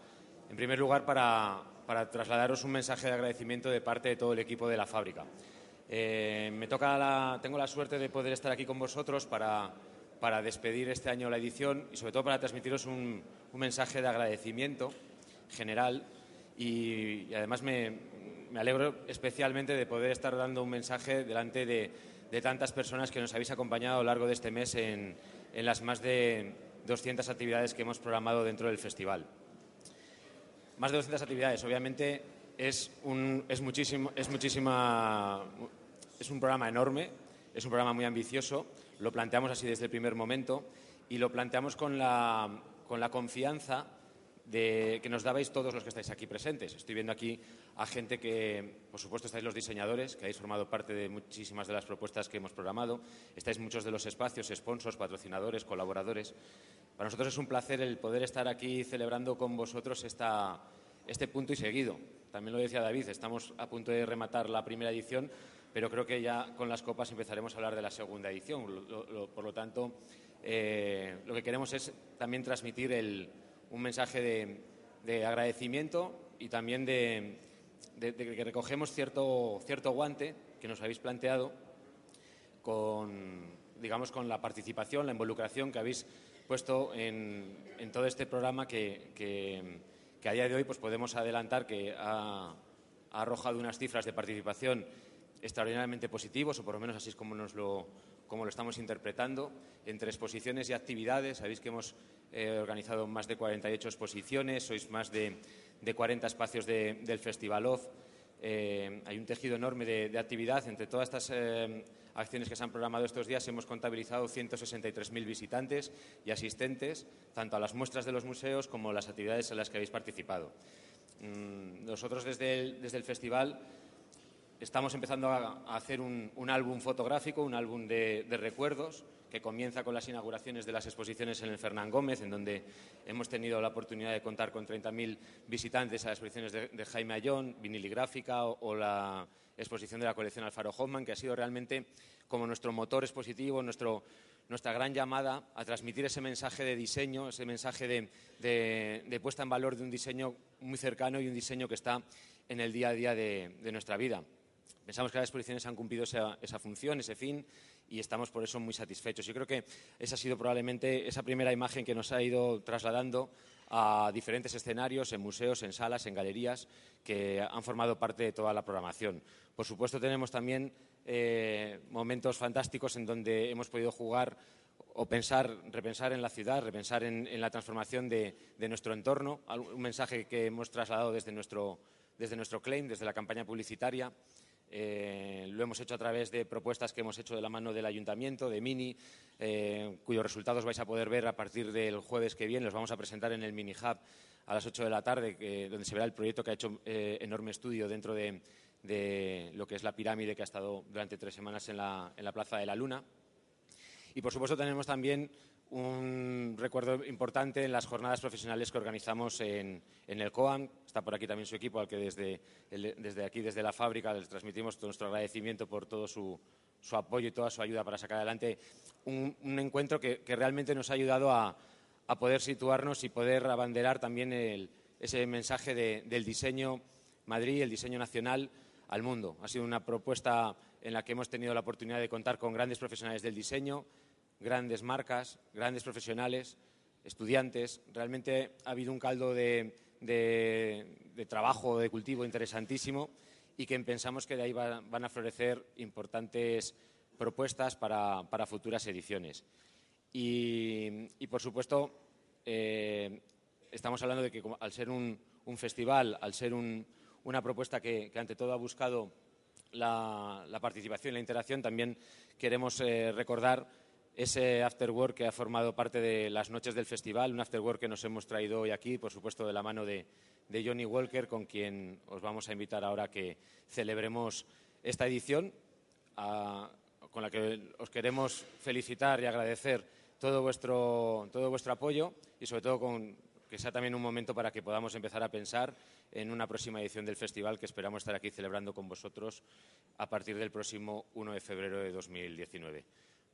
En primer lugar, para, para trasladaros un mensaje de agradecimiento de parte de todo el equipo de la fábrica. Eh, me toca tengo la suerte de poder estar aquí con vosotros para, para despedir este año la edición y sobre todo para transmitiros un, mensaje de agradecimiento general y, además me, alegro especialmente de poder estar dando un mensaje delante de, tantas personas que nos habéis acompañado a lo largo de este mes en, en las más de 200 actividades que hemos programado dentro del festival más de 200 actividades. Obviamente es un, es muchísimo, es muchísima, es un programa enorme, es un programa muy ambicioso. Lo planteamos así desde el primer momento y lo planteamos con la, con la confianza de, que nos dabais todos los que estáis aquí presentes. Estoy viendo aquí a gente que, por supuesto, estáis los diseñadores, que habéis formado parte de muchísimas de las propuestas que hemos programado. Estáis muchos de los espacios, sponsors, patrocinadores, colaboradores. Para nosotros es un placer el poder estar aquí celebrando con vosotros esta, este punto y seguido. También lo decía David, estamos a punto de rematar la primera edición, pero creo que ya con las copas empezaremos a hablar de la segunda edición. por lo tanto, eh, lo que queremos es también transmitir un mensaje de, agradecimiento y también de, que recogemos cierto, cierto guante que nos habéis planteado con, digamos, con la participación, la involucración que habéis puesto en, todo este programa que, a día de hoy pues podemos adelantar que ha, arrojado unas cifras de participación extraordinariamente positivos, o por lo menos así es como, nos lo, como lo estamos interpretando, entre exposiciones y actividades. Sabéis que hemos eh, organizado más de 48 exposiciones, sois más de, de 40 espacios del Festival Off. Eh, hay un tejido enorme de, actividad entre todas estas eh, acciones que se han programado estos días hemos contabilizado 163.000 visitantes y asistentes, tanto a las muestras de los museos como a las actividades en las que habéis participado. Mm, nosotros desde el, festival estamos empezando a, hacer un, álbum fotográfico, un álbum de, recuerdos que comienza con las inauguraciones de las exposiciones en el Fernán Gómez, en donde hemos tenido la oportunidad de contar con 30.000 visitantes a las exposiciones de, Jaime Ayón, viniligráfica o la exposición de la colección Alfaro Hoffman, que ha sido realmente como nuestro motor expositivo, nuestra gran llamada a transmitir ese mensaje de diseño, ese mensaje de, puesta en valor de un diseño muy cercano y un diseño que está en el día a día de, nuestra vida. Pensamos que las exposiciones han cumplido esa, función, ese fin, y estamos por eso muy satisfechos. Yo creo que esa ha sido probablemente esa primera imagen que nos ha ido trasladando a diferentes escenarios, en museos, en salas, en galerías, que han formado parte de toda la programación. Por supuesto, tenemos también eh, momentos fantásticos en donde hemos podido jugar o pensar, repensar en la ciudad, repensar en, la transformación de, nuestro entorno, un mensaje que hemos trasladado desde nuestro, desde nuestro claim, desde la campaña publicitaria. Eh, lo hemos hecho a través de propuestas que hemos hecho de la mano del ayuntamiento, de Mini, eh, cuyos resultados vais a poder ver a partir del jueves que viene. Los vamos a presentar en el Mini Hub a las 8 de la tarde, donde se verá el proyecto que ha hecho eh, enorme estudio dentro de, lo que es la pirámide que ha estado durante tres semanas en la, Plaza de la Luna. Y, por supuesto, tenemos también un recuerdo importante en las jornadas profesionales que organizamos en, el COAM. Está por aquí también su equipo, al que desde, desde aquí, desde la fábrica, les transmitimos todo nuestro agradecimiento por todo su, apoyo y toda su ayuda para sacar adelante un, encuentro que, realmente nos ha ayudado a, poder situarnos y poder abanderar también ese mensaje del diseño Madrid, el diseño nacional al mundo. Ha sido una propuesta en la que hemos tenido la oportunidad de contar con grandes profesionales del diseño, grandes marcas, grandes profesionales, estudiantes. Realmente ha habido un caldo de, trabajo, de cultivo interesantísimo y que pensamos que de ahí van a florecer importantes propuestas para, futuras ediciones. Y, por supuesto, eh, estamos hablando de que al ser un, festival, al ser una propuesta que, ante todo ha buscado la, participación y la interacción, también queremos eh, recordar ese afterwork que ha formado parte de las noches del festival, un afterwork que nos hemos traído hoy aquí, por supuesto de la mano de, Johnny Walker, con quien os vamos a invitar ahora que celebremos esta edición, con la que os queremos felicitar y agradecer todo vuestro, todo vuestro apoyo y sobre todo con, que sea también un momento para que podamos empezar a pensar en una próxima edición del festival que esperamos estar aquí celebrando con vosotros a partir del próximo 1 de febrero de 2019.